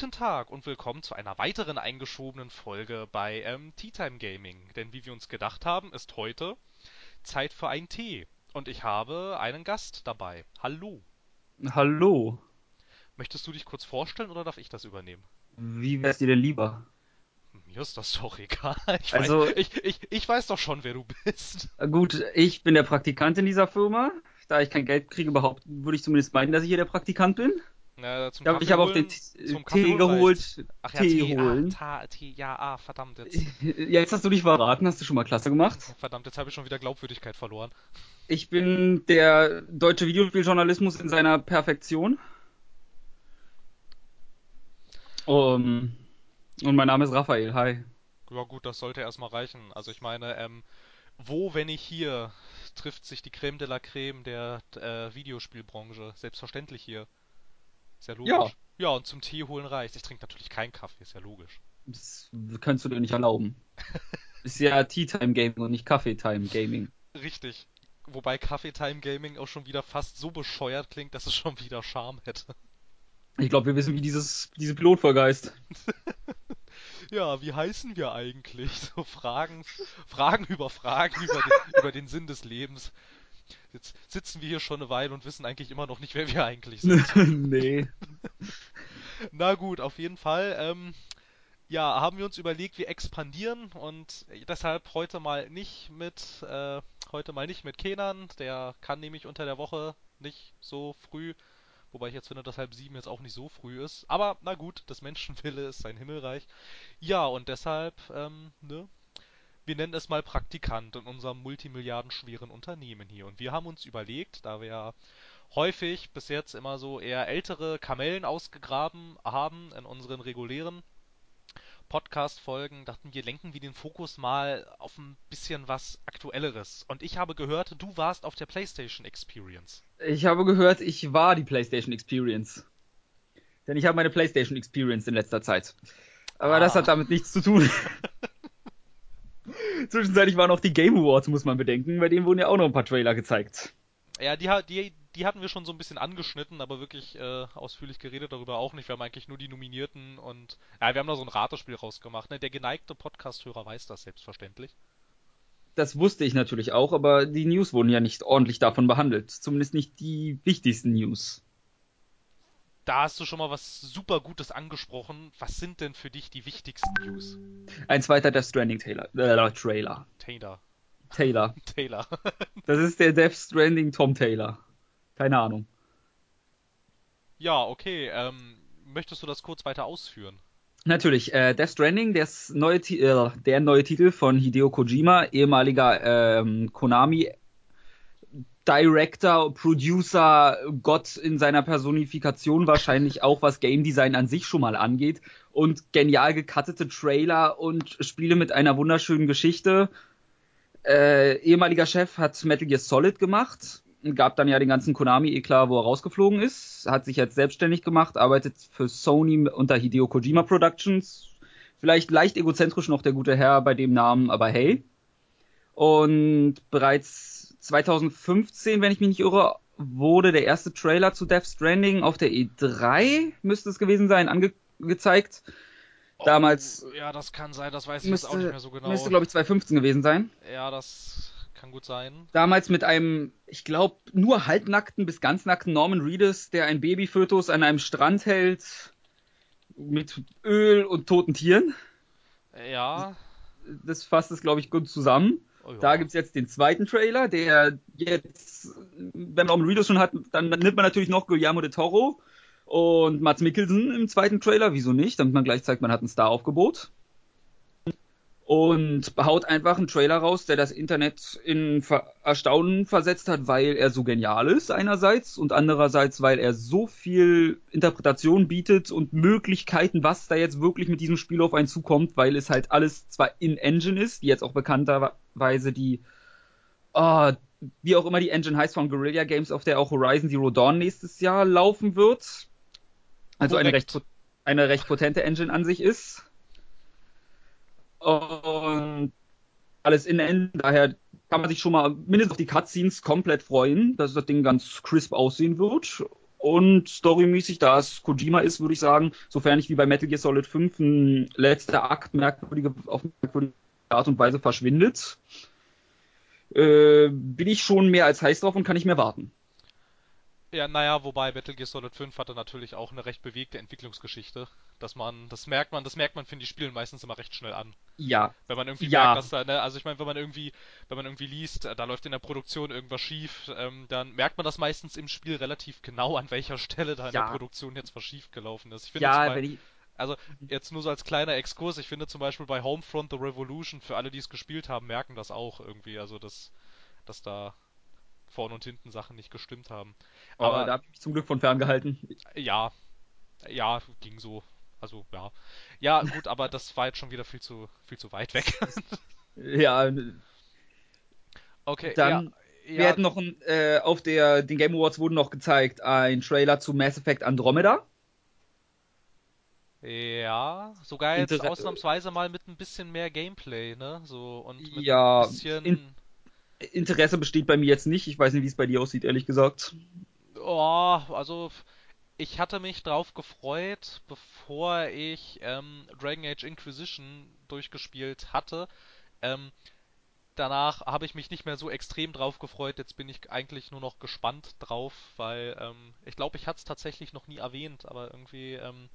Guten Tag und willkommen zu einer weiteren eingeschobenen Folge bei ähm, Tea Time Gaming. Denn wie wir uns gedacht haben, ist heute Zeit für einen Tee. Und ich habe einen Gast dabei. Hallo. Hallo. Möchtest du dich kurz vorstellen oder darf ich das übernehmen? Wie wär's dir denn lieber? Mir ist das doch egal. Ich, Also- weiß, ich, ich, ich weiß doch schon, wer du bist. Gut, ich bin der Praktikant in dieser Firma. Da ich kein Geld kriege, überhaupt würde ich zumindest meinen, dass ich hier der Praktikant bin. Äh, zum Ja, Kaffee ich habe auch den T- Tee geholt. Ach ja, Tee Tee, holen. Ah, Ta, Tee, ja, ah, verdammt, jetzt. Jetzt hast du dich verraten, hast du schon mal klasse gemacht. Verdammt, jetzt habe ich schon wieder Glaubwürdigkeit verloren. Ich bin der deutsche Videospieljournalismus in seiner Perfektion. Um, und mein Name ist Raphael. Hi. Ja gut, das sollte erstmal reichen. Also ich meine, ähm, wo, wenn nicht hier, trifft sich die Creme de la Creme der äh, Videospielbranche? Selbstverständlich hier. Ist ja logisch. Ja. Ja, und zum Tee holen reicht. Ich trinke natürlich keinen Kaffee, ist ja logisch. Das kannst du dir nicht erlauben. Ist ja Tea Time Gaming und nicht Kaffee Time Gaming. Richtig. Wobei Kaffee Time Gaming auch schon wieder fast so bescheuert klingt, dass es schon wieder Charme hätte. Ich glaube, wir wissen, wie dieses, diese Pilotfolge heißt. Ja, wie heißen wir eigentlich? So Fragen, Fragen über Fragen über den, über den Sinn des Lebens. Jetzt sitzen wir hier schon eine Weile und wissen eigentlich immer noch nicht, wer wir eigentlich sind. nee. Na gut, auf jeden Fall. Ähm, ja, haben wir uns überlegt, wir expandieren und deshalb heute mal nicht mit, äh, heute mal nicht mit Kenan. Der kann nämlich unter der Woche nicht so früh. Wobei ich jetzt finde, dass halb sieben jetzt auch nicht so früh ist. Aber na gut, des Menschen Wille ist sein Himmelreich. Ja, und deshalb, ähm, ne? Wir nennen es mal Praktikant in unserem multimilliardenschweren Unternehmen hier. Und wir haben uns überlegt, da wir ja häufig bis jetzt immer so eher ältere Kamellen ausgegraben haben in unseren regulären Podcast-Folgen, dachten wir, lenken wir den Fokus mal auf ein bisschen was Aktuelleres. Und ich habe gehört, du warst auf der PlayStation Experience. Ich habe gehört, ich war die PlayStation Experience. Denn ich habe meine PlayStation Experience in letzter Zeit. Aber Ah. das hat damit nichts zu tun. Zwischenzeitlich waren auch die Game Awards, muss man bedenken. Bei denen wurden ja auch noch ein paar Trailer gezeigt. Ja, die, die, die hatten wir schon so ein bisschen angeschnitten, aber wirklich äh, ausführlich geredet darüber auch nicht. Wir haben eigentlich nur die Nominierten und ja, wir haben da so ein Ratespiel rausgemacht. Ne? Der geneigte Podcast-Hörer weiß das selbstverständlich. Das wusste ich natürlich auch, aber die News wurden ja nicht ordentlich davon behandelt. Zumindest nicht die wichtigsten News. Da hast du schon mal was super Gutes angesprochen. Was sind denn für dich die wichtigsten News? Ein zweiter Death Stranding Trailer. Äh, Trailer. Taylor. Taylor. Taylor. Das ist der Death Stranding Tom Taylor. Keine Ahnung. ja, okay. Ähm, möchtest du das kurz weiter ausführen? Natürlich, äh, Death Stranding, neue, äh, der neue Titel von Hideo Kojima, ehemaliger ähm, Konami Director, Producer, Gott in seiner Personifikation wahrscheinlich auch, was Game Design an sich schon mal angeht. Und genial gecuttete Trailer und Spiele mit einer wunderschönen Geschichte. Äh, ehemaliger Chef hat Metal Gear Solid gemacht, gab dann ja den ganzen Konami-Eklat, wo er rausgeflogen ist, hat sich jetzt selbstständig gemacht, arbeitet für Sony unter Hideo Kojima Productions. Vielleicht leicht egozentrisch noch der gute Herr bei dem Namen, aber hey. Und bereits 2015, wenn ich mich nicht irre, wurde der erste Trailer zu Death Stranding auf der E3, müsste es gewesen sein, angezeigt. Damals Oh, ja, das kann sein, das weiß ich jetzt auch nicht müsste, mehr so genau. müsste glaube ich 2015 gewesen sein. ja, das kann gut sein. Damals mit einem, ich glaube, nur halbnackten bis ganz nackten Norman Reedus, der ein Babyfötus an einem Strand hält mit Öl und toten Tieren. Ja. Das fasst es, glaube ich, gut zusammen. Oh. Da gibt's jetzt den zweiten Trailer, der jetzt, wenn man Norman Reedus schon hat, dann nimmt man natürlich noch Guillermo de Toro und Mats Mikkelsen im zweiten Trailer. Wieso nicht? Damit man gleich zeigt, man hat ein Star-Aufgebot. Und haut einfach einen Trailer raus, der das Internet in Ver Erstaunen versetzt hat, weil er so genial ist einerseits und andererseits, weil er so viel Interpretation bietet und Möglichkeiten, was da jetzt wirklich mit diesem Spiel auf einen zukommt, weil es halt alles zwar in Engine ist, die jetzt auch bekannterweise die, ah, wie auch immer die Engine heißt von Guerrilla Games, auf der auch Horizon Zero Dawn nächstes Jahr laufen wird. Also eine recht, eine recht potente Engine an sich ist. Und alles in Engine, daher kann man sich schon mal mindestens auf die Cutscenes komplett freuen, dass das Ding ganz crisp aussehen wird. Und storymäßig, da es Kojima ist, würde ich sagen, sofern nicht wie bei Metal Gear Solid 5 ein letzter Akt merkwürdige, auf merkwürdige Art und Weise verschwindet, äh, bin ich schon mehr als heiß drauf und kann nicht mehr warten. Ja, naja, wobei Metal Gear Solid 5 hatte natürlich auch eine recht bewegte Entwicklungsgeschichte. Dass man, das merkt man, das merkt man, finde ich, Spielen meistens immer recht schnell an. Ja. Wenn man irgendwie Ja. merkt, dass da, ne, also ich meine, wenn man irgendwie, wenn man irgendwie liest, da läuft in der Produktion irgendwas schief, ähm, dann merkt man das meistens im Spiel relativ genau, an welcher Stelle da in Ja. der Produktion jetzt was schief gelaufen ist. Ich finde Ja, wenn ich, also jetzt nur so als kleiner Exkurs, ich finde zum Beispiel bei Homefront The Revolution, für alle, die es gespielt haben, merken das auch irgendwie, also dass, dass da vorne und hinten Sachen nicht gestimmt haben. Aber Aber da habe ich mich zum Glück von ferngehalten. ja, ja, ging so. Also ja. Ja, gut, aber das war jetzt schon wieder viel zu viel zu weit weg. Ja, Okay, Dann ja, wir hatten noch ein, äh, auf der, den Game Awards wurden noch gezeigt ein Trailer zu Mass Effect Andromeda. ja, sogar jetzt Inter- ausnahmsweise mal mit ein bisschen mehr Gameplay, ne? So und mit Ja, ein bisschen in- Interesse besteht bei mir jetzt nicht. Ich weiß nicht, wie es bei dir aussieht, ehrlich gesagt. Oh, also ich hatte mich drauf gefreut, bevor ich ähm, Dragon Age Inquisition durchgespielt hatte. Ähm, danach habe ich mich nicht mehr so extrem drauf gefreut. Jetzt bin ich eigentlich nur noch gespannt drauf, weil ähm, ich glaube, ich hatte es tatsächlich noch nie erwähnt, aber irgendwie ähm,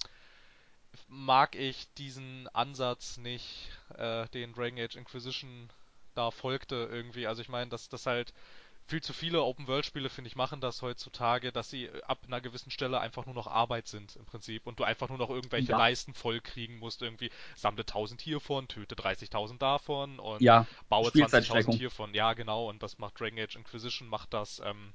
mag ich diesen Ansatz nicht, äh, den Dragon Age Inquisition da folgte irgendwie. Also ich meine, dass das halt viel zu viele Open-World-Spiele, finde ich, machen das heutzutage, dass sie ab einer gewissen Stelle einfach nur noch Arbeit sind im Prinzip und du einfach nur noch irgendwelche Ja. Leisten vollkriegen musst, irgendwie sammle 1000 hiervon, töte 30.000 davon und Ja, baue 20.000 Spielzeitstreckung. hiervon. Ja, genau, und das macht Dragon Age Inquisition, macht das ähm,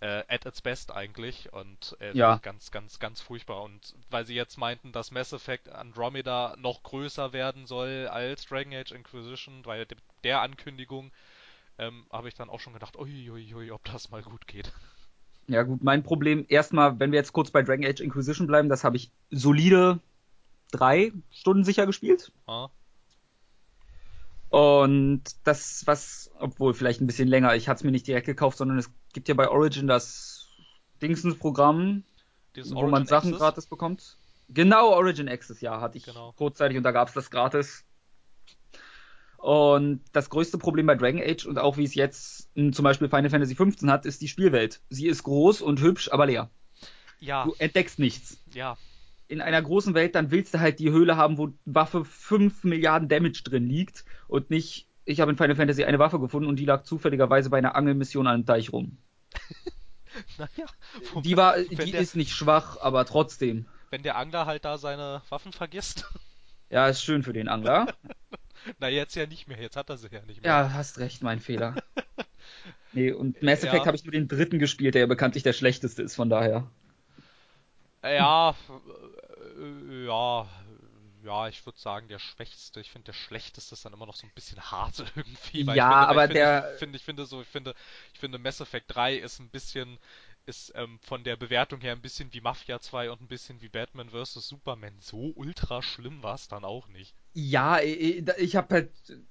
äh, at its best eigentlich und äh, Ja. ganz, ganz, ganz furchtbar. Und weil sie jetzt meinten, dass Mass Effect Andromeda noch größer werden soll als Dragon Age Inquisition, weil de der Ankündigung ähm, habe ich dann auch schon gedacht, uiuiui, ob das mal gut geht. Ja gut, mein Problem, erstmal, wenn wir jetzt kurz bei Dragon Age Inquisition bleiben, das habe ich solide drei Stunden sicher gespielt. Ah, Und das, was, obwohl vielleicht ein bisschen länger, ich hatte es mir nicht direkt gekauft, sondern es gibt ja bei Origin das Dingsens-Programm, wo Origin man Sachen Access? gratis bekommt. Genau, Origin Access, ja, hatte ich Genau. kurzzeitig und da gab es das gratis. Und das größte Problem bei Dragon Age und auch wie es jetzt m, zum Beispiel Final Fantasy XV hat, ist die Spielwelt. Sie ist groß und hübsch, aber leer. Ja, Du entdeckst nichts. ja, In einer großen Welt, dann willst du halt die Höhle haben, wo Waffe 5 Milliarden Damage drin liegt und nicht, ich habe in Final Fantasy eine Waffe gefunden und die lag zufälligerweise bei einer Angelmission an einem Teich rum. naja. Die war, die der, ist nicht schwach, aber trotzdem. wenn der Angler halt da seine Waffen vergisst. Ja, ist schön für den Angler. Na, jetzt ja nicht mehr, jetzt hat er sie ja nicht mehr. Ja, hast recht, mein Fehler. Nee, und Mass Effect Ja. habe ich nur den dritten gespielt, der ja bekanntlich der schlechteste ist, von daher. Ja, äh, ja, ja, ich würde sagen, der schwächste. Ich finde, der schlechteste ist dann immer noch so ein bisschen hart irgendwie. Ja, finde, aber ich finde, der- Ich finde, ich finde so, ich finde, ich finde Mass Effect 3 ist ein bisschen, ist ähm, von der Bewertung her ein bisschen wie Mafia 2 und ein bisschen wie Batman vs. Superman. So ultra schlimm war es dann auch nicht. Ja, ich, habe halt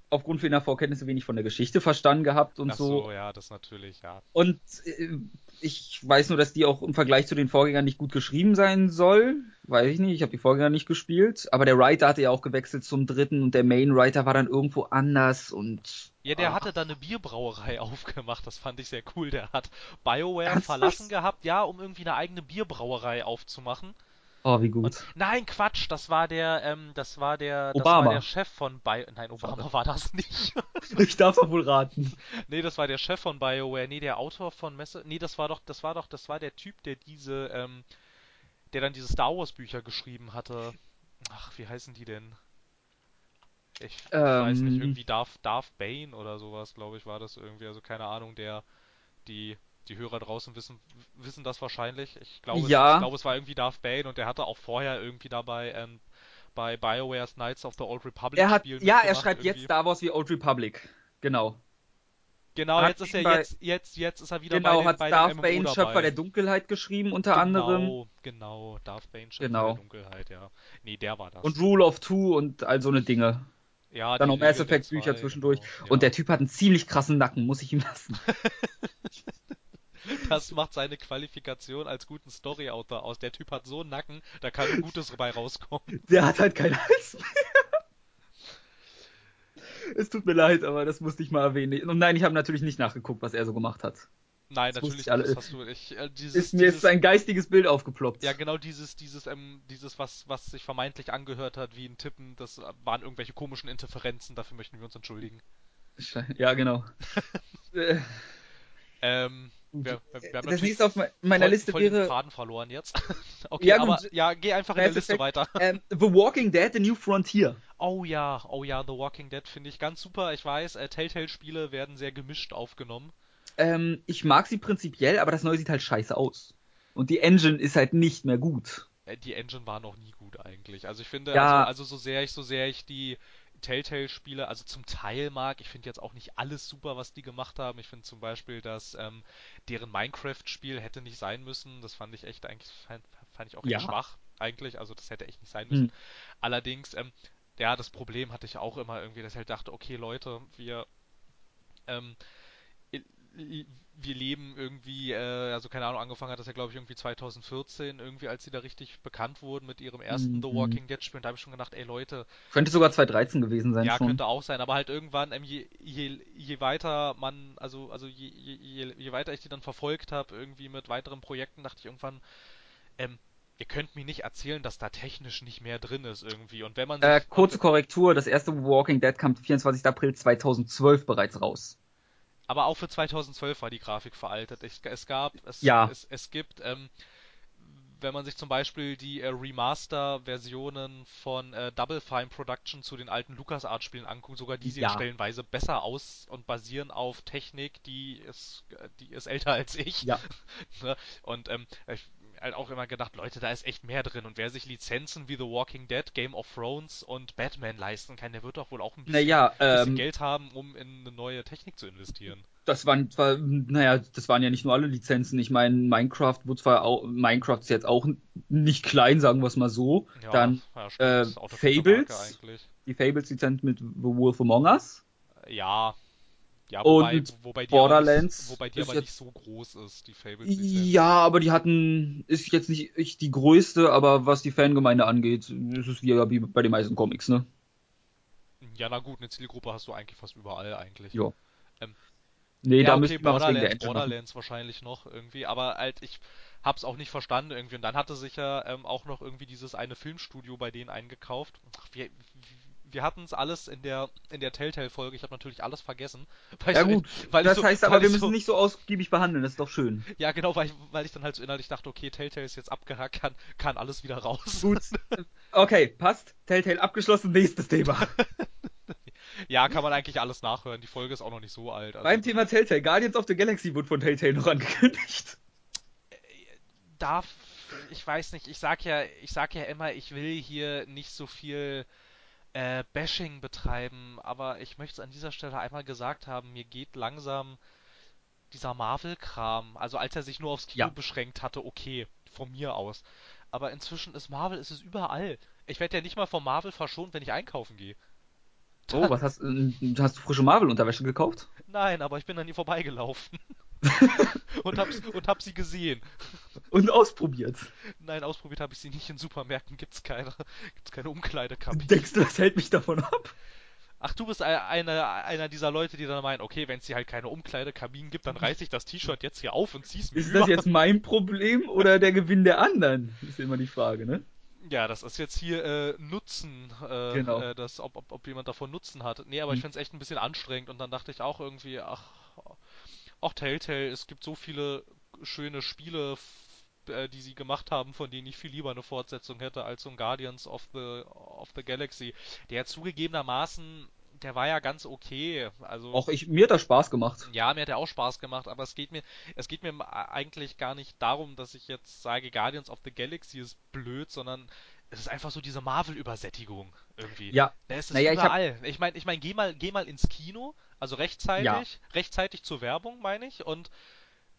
aufgrund fehlender Vorkenntnisse wenig von der Geschichte verstanden gehabt und Ach so. so, ja, das natürlich, ja. Und äh, ich weiß nur, dass die auch im Vergleich zu den Vorgängern nicht gut geschrieben sein soll. Weiß ich nicht, ich habe die Vorgänger nicht gespielt. Aber der Writer hatte ja auch gewechselt zum dritten und der Main Writer war dann irgendwo anders und. Ja, der ah, hatte da eine Bierbrauerei aufgemacht, das fand ich sehr cool. Der hat BioWare Ernsthaft? verlassen gehabt, ja, um irgendwie eine eigene Bierbrauerei aufzumachen. Oh, wie gut. Und, nein, Quatsch, das war der, ähm, das war der, das Obama. war der Chef von Bio, nein, Obama war das nicht. Ich darf doch wohl raten. nee, das war der Chef von BioWare, nee, der Autor von Messe, nee, das war doch, das war doch, das war der Typ, der diese, ähm, der dann diese Star Wars Bücher geschrieben hatte. Ach, wie heißen die denn? Ich, ich weiß nicht, Ähm. irgendwie Darth, Darth Bane oder sowas, glaube ich, war das irgendwie, also keine Ahnung, der, die, die Hörer draußen wissen, wissen das wahrscheinlich. Ich glaube, es, Ja. ich glaube, es war irgendwie Darth Bane und der hatte auch vorher irgendwie dabei, ähm, bei BioWare's Knights of the Old Republic Er hat, Spielen ja, er schreibt jetzt irgendwie. Star Wars wie Old Republic. Genau. Genau, hat jetzt ist er bei- jetzt, jetzt, jetzt ist er wieder Genau, bei den, hat bei Darth Bane, dabei. Schöpfer der Dunkelheit, geschrieben, unter anderem. Genau, genau, Darth Bane, Schöpfer Genau. der Dunkelheit, ja. Nee, der war das. Und Rule of Two und all so eine Dinge. Ja, Dann noch Mass Effect Bücher zwischendurch. Genau, Und ja. der Typ hat einen ziemlich krassen Nacken, muss ich ihm lassen. Das macht seine Qualifikation als guten Story-Autor aus. Der Typ hat so einen Nacken, da kann ein Gutes dabei rauskommen. Der hat halt keinen Hals mehr. Es tut mir leid, aber das musste ich mal erwähnen. Und nein, ich habe natürlich nicht nachgeguckt, was er so gemacht hat. Nein, Das natürlich nicht. Das hast du. Ich, äh, dieses, Ist mir dieses, jetzt ein geistiges Bild aufgeploppt. Ja, genau dieses, dieses, ähm, dieses, was, was sich vermeintlich angehört hat wie ein Tippen, das waren irgendwelche komischen Interferenzen, dafür möchten wir uns entschuldigen. Ja, genau. Äh, Ähm, wir, wir, haben das nächste auf me- meiner voll, Liste voll den wäre Faden verloren jetzt. okay, Ja, aber ja, geh einfach in der Liste Effect. weiter. ähm, The Walking Dead, The New Frontier. Oh ja, oh ja, The Walking Dead finde ich ganz super. Ich weiß, äh, Telltale-Spiele werden sehr gemischt aufgenommen. Ähm, ich mag sie prinzipiell, aber das neue sieht halt scheiße aus. Und die Engine ist halt nicht mehr gut. Äh, die Engine war noch nie gut eigentlich. Also ich finde, Ja. also, also so sehr ich, so sehr ich die Telltale-Spiele, also zum Teil mag, ich finde jetzt auch nicht alles super, was die gemacht haben. Ich finde zum Beispiel, dass ähm, deren Minecraft-Spiel hätte nicht sein müssen. Das fand ich echt eigentlich, fand, fand ich auch echt Ja. schwach eigentlich. Also das hätte echt nicht sein müssen. Hm. Allerdings, ähm, ja, das Problem hatte ich auch immer irgendwie, dass ich halt dachte, okay Leute, wir ähm, wir leben irgendwie, äh, also keine Ahnung, angefangen hat das ja glaube ich irgendwie 2014, irgendwie als sie da richtig bekannt wurden mit ihrem ersten The Mhm. Walking Dead Spiel. Da habe ich schon gedacht, ey Leute, Könnte sogar 2013 gewesen sein ja, schon. könnte auch sein, aber halt irgendwann, ähm, je, je, je weiter man, also, also je, je, je, weiter ich die dann verfolgt habe, irgendwie mit weiteren Projekten, dachte ich irgendwann, ähm, ihr könnt mir nicht erzählen, dass da technisch nicht mehr drin ist irgendwie. Und wenn man Äh, kurze Korrektur, das erste Walking Dead kam 24. April 2012 bereits raus. Aber auch für 2012 war die Grafik veraltet. Ich, es gab, es, Ja. es, es gibt, ähm, wenn man sich zum Beispiel die äh, Remaster-Versionen von äh, Double Fine Production zu den alten LucasArts-Spielen anguckt, sogar die sehen Ja. stellenweise besser aus und basieren auf Technik, die ist, die ist älter als ich. Ja. Ne? Und ähm, ich halt auch immer gedacht, Leute, da ist echt mehr drin. Und wer sich Lizenzen wie The Walking Dead, Game of Thrones und Batman leisten kann, der wird doch wohl auch ein bisschen, Naja, bisschen ähm, Geld haben, um in eine neue Technik zu investieren. das waren zwar, naja, das waren ja nicht nur alle Lizenzen. Ich meine, Minecraft wurde zwar auch, Minecraft ist jetzt auch nicht klein, sagen wir es mal so. Ja, Dann ja, äh, Fables. Die Fables-Lizenz mit The Wolf Among Us. Ja. Ja, Und wobei, wobei die Borderlands nicht, wobei die ist aber jetzt- nicht so groß ist, die Fables-Lizenz. Ja, aber die hatten, ist jetzt nicht ich, die größte, aber was die Fangemeinde angeht, ist es wie, wie bei den meisten Comics, ne? Ja, na gut, eine Zielgruppe hast du eigentlich fast überall eigentlich. Ja. Ähm, Nee, ja, da okay, müsste man was wegen der Borderlands, Engine machen. Borderlands wahrscheinlich noch irgendwie, aber halt, ich hab's auch nicht verstanden irgendwie. Und dann hatte sich ja ähm, auch noch irgendwie dieses eine Filmstudio bei denen eingekauft. Ach, wir, wir hatten es alles in der in der Telltale-Folge. Ich habe natürlich alles vergessen. Ja ich so, gut, weil das so, heißt aber, wir ich müssen so, nicht so ausgiebig behandeln, das ist doch schön. Ja, genau, weil ich, weil ich dann halt so innerlich dachte, okay, Telltale ist jetzt abgehakt, kann, kann alles wieder raus. Gut. Okay, passt. Telltale abgeschlossen, nächstes Thema. Ja, kann man eigentlich alles nachhören. Die Folge ist auch noch nicht so alt. Also, Beim Thema Telltale, Guardians of the Galaxy wurde von Telltale noch angekündigt. darf, ich weiß nicht, ich sag ja, ich sag ja immer, ich will hier nicht so viel äh, Bashing betreiben, aber ich möchte es an dieser Stelle einmal gesagt haben, mir geht langsam dieser Marvel-Kram, also als er sich nur aufs Kino Ja. beschränkt hatte, okay, von mir aus. Aber inzwischen ist Marvel, ist es überall. Ich werde ja nicht mal von Marvel verschont, wenn ich einkaufen gehe. Oh, was hast, äh, hast du frische Marvel-Unterwäsche gekauft? Nein, aber ich bin an ihr vorbeigelaufen. und, hab's, und hab sie gesehen. Und ausprobiert. Nein, ausprobiert habe ich sie nicht. In Supermärkten gibt's keine, gibt's keine Umkleidekabine. Denkst du, das hält mich davon ab? Ach, du bist ein- einer, einer dieser Leute, die dann meinen, okay, wenn es hier halt keine Umkleidekabinen gibt, dann reiß ich das T-Shirt jetzt hier auf und zieh's mir Ist über. das jetzt mein Problem oder der Gewinn der anderen? Ist immer die Frage, ne? Ja, das ist jetzt hier äh, Nutzen, äh, Genau. äh, das, ob, ob, ob jemand davon Nutzen hat. Nee, aber ich Hm. find's echt ein bisschen anstrengend und dann dachte ich auch irgendwie, ach, auch Telltale, es gibt so viele schöne Spiele, äh, die sie gemacht haben, von denen ich viel lieber eine Fortsetzung hätte als so ein Guardians of the, of the Galaxy. Der zugegebenermaßen, der war ja ganz okay. Also Auch ich, mir hat das Spaß gemacht. ja, mir hat er auch Spaß gemacht, aber es geht mir, es geht mir eigentlich gar nicht darum, dass ich jetzt sage, Guardians of the Galaxy ist blöd, sondern es ist einfach so diese Marvel-Übersättigung irgendwie. Ja, Da ist es Naja, ich hab- überall. Ich meine, ich mein, geh mal, geh mal ins Kino, also rechtzeitig, Ja. rechtzeitig zur Werbung, meine ich, und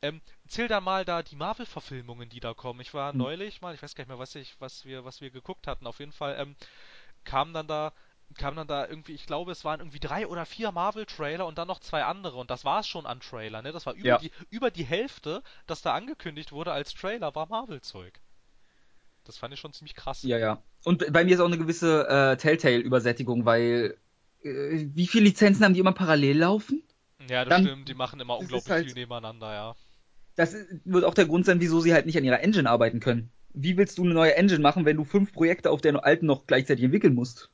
ähm, zähl da mal da die Marvel-Verfilmungen, die da kommen. Ich war Hm. neulich mal, ich weiß gar nicht mehr, was ich, was wir, was wir geguckt hatten. Auf jeden Fall ähm, kam dann da kam dann da irgendwie, ich glaube, es waren irgendwie drei oder vier Marvel-Trailer und dann noch zwei andere und das war es schon an Trailer, ne? Das war über, Ja. die, über die Hälfte, das da angekündigt wurde als Trailer, war Marvel-Zeug. Das fand ich schon ziemlich krass. Ja, ja. Und bei mir ist auch eine gewisse äh, Telltale-Übersättigung, weil wie viele Lizenzen haben die immer parallel laufen? Ja, das Dann stimmt, die machen immer unglaublich halt- viel nebeneinander, ja. Das wird auch der Grund sein, wieso sie halt nicht an ihrer Engine arbeiten können. Wie willst du eine neue Engine machen, wenn du fünf Projekte auf der alten noch gleichzeitig entwickeln musst?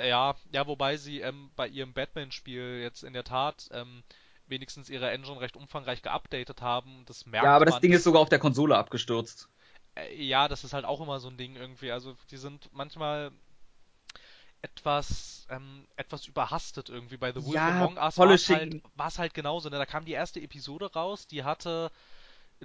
Ja, ja, wobei sie ähm, bei ihrem Batman-Spiel jetzt in der Tat ähm, wenigstens ihre Engine recht umfangreich geupdatet haben. Das merkt Ja, aber das. Ding ist sogar auf der Konsole abgestürzt. Äh, ja, das ist halt auch immer so ein Ding irgendwie. Also die sind manchmal etwas ähm, etwas überhastet irgendwie. Bei The Wolf Ja, Among Us war es halt, war's halt genauso. Ne? Da kam die erste Episode raus, die hatte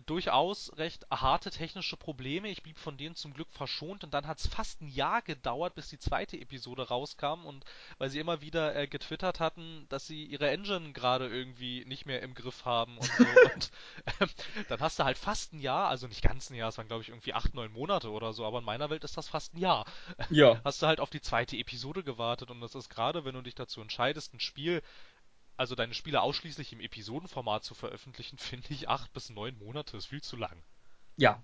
durchaus recht harte technische Probleme. Ich blieb von denen zum Glück verschont und dann hat es fast ein Jahr gedauert, bis die zweite Episode rauskam und weil sie immer wieder äh, getwittert hatten, dass sie ihre Engine gerade irgendwie nicht mehr im Griff haben und so. und ähm, dann hast du halt fast ein Jahr, also nicht ganz ein Jahr, es waren glaube ich irgendwie acht, neun Monate oder so, aber in meiner Welt ist das fast ein Jahr. Ja. Hast du halt auf die zweite Episode gewartet und das ist gerade, wenn du dich dazu entscheidest, ein Spiel also deine Spiele ausschließlich im Episodenformat zu veröffentlichen, finde ich acht bis neun Monate ist viel zu lang. Ja,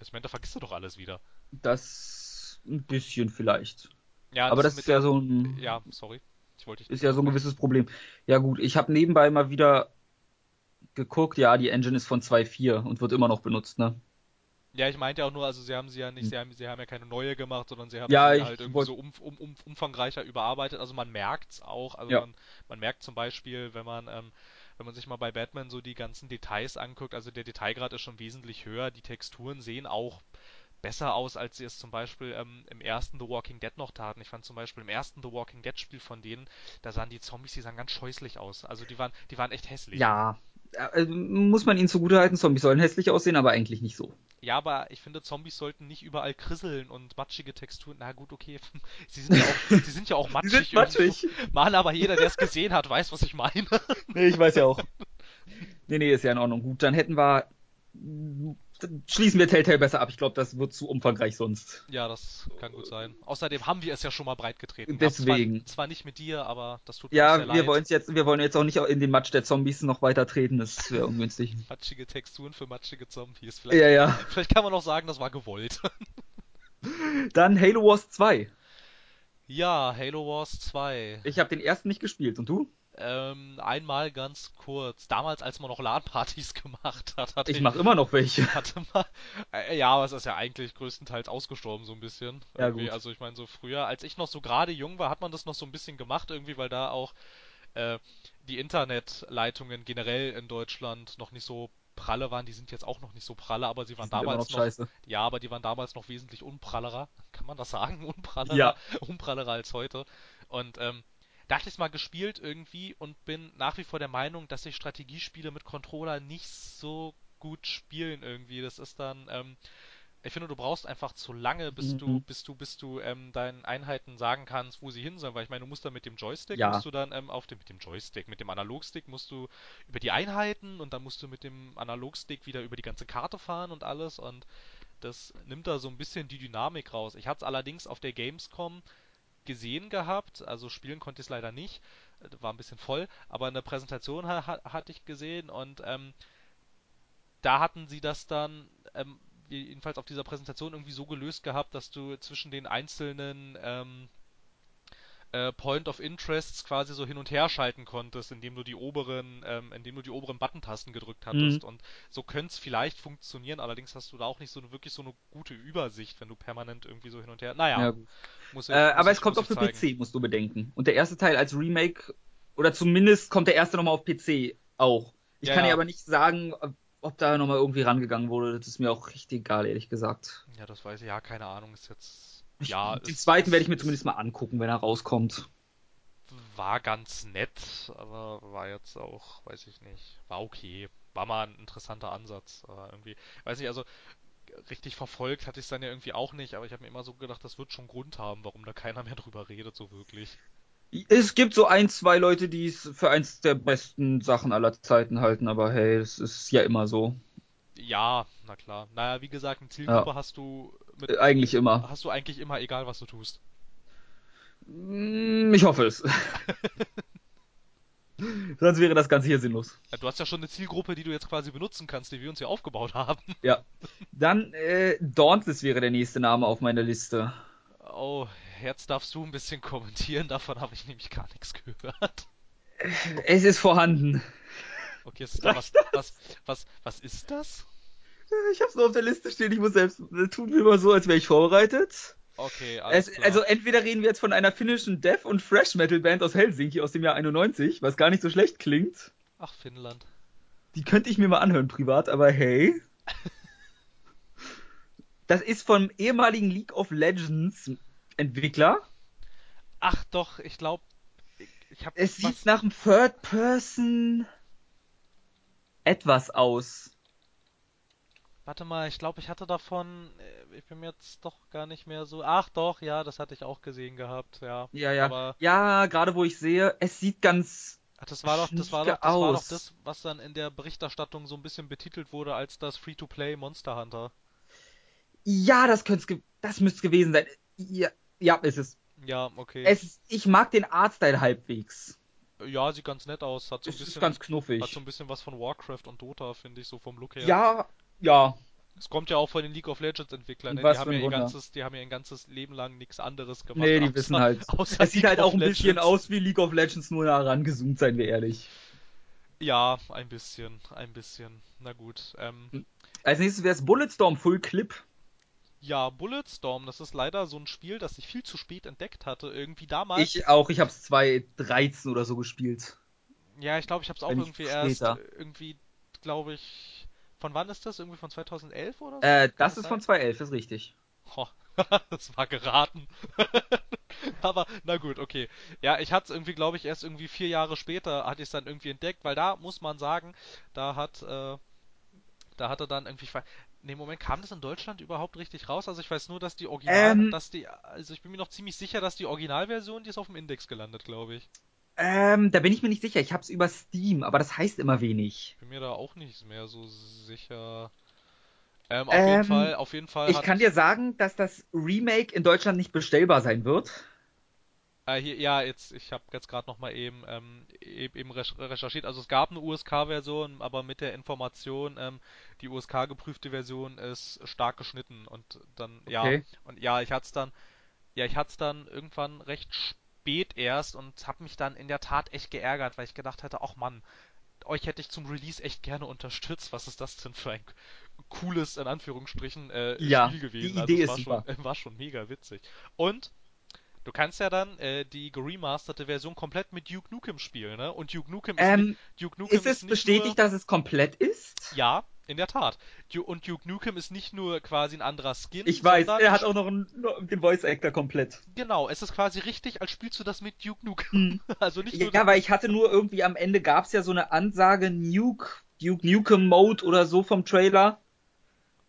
Ich meine, da vergisst du doch alles wieder. das ein bisschen vielleicht. Ja, Aber das mit ist ja so ein Ja, sorry. Ich wollte ist ja so ein gewisses Problem. Ja gut, ich habe nebenbei mal wieder geguckt, ja, die Engine ist von 2.4 und wird immer noch benutzt, ne? Ja, ich meinte auch nur, also sie haben sie ja nicht, Hm. sie haben, sie haben ja keine neue gemacht, sondern sie haben Ja, sie halt irgendwie wollt- so um, um, um, umfangreicher überarbeitet. Also man merkt's auch, also Ja. man, man merkt zum Beispiel, wenn man, ähm, wenn man sich mal bei Batman so die ganzen Details anguckt, also der Detailgrad ist schon wesentlich höher, die Texturen sehen auch besser aus, als sie es zum Beispiel ähm, im ersten The Walking Dead noch taten. Ich fand zum Beispiel im ersten The Walking Dead Spiel von denen, da sahen die Zombies, die sahen ganz scheußlich aus. Also die waren, die waren echt hässlich. Ja, äh, muss man ihnen zugutehalten, Zombies sollen hässlich aussehen, aber eigentlich nicht so. Ja, aber ich finde, Zombies sollten nicht überall krisseln und matschige Texturen. Na gut, okay. Sie sind ja auch, sie sind ja auch matschig. irgendwo. Mal aber jeder, der es gesehen hat, weiß, was ich meine. Nee, ich weiß ja auch. Nee, nee, ist ja in Ordnung. Gut, dann hätten wir. Dann schließen wir Telltale besser ab. Ich glaube, das wird zu umfangreich sonst. Ja, das kann gut sein. Außerdem haben wir es ja schon mal breit getreten. Deswegen. Zwar, zwar nicht mit dir, aber das tut mir Ja, sehr wir leid. wollen jetzt, wir wollen jetzt auch nicht in den Matsch der Zombies noch weiter treten. Das wäre ungünstig. Matschige Texturen für matschige Zombies. Vielleicht, Ja, ja. vielleicht kann man auch sagen, das war gewollt. Dann Halo Wars 2. ja, Halo Wars 2. Ich habe den ersten nicht gespielt. Und du? Ähm, einmal ganz kurz. Damals, als man noch LAN-Partys gemacht hat, hatte Ich mache immer noch welche. hatte mal. Äh, ja, aber es ist ja eigentlich größtenteils ausgestorben, so ein bisschen. Ja, Irgendwie. gut. Also ich meine, so früher, als ich noch so gerade jung war, hat man das noch so ein bisschen gemacht, irgendwie, weil da auch äh, die Internetleitungen generell in Deutschland noch nicht so pralle waren. Die sind jetzt auch noch nicht so pralle, aber sie waren damals noch noch. Ja, aber die waren damals noch wesentlich unprallerer. Kann man das sagen? Unprallerer? Ja. Unprallerer als heute. Und ähm, da hatte ich es mal gespielt irgendwie und bin nach wie vor der Meinung, dass sich Strategiespiele mit Controller nicht so gut spielen irgendwie. Das ist dann, ähm, ich finde, du brauchst einfach zu lange, bis Mhm. du, bis du, bis du ähm, deinen Einheiten sagen kannst, wo sie hin sollen. Weil ich meine, du musst dann mit dem Joystick, Ja. musst du dann ähm, auf dem, mit dem Joystick, mit dem Analogstick musst du über die Einheiten und dann musst du mit dem Analogstick wieder über die ganze Karte fahren und alles und das nimmt da so ein bisschen die Dynamik raus. Ich hatte es allerdings auf der Gamescom gesehen gehabt, also spielen konnte ich es leider nicht, äh, war ein bisschen voll, aber eine Präsentation ha ha- hatte ich gesehen und ähm, da hatten sie das dann, ähm, jedenfalls auf dieser Präsentation irgendwie so gelöst gehabt, dass du zwischen den einzelnen ähm, äh, Point of Interests quasi so hin und her schalten konntest, indem du die oberen, ähm, indem du die oberen Button-Tasten gedrückt hattest. Und so könnte es vielleicht funktionieren, allerdings hast du da auch nicht so eine, wirklich so eine gute Übersicht, wenn du permanent irgendwie so hin und her. Naja, Ja, muss Äh, muss aber ich, es kommt auch für. PC, musst du bedenken. Und der erste Teil als Remake, oder zumindest kommt der erste nochmal auf PC auch. Ich Ja, kann ja. dir aber nicht sagen, ob da nochmal irgendwie rangegangen wurde. Das ist mir auch richtig egal, ehrlich gesagt. Ja, das weiß ich. Ja, keine Ahnung, ist jetzt. Ich, ja, den es- zweiten es- werde ich mir es zumindest mal angucken, wenn er rauskommt. War ganz nett, aber war jetzt auch, weiß ich nicht. War okay. War mal ein interessanter Ansatz. Aber irgendwie, weiß nicht, also richtig verfolgt hatte ich es dann ja irgendwie auch nicht, aber ich habe mir immer so gedacht, das wird schon Grund haben, warum da keiner mehr drüber redet, so wirklich. Es gibt so ein, zwei Leute, die es für eins der besten Sachen aller Zeiten halten, aber hey, das ist ja immer so. Ja, na klar. Naja, wie gesagt, eine Zielgruppe hast du mit, Eigentlich immer. hast du eigentlich immer, egal was du tust. Hm, ich hoffe es. Sonst wäre das Ganze hier sinnlos. Ja, Du hast ja schon eine Zielgruppe, die du jetzt quasi benutzen kannst, die wir uns hier aufgebaut haben. Ja. Dann äh, Dauntless wäre der nächste Name auf meiner Liste. Oh, jetzt darfst du ein bisschen kommentieren, davon habe ich nämlich gar nichts gehört. Es ist vorhanden. Okay, ist was, was, was, was ist das? Ich hab's nur auf der Liste stehen, ich muss selbst. Tut mir immer so, als wäre ich vorbereitet. Okay, alles Es, klar. also entweder reden wir jetzt von einer finnischen Death- und Fresh-Metal-Band aus Helsinki aus dem Jahr 91, was gar nicht so schlecht klingt. Ach, Finnland. Die könnte ich mir mal anhören privat, aber hey. Das ist vom ehemaligen League of Legends Entwickler. Ach doch, ich glaube, ich, ich habe Es sieht nach einem Third Person etwas aus. Warte mal, ich glaube, ich hatte davon, äh, ich bin mir jetzt doch gar nicht mehr so. Ach doch, ja, das hatte ich auch gesehen gehabt, ja. Ja, ja. Aber Ja, gerade wo ich sehe, es sieht ganz. ach, das war doch, das war doch, das war doch das, was dann in der Berichterstattung so ein bisschen betitelt wurde als das Free-to-Play Monster Hunter. Ja, das könnte es, das müsste es gewesen sein. Ja, ja, ist es. Ja, okay. es ist, ich mag den Artstyle halbwegs. Ja, sieht ganz nett aus, hat so ein Es ist bisschen, ganz knuffig. hat so ein bisschen was von Warcraft und Dota, finde ich, so vom Look her. Ja, ja. Es kommt ja auch von den League of Legends Entwicklern, ne? Die haben ein ja ihr ganzes, die haben ja ihr ganzes Leben lang nichts anderes gemacht. Nee, die außer- wissen halt. Es sieht League halt of auch ein bisschen Legends. aus wie League of Legends, nur nah rangezoomt, seien wir ehrlich. Ja, ein bisschen, ein bisschen. Na gut. Ähm, Als nächstes wäre es Bulletstorm Full Clip. ja, Bulletstorm, das ist leider so ein Spiel, das ich viel zu spät entdeckt hatte. Irgendwie damals. Ich auch, ich habe es 2013 oder so gespielt. ja, ich glaube, ich habe es auch Wenn irgendwie erst, irgendwie, glaube ich. Von wann ist das? Irgendwie von 2011 oder so? Äh, Kann das ist sein? von 2011, ist richtig. Ho, das war geraten. Aber na gut, okay. Ja, ich hatte es irgendwie, glaube ich, erst irgendwie vier Jahre später hatte ich es dann irgendwie entdeckt, weil da muss man sagen, da hat, äh, da hatte dann irgendwie, nee, Moment, kam das in Deutschland überhaupt richtig raus? Also ich weiß nur, dass die Original, Ähm. dass die, also ich bin mir noch ziemlich sicher, dass die Originalversion, die ist auf dem Index gelandet, glaube ich. Ähm, da bin ich mir nicht sicher. Ich hab's über Steam, aber das heißt immer wenig. Bin mir da auch nicht mehr so sicher. Ähm, auf Ähm, jeden Fall, auf jeden Fall Ich kann dir sagen, dass das Remake in Deutschland nicht bestellbar sein wird. Äh, hier, ja, jetzt, ich habe jetzt gerade noch mal eben, ähm, eben, eben recherch- recherchiert. Also es gab eine USK-Version, aber mit der Information, ähm, die USK-geprüfte Version ist stark geschnitten und dann, ja, Okay. und ja, ich hatte es dann, ja, ich hatte es dann irgendwann recht spät erst und habe mich dann in der Tat echt geärgert, weil ich gedacht hätte, ach Mann, euch hätte ich zum Release echt gerne unterstützt. Was ist das denn für ein cooles, in Anführungsstrichen, äh, Ja, Spiel gewesen? die also Idee es ist war super. schon, war schon mega witzig. Und Du kannst ja dann äh, die geremasterte Version komplett mit Duke Nukem spielen, ne? Und Duke Nukem ist, Ähm, nicht, Duke Nukem ist es nicht bestätigt, nur, dass es komplett ist? Ja, in der Tat. Und Duke Nukem ist nicht nur quasi ein anderer Skin, Ich weiß, er hat auch noch einen, den Voice Actor komplett. genau, es ist quasi richtig, als spielst du das mit Duke Nukem. Hm. Also nicht nur Ja, weil ich hatte nur irgendwie am Ende gab's ja so eine Ansage Nuke, Duke Nukem Mode oder so vom Trailer.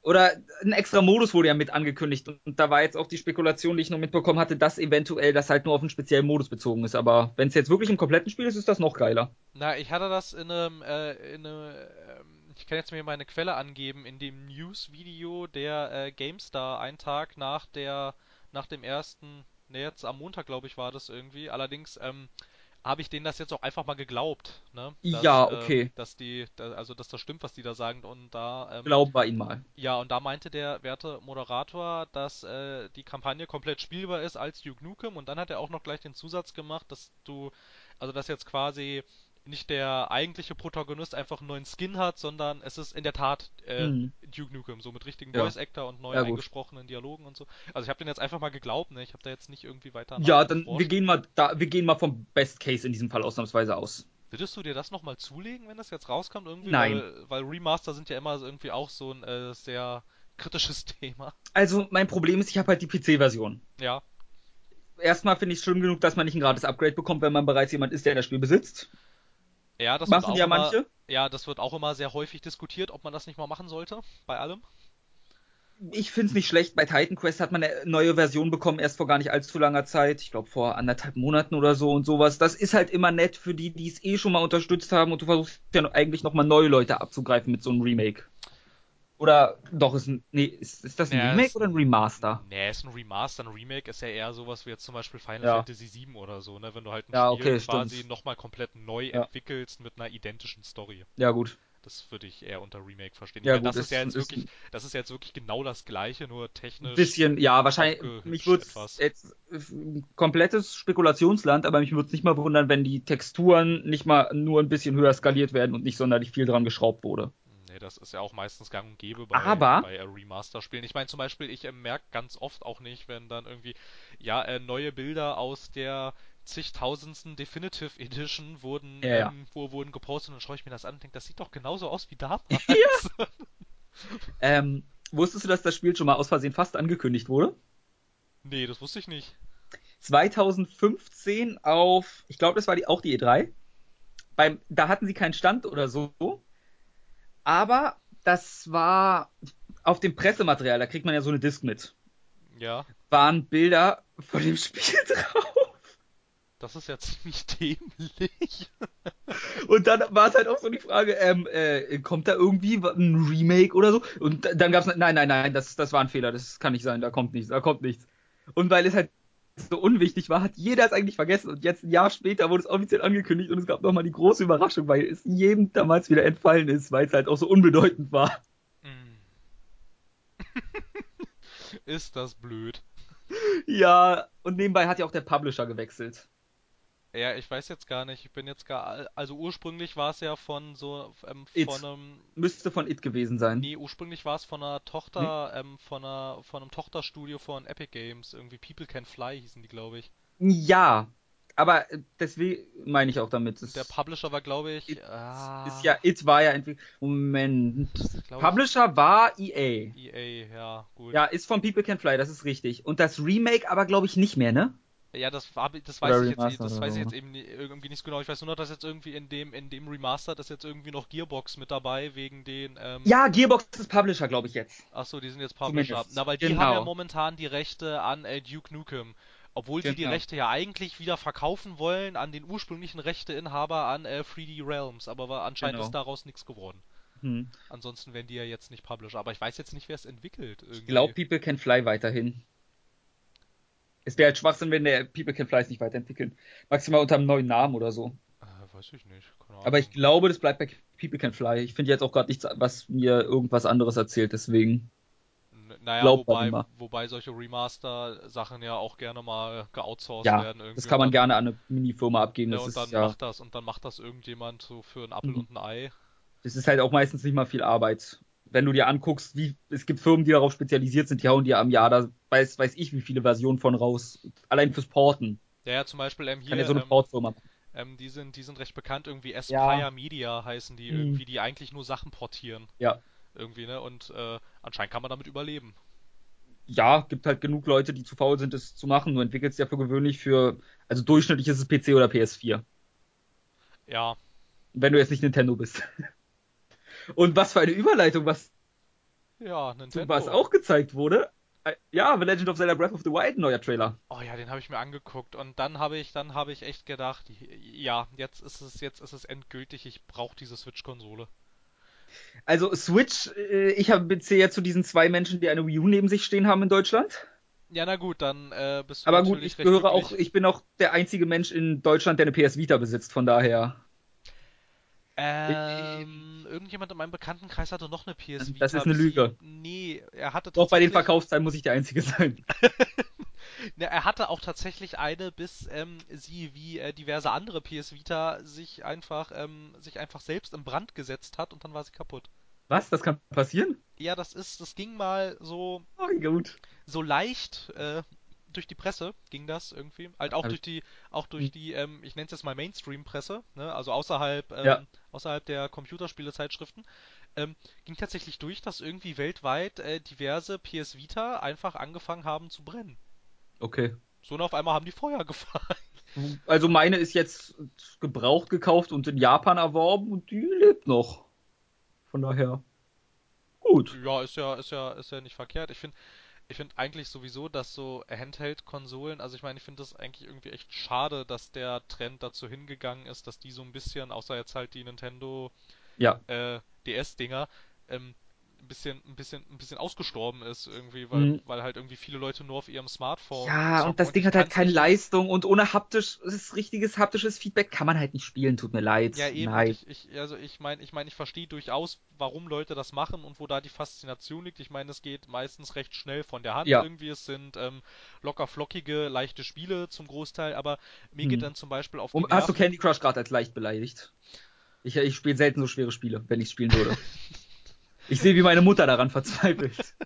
Oder ein extra Modus wurde ja mit angekündigt. Und da war jetzt auch die Spekulation, die ich noch mitbekommen hatte, dass eventuell das halt nur auf einen speziellen Modus bezogen ist. Aber wenn es jetzt wirklich im kompletten Spiel ist, ist das noch geiler. Na, ich hatte das in einem, äh, in einem, ähm, ich kann jetzt mir meine Quelle angeben, in dem News-Video der äh, GameStar einen Tag nach der, nach dem ersten, ne, jetzt am Montag, glaube ich, war das irgendwie. Allerdings, ähm, habe ich denen das jetzt auch einfach mal geglaubt, ne? Dass, Ja, äh, okay. dass die, also dass das stimmt, was die da sagen und da, ähm, Glauben wir ihn mal. ja, und da meinte der werte Moderator, dass äh, die Kampagne komplett spielbar ist als Duke Nukem und dann hat er auch noch gleich den Zusatz gemacht, dass du, also dass jetzt quasi nicht der eigentliche Protagonist einfach einen neuen Skin hat, sondern es ist in der Tat äh, Mhm. Duke Nukem, so mit richtigen Ja. Voice Actor und neu Ja, eingesprochenen Dialogen und so. Also ich habe den jetzt einfach mal geglaubt, ne? Ich habe da jetzt nicht irgendwie weiter Ja, dann wir gehen mal da, wir gehen mal vom Best Case in diesem Fall ausnahmsweise aus. Würdest du dir das nochmal zulegen, wenn das jetzt rauskommt irgendwie? Nein. Weil, weil Remaster sind ja immer irgendwie auch so ein äh, sehr kritisches Thema. Also mein Problem ist, ich habe halt die PC-Version. Ja. Erstmal finde ich es schlimm genug, dass man nicht ein gratis Upgrade bekommt, wenn man bereits jemand ist, der das Spiel besitzt. Ja, das wird Machen auch ja immer, manche. ja, das wird auch immer sehr häufig diskutiert, ob man das nicht mal machen sollte, bei allem. Ich finde es nicht schlecht. Bei Titan Quest hat man eine neue Version bekommen, erst vor gar nicht allzu langer Zeit. Ich glaube vor anderthalb Monaten oder so und sowas. Das ist halt immer nett für die, die es eh schon mal unterstützt haben und du versuchst ja eigentlich nochmal neue Leute abzugreifen mit so einem Remake. Oder doch, ist ein. Nee, ist, ist das ein Naja, Remake oder ein ein, Remaster? nee, ist ein Remaster, ein Remake ist ja eher sowas wie jetzt zum Beispiel Final Ja. Fantasy VII oder so, ne? Wenn du halt ein Ja, Spiel okay, quasi nochmal komplett neu Ja. entwickelst mit einer identischen Story. Ja, gut. Das würde ich eher unter Remake verstehen. Ja, gut, das ist ja jetzt ist wirklich, ein das ist ja jetzt wirklich genau das Gleiche, nur technisch bisschen, ja, wahrscheinlich. Mich würde jetzt ein komplettes Spekulationsland, aber mich würde es nicht mal wundern, wenn die Texturen nicht mal nur ein bisschen höher skaliert werden und nicht sonderlich viel dran geschraubt wurde. Nee, das ist ja auch meistens gang und gäbe bei, Aber, bei Remaster-Spielen. Ich meine zum Beispiel, ich äh, merke ganz oft auch nicht, wenn dann irgendwie, ja, äh, neue Bilder aus der zigtausendsten Definitive Edition wurden, ja, ja. ähm, wo, wurden gepostet und dann schaue ich mir das an und denke, das sieht doch genauso aus wie damals. Ja. Ähm, wusstest du, dass das Spiel schon mal aus Versehen fast angekündigt wurde? Nee, das wusste ich nicht. 2015 auf, ich glaube, das war die, auch die E3. Beim, da hatten sie keinen Stand oder so, aber das war auf dem Pressematerial, da kriegt man ja so eine Disc mit, Ja, waren Bilder von dem Spiel drauf. das ist ja ziemlich dämlich. Und dann war es halt auch so die Frage, ähm, äh, kommt da irgendwie ein Remake oder so? Und da- dann gab's, nein, nein, nein, das, das war ein Fehler, das kann nicht sein, da kommt nichts, da kommt nichts. Und weil es halt so unwichtig war, hat jeder es eigentlich vergessen. Und jetzt ein Jahr später wurde es offiziell angekündigt und es gab nochmal die große Überraschung, weil es jedem damals wieder entfallen ist, weil es halt auch so unbedeutend war. Mm. ist das blöd. Ja, und nebenbei hat ja auch der Publisher gewechselt. Ja, ich weiß jetzt gar nicht. Ich bin jetzt gar. Also ursprünglich war es ja von so ähm, von einem. Müsste von It gewesen sein. Nee, ursprünglich war es von einer Nee? Tochter, ähm, von einer, von einem Tochterstudio von Epic Games. Irgendwie People Can Fly hießen die, glaube ich. Ja, aber deswegen meine ich auch damit. Der Publisher war, glaube ich. It ist Ah, ja, It war ja entwickelt. Moment. glaube ich. Publisher war EA. EA, ja, gut. Ja, ist von People Can Fly, das ist richtig. Und das Remake aber, glaube ich, nicht mehr, ne? Ja, das war, das Oder weiß ich jetzt, das weiß ich jetzt eben nie- irgendwie nicht so genau. Ich weiß nur noch, dass jetzt irgendwie in dem, in dem Remastered ist jetzt irgendwie noch Gearbox mit dabei, wegen den, ähm, Ja, Gearbox ist Publisher, glaube ich, jetzt. ach so, die sind jetzt Publisher. Zumindest. Na, weil die haben ja Genau. momentan die Rechte an äh, Duke Nukem. Obwohl sie die Genau. Rechte ja eigentlich wieder verkaufen wollen an den ursprünglichen Rechteinhaber an äh, 3D Realms, aber war, anscheinend Genau. ist daraus nichts geworden. Hm. Ansonsten wären die ja jetzt nicht Publisher. Aber ich weiß jetzt nicht, wer es entwickelt. Ich Irgendwie. glaube, People Can Fly weiterhin. Es wäre halt Schwachsinn, wenn der People Can Fly nicht weiterentwickeln. Maximal unter einem neuen Namen oder so. Äh, weiß ich nicht. Aber ich glaube, das bleibt bei People Can Fly. Ich finde jetzt auch gerade nichts, was mir irgendwas anderes erzählt, deswegen. N- Naja, wobei, wobei solche Remaster-Sachen ja auch gerne mal geoutsourced Ja, werden irgendwie. das kann man dann, gerne an eine Minifirma abgeben. ja, Das und dann ist ja, macht das und dann macht das irgendjemand so für einen Apfel Mhm. und ein Ei. das ist halt auch meistens nicht mal viel Arbeit. Wenn du dir anguckst, wie, es gibt Firmen, die darauf spezialisiert sind, die hauen dir am Jahr, da weiß, weiß ich, wie viele Versionen von raus. Allein fürs Porten. Ja, ja, zum Beispiel ähm, Kann hier, ja so eine ähm, Portfirma machen. ähm, die sind, die sind recht bekannt, irgendwie Ja. Aspire Media heißen die Mhm. irgendwie, die eigentlich nur Sachen portieren. Ja. Irgendwie, ne? Und äh, anscheinend kann man damit überleben. Ja, gibt halt genug Leute, die zu faul sind, das zu machen. Du entwickelst ja für gewöhnlich für, also durchschnittlich ist es PC oder PS4. Ja, Wenn du jetzt nicht Nintendo bist. Und was für eine Überleitung, was, ja, Nintendo. was auch gezeigt wurde. Äh, Ja, The Legend of Zelda Breath of the Wild, neuer Trailer. Oh ja, den habe ich mir angeguckt und dann habe ich, dann habe ich echt gedacht, ja, jetzt ist es, jetzt ist es endgültig, ich brauche diese Switch-Konsole. Also Switch, äh, ich hab- zähle ja zu diesen zwei Menschen, die eine Wii U neben sich stehen haben in Deutschland. Ja, na gut, dann äh, bist du Aber gut, ich gehöre auch, glücklich. ich bin auch der einzige Mensch in Deutschland, der eine PS Vita besitzt, von daher. Ähm, irgendjemand in meinem Bekanntenkreis hatte noch eine PS Vita. Das ist eine sie- Lüge. Nee, er hatte Doch bei den Verkaufszahlen muss ich der Einzige sein. ne, er hatte auch tatsächlich eine, bis ähm, sie wie äh, diverse andere PS Vita sich einfach, ähm, sich einfach selbst in Brand gesetzt hat und dann war sie kaputt. Was? Das kann passieren? Ja, das ist, das ging mal so, Oh, gut. so leicht äh, durch die Presse ging das irgendwie. Halt auch Hab durch die, auch durch Hm. die, ähm, ich nenne es jetzt mal Mainstream-Presse, ne? Also außerhalb, ähm, Ja. außerhalb der Computerspielezeitschriften. Ähm, ging tatsächlich durch, dass irgendwie weltweit äh, diverse PS Vita einfach angefangen haben zu brennen. Okay. So und auf einmal haben die Feuer gefahren. Also meine ist jetzt gebraucht gekauft und in Japan erworben und die lebt noch. Von daher. Gut. Ja, ist ja, ist ja, ist ja nicht verkehrt. Ich finde, ich finde eigentlich sowieso, dass so Handheld-Konsolen, also ich meine, ich finde das eigentlich irgendwie echt schade, dass der Trend dazu hingegangen ist, dass die so ein bisschen, außer jetzt halt die Nintendo Ja. äh, DS-Dinger, ähm, ein bisschen, ein bisschen, ein bisschen ausgestorben ist irgendwie, weil, Mhm. weil halt irgendwie viele Leute nur auf ihrem Smartphone Ja, und das Ding ich hat halt keine Leistung und ohne haptisch, das richtiges haptisches Feedback kann man halt nicht spielen, tut mir leid. Ja, eben. Nein. Und ich, ich, also ich meine, ich meine, ich verstehe durchaus, warum Leute das machen und wo da die Faszination liegt. Ich meine, es geht meistens recht schnell von der Hand Ja. irgendwie. Es sind ähm, locker flockige, leichte Spiele zum Großteil, aber mir geht Hm. dann zum Beispiel auf die Um, hast du Candy Crush gerade als leicht beleidigt? Ich, ich spiele selten so schwere Spiele, wenn ich spielen würde. ich sehe, wie meine Mutter daran verzweifelt.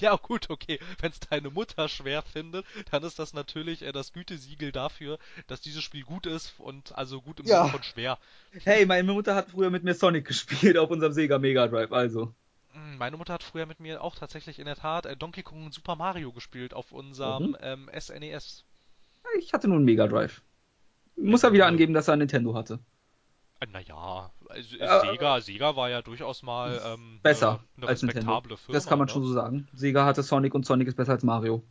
Ja, gut, okay. Wenn es deine Mutter schwer findet, dann ist das natürlich äh, das Gütesiegel dafür, dass dieses Spiel gut ist und also gut im Ja. Sinne von schwer. Hey, meine Mutter hat früher mit mir Sonic gespielt auf unserem Sega Mega Drive, also. Hm, Meine Mutter hat früher mit mir auch tatsächlich in der Tat äh, Donkey Kong und Super Mario gespielt auf unserem Mhm. ähm, SNES. Ich hatte nur einen Mega Drive. Muss er wieder angeben, dass er ein Nintendo hatte. Naja, also, äh, Äh, Sega, Sega war ja durchaus mal ähm, Besser äh, eine als Nintendo. Firma. Das kann man ne? schon so sagen. Sega hatte Sonic und Sonic ist besser als Mario.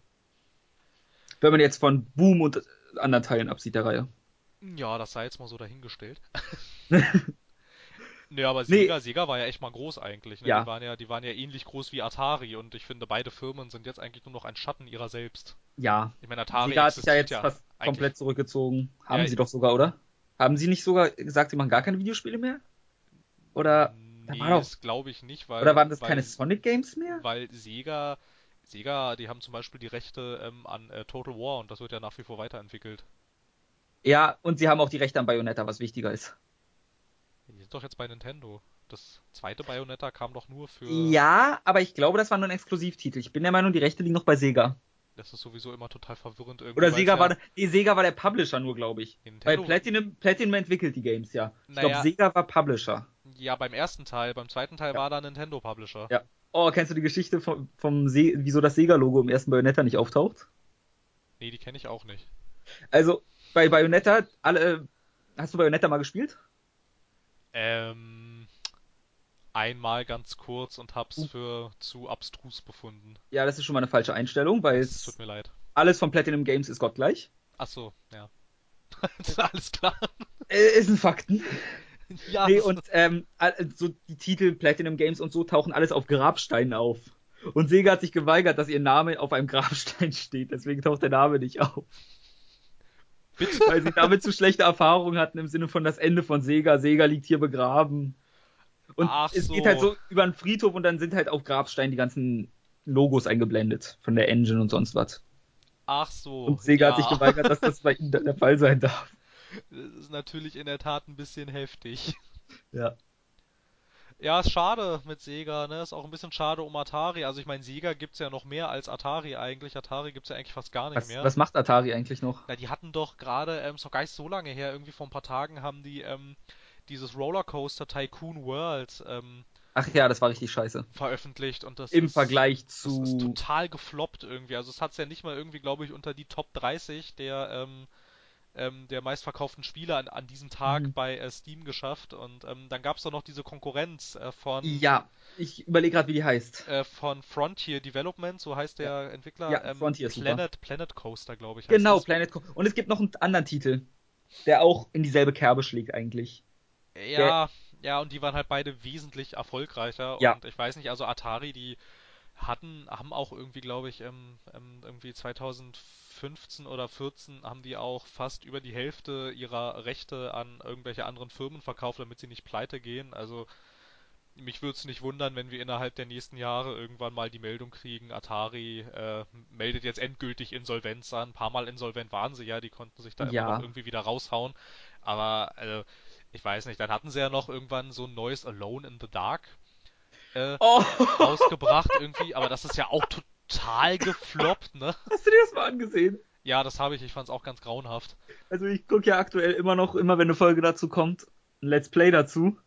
Wenn man jetzt von Boom und anderen Teilen absieht der Reihe. Ja, das sei jetzt mal so dahingestellt. Nee, aber Nee. Sega, Sega war ja echt mal groß eigentlich. Ne? Ja. Die waren ja, die waren ja ähnlich groß wie Atari und ich finde, beide Firmen sind jetzt eigentlich nur noch ein Schatten ihrer selbst. Ja, Ich meine, Atari Sega hat sich ja jetzt fast eigentlich- komplett zurückgezogen. Haben Ja, sie doch sogar, oder? Haben sie nicht sogar gesagt, sie machen gar keine Videospiele mehr? Oder, Nee, war das glaube ich nicht, weil. oder waren das weil, keine Sonic Games mehr? Weil Sega, Sega, die haben zum Beispiel die Rechte ähm, an äh, Total War und das wird ja nach wie vor weiterentwickelt. Ja, und sie haben auch die Rechte an Bayonetta, was wichtiger ist. Die sind doch jetzt bei Nintendo. Das zweite Bayonetta kam doch nur für. Ja, aber ich glaube, das war nur ein Exklusivtitel. Ich bin der Meinung, die Rechte liegen noch bei Sega. Das ist sowieso immer total verwirrend irgendwie. Oder Sega ja, war, nee, Sega war der Publisher nur, glaube ich. Weil Nintendo, Platinum, Platinum entwickelt die Games, ja. Ich Naja. glaube, Sega war Publisher. Ja, beim ersten Teil. Beim zweiten Teil Ja. war da Nintendo Publisher. Ja. Oh, kennst du die Geschichte vom, vom Se wieso das Sega-Logo im ersten Bayonetta nicht auftaucht? Nee, die kenne ich auch nicht. Also, bei Bayonetta, alle, hast du Bayonetta mal gespielt? Ähm, einmal ganz kurz und hab's Uh. für zu abstrus befunden. Ja, das ist schon mal eine falsche Einstellung, weil Es tut mir leid. alles von Platinum Games ist gottgleich. Ach so, ja. Alles klar. Äh, ist ein Fakten. ja, Nee, und ähm, so die Titel Platinum Games und so tauchen alles auf Grabsteinen auf. Und Sega hat sich geweigert, dass ihr Name auf einem Grabstein steht. Deswegen taucht der Name nicht auf. bitte. Weil sie damit zu schlechte Erfahrungen hatten im Sinne von das Ende von Sega. Sega liegt hier begraben. Und Ach es so. geht halt so über einen Friedhof und dann sind halt auf Grabsteinen die ganzen Logos eingeblendet. Von der Engine und sonst was. Ach so. Und Sega ja. hat sich geweigert, dass das bei ihnen der Fall sein darf. Das ist natürlich in der Tat ein bisschen heftig. Ja. Ja, ist schade mit Sega, ne? Ist auch ein bisschen schade um Atari. Also ich meine, Sega gibt's ja noch mehr als Atari eigentlich. Atari gibt's ja eigentlich fast gar nicht Was, mehr. was macht Atari eigentlich noch? Na, die hatten doch gerade, ähm, ist doch gar nicht so lange her, irgendwie vor ein paar Tagen haben die ähm, dieses Rollercoaster Tycoon World ähm, Ach ja, das war richtig scheiße. veröffentlicht und das Im ist, Vergleich das ist zu. total gefloppt irgendwie. Also es hat's ja nicht mal irgendwie, glaube ich, unter die Top 30 der ähm, ähm, der meistverkauften Spiele an, an diesem Tag Mhm. bei äh, Steam geschafft und ähm, dann gab's doch noch diese Konkurrenz äh, von Ja, ich überlege gerade, wie die heißt. äh, von Frontier Development, so heißt der Entwickler. Ja, ähm, Frontier ist super. Planet, Planet Coaster, glaube ich. Genau, das. Planet Co Und es gibt noch einen anderen Titel, der auch in dieselbe Kerbe schlägt eigentlich. Ja, ja, und die waren halt beide wesentlich erfolgreicher. Ja. Und ich weiß nicht, also Atari, die hatten, haben auch irgendwie, glaube ich, ähm, irgendwie 2015 oder 14 haben die auch fast über die Hälfte ihrer Rechte an irgendwelche anderen Firmen verkauft, damit sie nicht pleite gehen. Also mich würde es nicht wundern, wenn wir innerhalb der nächsten Jahre irgendwann mal die Meldung kriegen, Atari äh, meldet jetzt endgültig Insolvenz an. Ein paar Mal insolvent waren sie ja, die konnten sich da immer Ja. noch irgendwie wieder raushauen. Aber äh, ich weiß nicht, dann hatten sie ja noch irgendwann so ein neues Alone in the Dark äh, Oh, rausgebracht irgendwie, aber das ist ja auch total gefloppt, ne? hast du dir das mal angesehen? Ja, das habe ich, ich fand's auch ganz grauenhaft. Also ich gucke ja aktuell immer noch, immer wenn eine Folge dazu kommt, ein Let's Play dazu.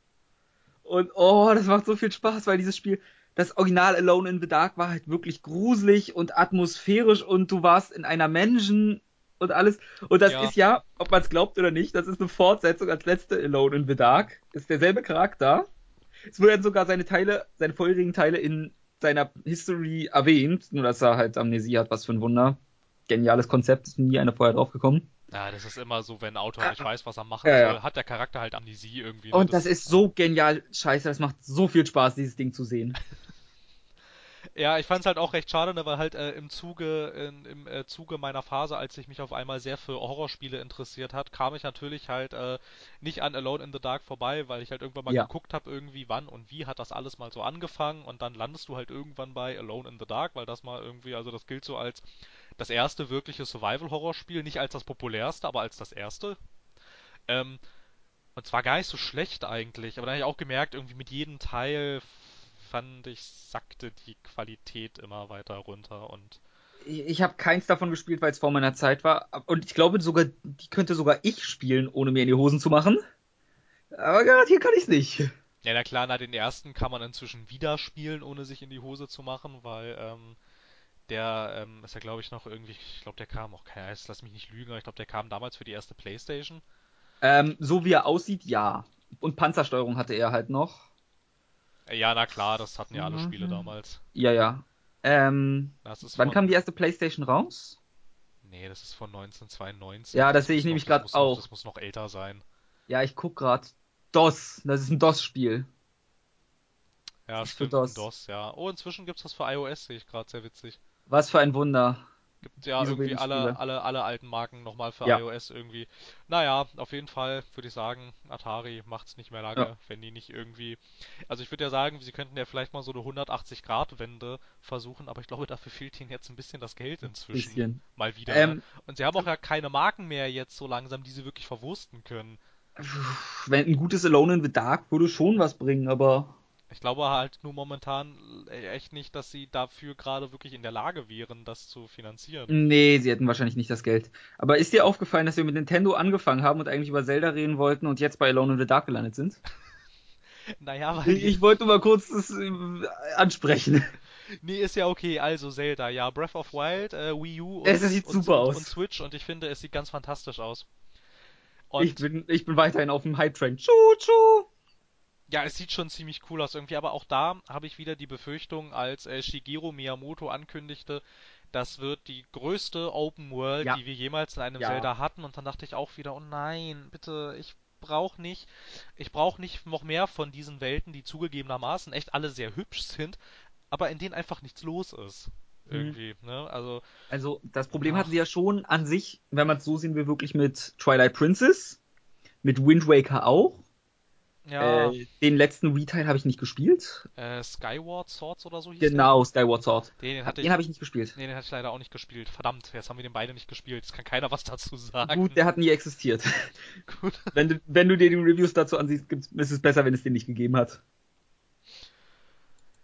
Und oh, das macht so viel Spaß, weil dieses Spiel, das Original Alone in the Dark war halt wirklich gruselig und atmosphärisch und du warst in einer Mansion und alles. Und das Ja. ist ja, ob man es glaubt oder nicht, das ist eine Fortsetzung als letzte Alone in the Dark. Ist derselbe Charakter. Es wurden sogar seine Teile, seine vorherigen Teile in seiner History erwähnt, nur dass er halt Amnesie hat, was für ein Wunder. Geniales Konzept, ist nie einer vorher drauf gekommen. Ja, das ist immer so, wenn ein Autor nicht weiß, was er machen Ja, ja. soll, hat der Charakter halt Amnesie irgendwie. Und das ist so genial scheiße, das macht so viel Spaß, dieses Ding zu sehen. Ja, ich fand es halt auch recht schade, ne, weil halt äh, im Zuge in, im äh, Zuge meiner Phase, als ich mich auf einmal sehr für Horrorspiele interessiert hat, kam ich natürlich halt äh, nicht an Alone in the Dark vorbei, weil ich halt irgendwann mal Ja. geguckt habe, irgendwie wann und wie hat das alles mal so angefangen und dann landest du halt irgendwann bei Alone in the Dark, weil das mal irgendwie, also das gilt so als das erste wirkliche Survival-Horrorspiel, nicht als das populärste, aber als das erste. Ähm, und zwar gar nicht so schlecht eigentlich, aber dann habe ich auch gemerkt, irgendwie mit jedem Teil fand ich, sackte die Qualität immer weiter runter und Ich, ich habe keins davon gespielt, weil es vor meiner Zeit war. Und ich glaube sogar, die könnte sogar ich spielen, ohne mir in die Hosen zu machen. Aber garantiert kann ich's nicht. ja, na klar, na den ersten kann man inzwischen wieder spielen, ohne sich in die Hose zu machen, weil ähm, der ähm, ist ja glaube ich noch irgendwie, ich glaube der kam auch, keine Ahnung, lass mich nicht lügen, aber ich glaube der kam damals für die erste PlayStation. Ähm, so wie er aussieht, ja. Und Panzersteuerung hatte er halt noch. Äh, ja, na klar, das hatten ja alle Spiele Mhm. damals. Ja, ja. Ähm, Das ist wann von, kam die erste PlayStation raus? Nee, das ist von 1992. Ja, das sehe ich nämlich das noch- auch. Das muss noch älter sein. Ja, ich guck grad. DOS. Das ist ein DOS-Spiel. Ja, Das stimmt, ein DOS. DOS, ja. Oh, inzwischen gibt's das für iOS, sehe ich gerade, sehr witzig. Was für ein Wunder. Gibt ja so irgendwie alle, Spiele. alle, alle alten Marken nochmal für Ja. iOS irgendwie. Naja, auf jeden Fall würde ich sagen, Atari macht's nicht mehr lange, Ja. wenn die nicht irgendwie. Also ich würde ja sagen, sie könnten ja vielleicht mal so eine 180-Grad-Wende versuchen, aber ich glaube, dafür fehlt ihnen jetzt ein bisschen das Geld inzwischen. Bisschen. Mal wieder. Ähm, ne? Und sie haben auch ja keine Marken mehr jetzt so langsam, die sie wirklich verwursten können. wenn ein gutes Alone in the Dark würde schon was bringen, aber Ich glaube halt nur momentan äh, echt nicht, dass sie dafür gerade wirklich in der Lage wären, das zu finanzieren. nee, sie hätten wahrscheinlich nicht das Geld. Aber ist dir aufgefallen, dass wir mit Nintendo angefangen haben und eigentlich über Zelda reden wollten und jetzt bei Alone in the Dark gelandet sind? Naja, weil Ich, ich wollte mal kurz das äh, ansprechen. Nee, ist ja okay. Also Zelda, ja, Breath of Wild, äh, Wii U und, Es sieht und, super und, aus. und Switch und ich finde, es sieht ganz fantastisch aus. Ich Und bin, ich bin weiterhin auf dem Hype-Train. Tschu, tschu. Ja, es sieht schon ziemlich cool aus irgendwie, aber auch da habe ich wieder die Befürchtung, als äh, Shigeru Miyamoto ankündigte, das wird die größte Open World, Ja. die wir jemals in einem Ja. Zelda hatten und dann dachte ich auch wieder, oh nein, bitte, ich brauche nicht, ich brauche nicht noch mehr von diesen Welten, die zugegebenermaßen echt alle sehr hübsch sind, aber in denen einfach nichts los ist. Mhm. Irgendwie, ne? Also Also, das Problem Ach. hatten sie ja schon an sich, wenn man es so sehen will, wirklich mit Twilight Princess, mit Wind Waker auch. Ja, Äh, den letzten Retail habe ich nicht gespielt. äh, Skyward Swords oder so hieß Genau, Skyward Sword. der? Den, den Den ich, habe ich nicht gespielt. nee, den hatte ich leider auch nicht gespielt. Verdammt, jetzt haben wir den beide nicht gespielt. Jetzt kann keiner was dazu sagen. Gut, der hat nie existiert. Gut. wenn, du, wenn du dir die Reviews dazu ansiehst, ist es besser, wenn es den nicht gegeben hat.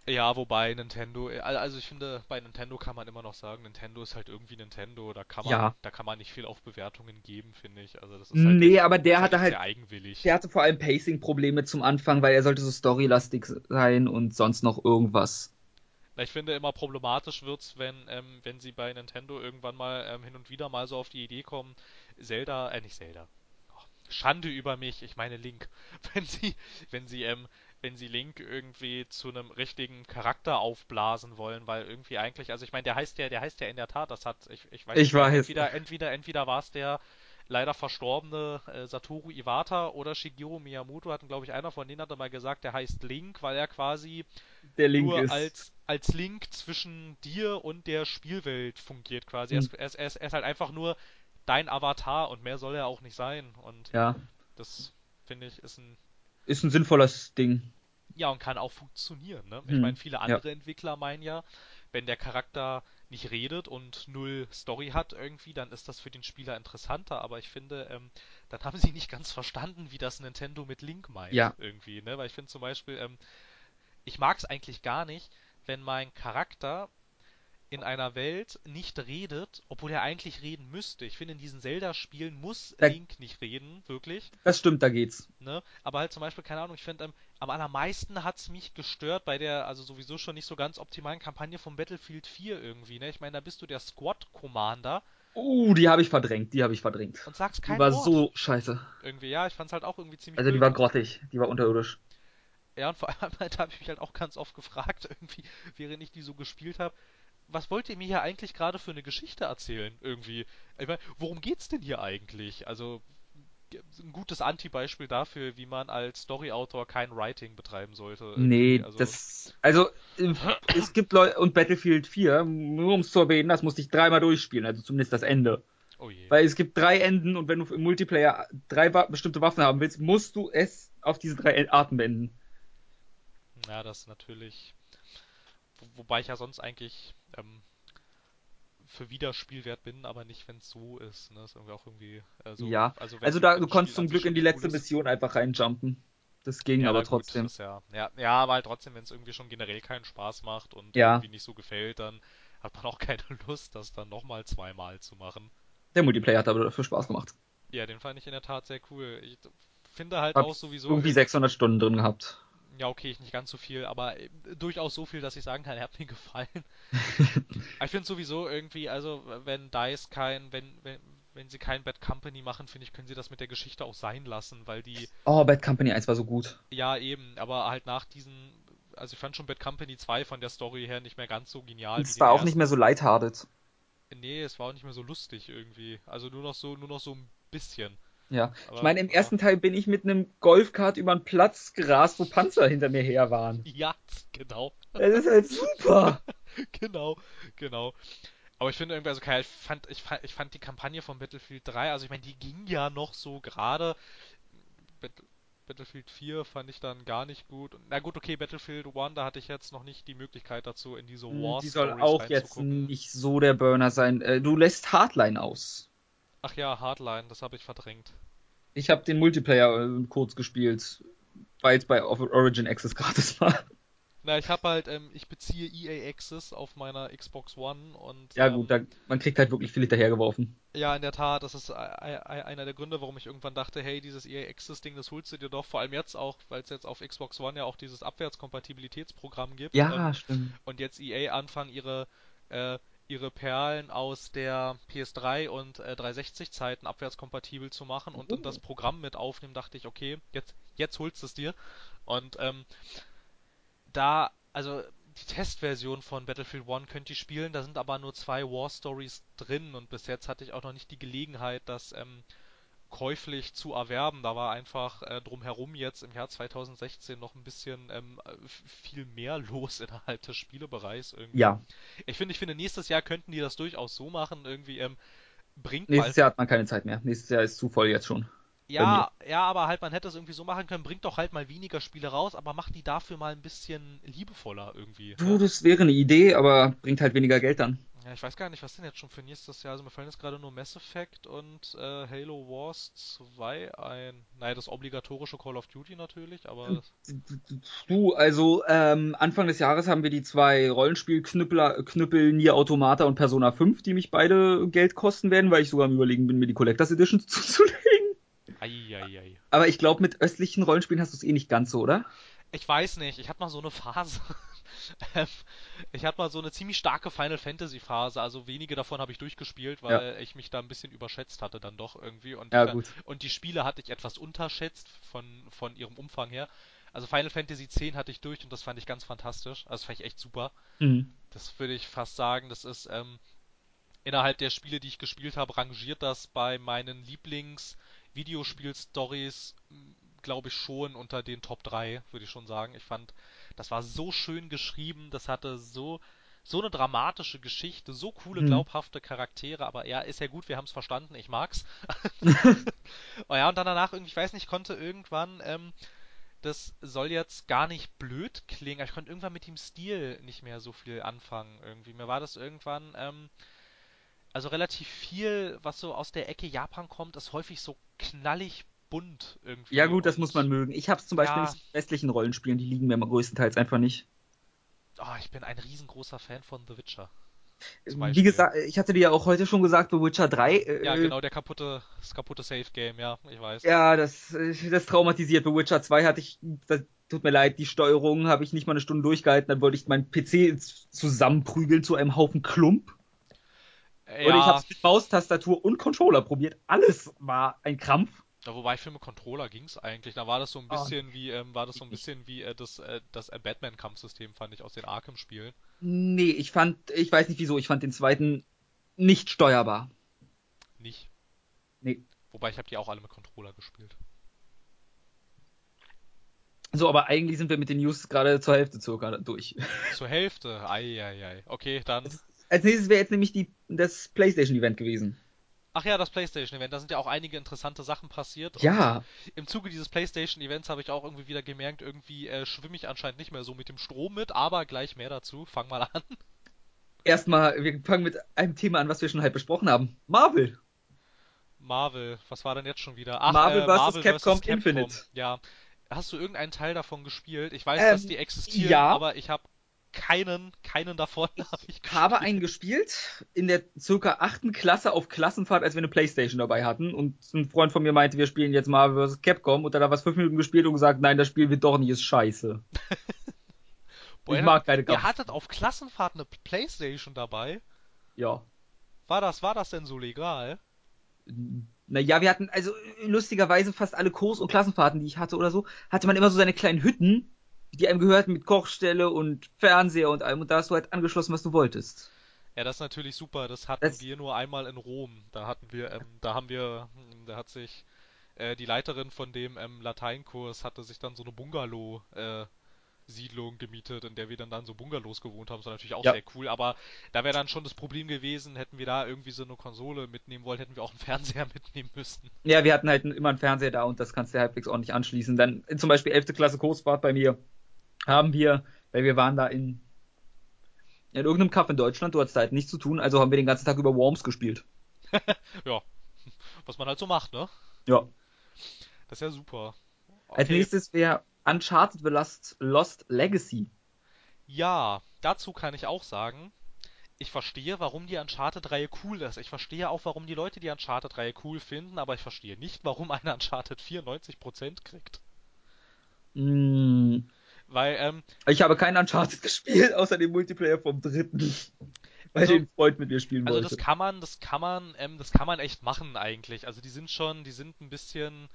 Ja, wobei Nintendo, äh, also ich finde, bei Nintendo kann man immer noch sagen, Nintendo ist halt irgendwie Nintendo. Da kann man, Ja. da kann man nicht viel auf Bewertungen geben, finde ich. Also das ist halt Nee, echt, aber der ist hatte halt, eigenwillig. der hatte vor allem Pacing-Probleme zum Anfang, weil er sollte so storylastig sein und sonst noch irgendwas. Na, Ich finde immer problematisch wird's, wenn, ähm, wenn sie bei Nintendo irgendwann mal ähm, hin und wieder mal so auf die Idee kommen, Zelda, äh, nicht Zelda. Schande über mich, ich meine Link. Wenn sie, wenn sie, ähm, wenn sie Link irgendwie zu einem richtigen Charakter aufblasen wollen, weil irgendwie eigentlich, also ich meine, der heißt ja, der heißt ja in der Tat, das hat, ich, ich weiß Ich nicht weiß. entweder, entweder, entweder war es der leider verstorbene äh, Satoru Iwata oder Shigeru Miyamoto hatten, glaube ich, einer von denen hatte mal gesagt, der heißt Link, weil er quasi Link nur ist. als, als Link zwischen dir und der Spielwelt fungiert quasi. Hm. Er, ist, er, ist, er, ist, er ist halt einfach nur dein Avatar und mehr soll er auch nicht sein. Und Ja, das finde ich ist ein ist ein sinnvolles Ding. ja und kann auch funktionieren. Ne? Ich Hm, meine, viele ja. andere Entwickler meinen ja, wenn der Charakter nicht redet und null Story hat irgendwie, dann ist das für den Spieler interessanter. Aber ich finde, ähm, dann haben sie nicht ganz verstanden, wie das Nintendo mit Link meint Ja. irgendwie. Ne? Weil ich finde zum Beispiel, ähm, ich mag es eigentlich gar nicht, wenn mein Charakter in einer Welt nicht redet, obwohl er eigentlich reden müsste. Ich finde, in diesen Zelda-Spielen muss Da- Link nicht reden, wirklich. Das stimmt, da geht's. Ne? Aber halt zum Beispiel, keine Ahnung, ich finde, ähm, am allermeisten hat's mich gestört bei der, also sowieso schon nicht so ganz optimalen Kampagne von Battlefield 4 irgendwie, ne? Ich meine, da bist du der Squad-Commander Uh, die habe ich verdrängt, die habe ich verdrängt. und sagst Die kein war Wort. so scheiße. Irgendwie, ja, ich fand's halt auch irgendwie ziemlich Also die blöd. war grottig, die war unterirdisch. Ja, und vor allem halt, habe ich mich halt auch ganz oft gefragt, irgendwie, während ich die so gespielt habe, was wollt ihr mir hier eigentlich gerade für eine Geschichte erzählen? Irgendwie. Ich meine, worum geht's denn hier eigentlich? Also, ein gutes Anti-Beispiel dafür, wie man als Story-Autor kein Writing betreiben sollte. Nee, also, das, also es gibt Leute, und Battlefield 4, nur um es zu erwähnen, das musste ich dreimal durchspielen, also zumindest das Ende. Oh je. Weil es gibt drei Enden und wenn du im Multiplayer drei bestimmte Waffen haben willst, musst du es auf diese drei Arten beenden. Ja, das ist natürlich. Wo, wobei ich ja sonst eigentlich ähm, für Wiederspielwert bin, aber nicht, wenn es so ist. Ne? ist irgendwie auch irgendwie. Äh, so, ja, also, also da, du konntest zum Glück in die letzte Mission einfach reinjumpen. Das ging ja, aber trotzdem. Gut, ja, ja, ja, aber halt trotzdem, wenn es irgendwie schon generell keinen Spaß macht und ja. irgendwie nicht so gefällt, dann hat man auch keine Lust, das dann nochmal zweimal zu machen. Der Multiplayer hat aber dafür Spaß gemacht. Ja, den fand ich in der Tat sehr cool. Ich finde halt Hab auch sowieso. Irgendwie 600 Stunden drin gehabt. Ja, okay, nicht ganz so viel, aber äh, durchaus so viel, dass ich sagen kann, er hat mir gefallen. ich finde sowieso irgendwie, also wenn DICE kein, wenn, wenn, wenn sie kein Bad Company machen, finde ich, können sie das mit der Geschichte auch sein lassen, weil die. Oh, Bad Company 1 war so gut. Ja, eben, aber halt nach diesen. Also ich fand schon Bad Company 2 von der Story her nicht mehr ganz so genial. Es war auch ersten. nicht mehr so lighthearted. Nee, es war auch nicht mehr so lustig irgendwie. Also nur noch so, nur noch so ein bisschen. Ja, Aber, ich meine, im ersten Teil bin ich mit einem Golfkart über einen Platz gerast, wo Panzer hinter mir her waren. Ja, genau. Das ist halt super. genau, genau. Aber ich finde irgendwie, also Kai, ich fand, ich fand, ich fand die Kampagne von Battlefield 3, also ich meine, die ging ja noch so gerade. Battlefield 4 fand ich dann gar nicht gut. Na gut, okay, Battlefield 1, da hatte ich jetzt noch nicht die Möglichkeit dazu, in diese hm, War Die soll auch jetzt nicht so der Burner sein. Äh, du lässt Hardline aus. Ach ja, Hardline, das habe ich verdrängt. Ich habe den Multiplayer äh, kurz gespielt, weil es bei Origin Access gratis war. Na, ich habe halt, ähm, ich beziehe EA Access auf meiner Xbox One und. Ja, gut, ähm, da, man kriegt halt wirklich viel hinterhergeworfen. Ja, in der Tat, das ist einer der Gründe, warum ich irgendwann dachte, hey, dieses EA Access-Ding, das holst du dir doch, vor allem jetzt auch, weil es jetzt auf Xbox One ja auch dieses Abwärtskompatibilitätsprogramm gibt. Ja, ähm, stimmt. Und jetzt EA anfangen, ihre äh, ihre Perlen aus der PS3 und äh, 360 Zeiten abwärtskompatibel zu machen und in das oh. Programm mit aufnehmen, dachte ich, okay, jetzt, jetzt holst du es dir. Und ähm, da, also die Testversion von Battlefield 1 könnt ihr spielen, da sind aber nur zwei War Stories drin und bis jetzt hatte ich auch noch nicht die Gelegenheit, das ähm, käuflich zu erwerben. Da war einfach äh, drumherum jetzt im Jahr 2016 noch ein bisschen ähm, viel mehr los innerhalb des Spielebereichs. Irgendwie. Ja. Ich finde, ich finde, nächstes Jahr könnten die das durchaus so machen, irgendwie ähm, bringt Nächstes mal... Jahr hat man keine Zeit mehr. Nächstes Jahr ist zu voll jetzt schon. Ja, ja, aber halt, man hätte es irgendwie so machen können, bringt doch halt mal weniger Spiele raus, aber macht die dafür mal ein bisschen liebevoller irgendwie. Du, das wäre eine Idee, aber bringt halt weniger Geld dann. Ja, ich weiß gar nicht, was denn jetzt schon für nächstes Jahr? Also mir fallen jetzt gerade nur Mass Effect und äh, Halo Wars 2 ein. Naja, das obligatorische Call of Duty natürlich, aber. Du, also ähm, Anfang des Jahres haben wir die zwei Rollenspielknüppel Knüppel Nier Automata und Persona 5, die mich beide Geld kosten werden, weil ich sogar am überlegen bin, mir die Collectors Editions zuzulegen. Eieiei. Aber ich glaube, mit östlichen Rollenspielen hast du es eh nicht ganz so, oder? Ich weiß nicht, ich hatte mal so eine Phase. Ähm, ich hatte mal so eine ziemlich starke Final Fantasy Phase, also wenige davon habe ich durchgespielt, weil ja. ich mich da ein bisschen überschätzt hatte dann doch irgendwie und, ja, die, und die Spiele hatte ich etwas unterschätzt von, von ihrem Umfang her. Also Final Fantasy X hatte ich durch und das fand ich ganz fantastisch. Also das fand ich echt super. Mhm. Das würde ich fast sagen, das ist ähm, innerhalb der Spiele, die ich gespielt habe, rangiert das bei meinen Lieblings Videospiel-Stories, glaube ich, schon unter den Top 3, würde ich schon sagen. Ich fand das war so schön geschrieben, das hatte so so eine dramatische Geschichte, so coole, mhm. glaubhafte Charaktere, aber ja, ist ja gut, wir haben es verstanden, ich mag's. oh ja, und dann danach irgendwie, ich weiß nicht, konnte irgendwann, ähm, das soll jetzt gar nicht blöd klingen, ich konnte irgendwann mit dem Stil nicht mehr so viel anfangen irgendwie. Mir war das irgendwann, ähm, also relativ viel, was so aus der Ecke Japan kommt, ist häufig so knallig bunt irgendwie. Ja gut, das muss man mögen. Ich hab's zum Beispiel ja. nicht westlichen Rollenspielen, die liegen mir größtenteils einfach nicht. Oh, ich bin ein riesengroßer Fan von The Witcher. Wie gesagt, ich hatte dir ja auch heute schon gesagt, The Witcher 3. Äh, ja, genau, der kaputte, das kaputte Safe-Game, ja, ich weiß. Ja, das, das traumatisiert. The Witcher 2 hatte ich, das, tut mir leid, die Steuerung habe ich nicht mal eine Stunde durchgehalten, dann wollte ich meinen PC zusammenprügeln zu einem Haufen Klump. Ja. Und ich habe es mit Maustastatur und Controller probiert. Alles war ein Krampf. Ja, wobei für einen Controller ging's eigentlich. Da war das so ein ah. bisschen oh. wie, ähm, war das so ein bisschen wie äh, das, äh, das äh, Batman-Kampfsystem, fand ich, aus den Arkham-Spielen. Nee, ich fand, ich weiß nicht wieso, ich fand den zweiten nicht steuerbar. Nicht? Nee. Wobei ich habe die auch alle mit Controller gespielt. So, aber eigentlich sind wir mit den News gerade zur Hälfte circa durch. Zur Hälfte? Eieiei. Okay, dann. Als nächstes wäre jetzt nämlich die, das PlayStation-Event gewesen. Ach ja, das PlayStation-Event, da sind ja auch einige interessante Sachen passiert. Ja. Im Zuge dieses PlayStation-Events habe ich auch irgendwie wieder gemerkt, irgendwie äh, schwimme ich anscheinend nicht mehr so mit dem Strom mit, aber gleich mehr dazu. Fang mal an. Erstmal, wir fangen mit einem Thema an, was wir schon halt besprochen haben. Marvel. Marvel, was war denn jetzt schon wieder? Ach, Marvel äh, vs. Marvel Capcom vs. Infinite. Ja. Hast du irgendeinen Teil davon gespielt? Ich weiß, Ähm, dass die existieren, ja. aber ich habe keinen, keinen davon habe ich Ich habe einen gespielt in der circa achten Klasse auf Klassenfahrt, als wir eine Playstation dabei hatten. Und ein Freund von mir meinte, wir spielen jetzt Marvel vs. Capcom. Und dann hat er was fünf Minuten gespielt und gesagt, nein, das Spiel wird doch nicht, ist scheiße. Boah, ich mag keine Ihr hattet auf Klassenfahrt eine Playstation dabei? Ja. War das, war das denn so legal? Naja, wir hatten, also lustigerweise fast alle Kurs- und Klassenfahrten, die ich hatte oder so, hatte man immer so seine kleinen Hütten, die einem gehörten mit Kochstelle und Fernseher und allem. Und da hast du halt angeschlossen, was du wolltest. Ja, das ist natürlich super. Das hatten Das- wir nur einmal in Rom. Da hatten wir, ähm, da haben wir, hm, da hat sich äh, die Leiterin von dem ähm, Lateinkurs hatte sich dann so eine Bungalow äh, Siedlung gemietet, in der wir dann dann so Bungalows gewohnt haben. Das war natürlich auch Ja. sehr cool. Aber da wäre dann schon das Problem gewesen, hätten wir da irgendwie so eine Konsole mitnehmen wollen, hätten wir auch einen Fernseher mitnehmen müssen. Ja, wir hatten halt immer einen Fernseher da und das kannst du halbwegs ordentlich anschließen. Dann zum Beispiel 11. Klasse Kursfahrt bei mir haben wir, weil wir waren da in, in irgendeinem Kaff in Deutschland, du hattest da halt nichts zu tun, also haben wir den ganzen Tag über Worms gespielt. Ja, was man halt so macht, ne? Ja. Das ist ja super. Als Okay. nächstes wäre Uncharted The Lost, Lost Legacy. Ja, dazu kann ich auch sagen, ich verstehe, warum die Uncharted-Reihe cool ist. Ich verstehe auch, warum die Leute die Uncharted-Reihe cool finden, aber ich verstehe nicht, warum eine Uncharted 94% kriegt. Mm, Weil, ähm, ich habe keinen Uncharted gespielt, außer dem Multiplayer vom dritten. Weil Also- den Freund mit mir spielen also wollte. das kann man, das kann man, ähm, das kann man echt machen eigentlich. Also die sind schon, die sind ein bisschen,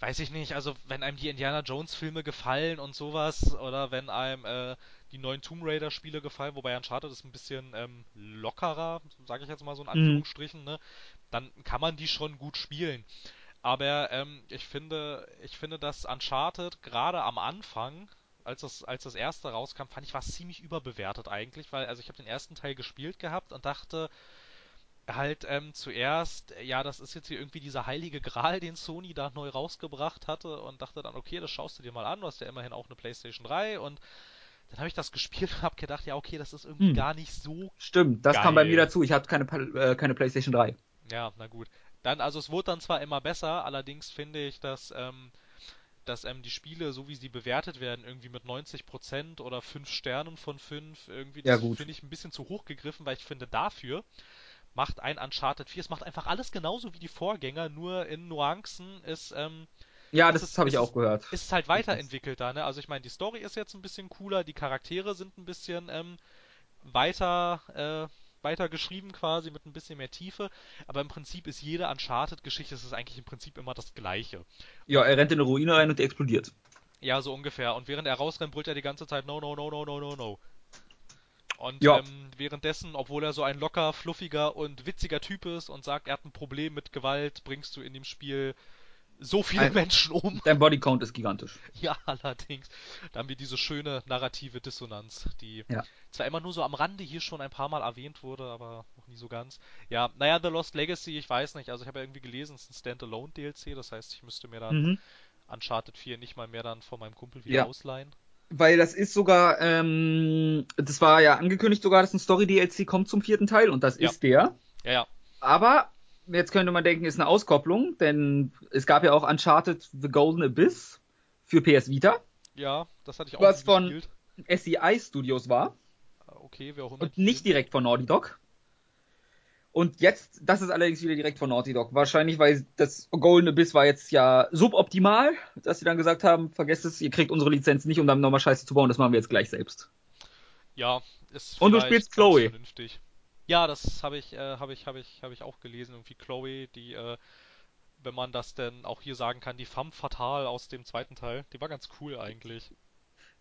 weiß ich nicht, also wenn einem die Indiana Jones Filme gefallen und sowas, oder wenn einem äh, die neuen Tomb Raider Spiele gefallen, wobei Uncharted ist ein bisschen ähm, lockerer, sage ich jetzt mal so in Mhm. Anführungsstrichen, ne, dann kann man die schon gut spielen. Aber ähm, ich finde, ich finde, dass Uncharted gerade am Anfang, als das, als das erste rauskam, fand ich war ziemlich überbewertet eigentlich, weil also ich habe den ersten Teil gespielt gehabt und dachte halt ähm, zuerst, äh, ja, das ist jetzt hier irgendwie dieser heilige Gral, den Sony da neu rausgebracht hatte und dachte dann, okay, das schaust du dir mal an, du hast ja immerhin auch eine PlayStation 3 und dann habe ich das gespielt und habe gedacht, ja, okay, das ist irgendwie Hm. gar nicht so Stimmt, das kam bei Geil. mir dazu. Ich hatte keine, äh, keine PlayStation 3. Ja, na gut. Dann, also es wurde dann zwar immer besser, allerdings finde ich, dass, ähm, dass ähm, die Spiele, so wie sie bewertet werden, irgendwie mit 90% oder 5 Sternen von 5, irgendwie, Ja, das finde ich ein bisschen zu hoch gegriffen, weil ich finde, dafür macht ein Uncharted 4, es macht einfach alles genauso wie die Vorgänger, nur in Nuancen ist, ähm, Ja, das ist- habe ich auch gehört. ist es halt weiterentwickelt da, ne? Also ich meine, die Story ist jetzt ein bisschen cooler, die Charaktere sind ein bisschen ähm, weiter, äh, weiter geschrieben quasi mit ein bisschen mehr Tiefe, aber im Prinzip ist jede Uncharted-Geschichte, es ist eigentlich im Prinzip immer das Gleiche. Ja, er rennt in eine Ruine rein und die explodiert. Ja, so ungefähr. Und während er rausrennt, brüllt er die ganze Zeit No, no, no, no, no, no, no. Und Ja. ähm, währenddessen, obwohl er so ein locker, fluffiger und witziger Typ ist und sagt, er hat ein Problem mit Gewalt, bringst du in dem Spiel so viele Ein- Menschen um. Dein Bodycount ist gigantisch. Ja, allerdings. Da haben wir diese schöne narrative Dissonanz, die Ja. zwar immer nur so am Rande hier schon ein paar Mal erwähnt wurde, aber noch nie so ganz. Ja, naja, The Lost Legacy, ich weiß nicht. Also ich habe ja irgendwie gelesen, es ist ein Standalone-DLC, das heißt, ich müsste mir dann Mhm. Uncharted 4 nicht mal mehr dann von meinem Kumpel wieder Ja. ausleihen. Weil das ist sogar, ähm, das war ja angekündigt sogar, dass ein Story-DLC kommt zum vierten Teil und das Ja. ist der. Ja, ja. Aber jetzt könnte man denken, ist eine Auskopplung, denn es gab ja auch Uncharted The Golden Abyss für PS Vita, Ja, das hatte ich auch Was von-. SEI Studios war Okay, wer auch immer und nicht direkt von Naughty Dog. Und jetzt, das ist allerdings wieder direkt von Naughty Dog. Wahrscheinlich, weil das Golden Abyss war jetzt ja suboptimal, dass sie dann gesagt haben, vergesst es, ihr kriegt unsere Lizenz nicht, um dann nochmal Scheiße zu bauen, das machen wir jetzt gleich selbst. Ja, ist Und du spielst Chloe. vernünftig. Ja, das habe ich, äh, habe ich, habe ich, habe ich auch gelesen. Irgendwie Chloe, die, äh, wenn man das denn auch hier sagen kann, die femme fatale aus dem zweiten Teil. Die war ganz cool eigentlich.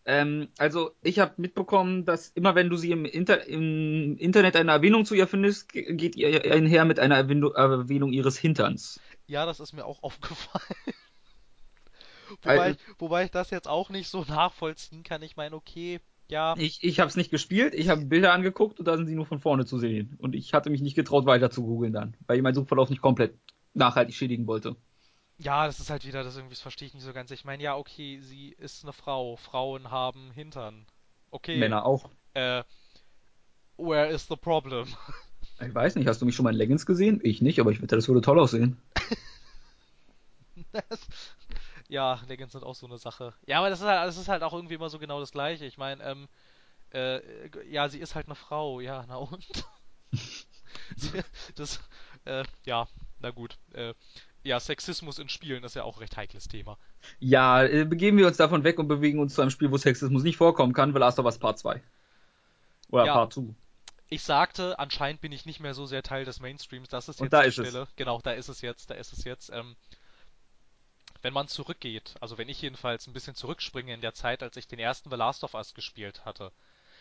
Ähm, also ich habe mitbekommen, dass immer wenn du sie im, Inter im, Internet eine Erwähnung zu ihr findest, geht ihr einher mit einer Erwähnung ihres Hinterns. Ja, das ist mir auch aufgefallen. wobei, Äh, ich, wobei ich das jetzt auch nicht so nachvollziehen kann. Ich meine, okay, ja. Ich, ich habe es nicht gespielt, ich habe Bilder angeguckt und da sind sie nur von vorne zu sehen. Und ich hatte mich nicht getraut, weiter zu googeln dann, weil ich meinen Suchverlauf nicht komplett nachhaltig schädigen wollte. Ja, das ist halt wieder das irgendwie, das verstehe ich nicht so ganz. Ich meine, ja, okay, sie ist eine Frau. Frauen haben Hintern. Okay, Männer auch. äh, where is the problem? Ich weiß nicht, hast du mich schon mal in Leggings gesehen? Ich nicht, aber ich wette, das würde toll aussehen. Ja, Legends sind auch so eine Sache. Ja, aber das ist halt, das ist halt auch irgendwie immer so genau das Gleiche. Ich meine, ähm, äh, ja, sie ist halt eine Frau. Ja, na und? Das, äh, ja, na gut. Äh, ja, Sexismus in Spielen ist ja auch ein recht heikles Thema. Ja, äh, begeben wir uns davon weg und bewegen uns zu einem Spiel, wo Sexismus nicht vorkommen kann, The Last of Us Part 2. Oder Ja. Part 2. Ich sagte, anscheinend bin ich nicht mehr so sehr Teil des Mainstreams. Das ist Und jetzt da die ist es. Stelle. Genau, da ist es jetzt, da ist es jetzt. Ähm, wenn man zurückgeht, also wenn ich jedenfalls ein bisschen zurückspringe in der Zeit, als ich den ersten The Last of Us gespielt hatte,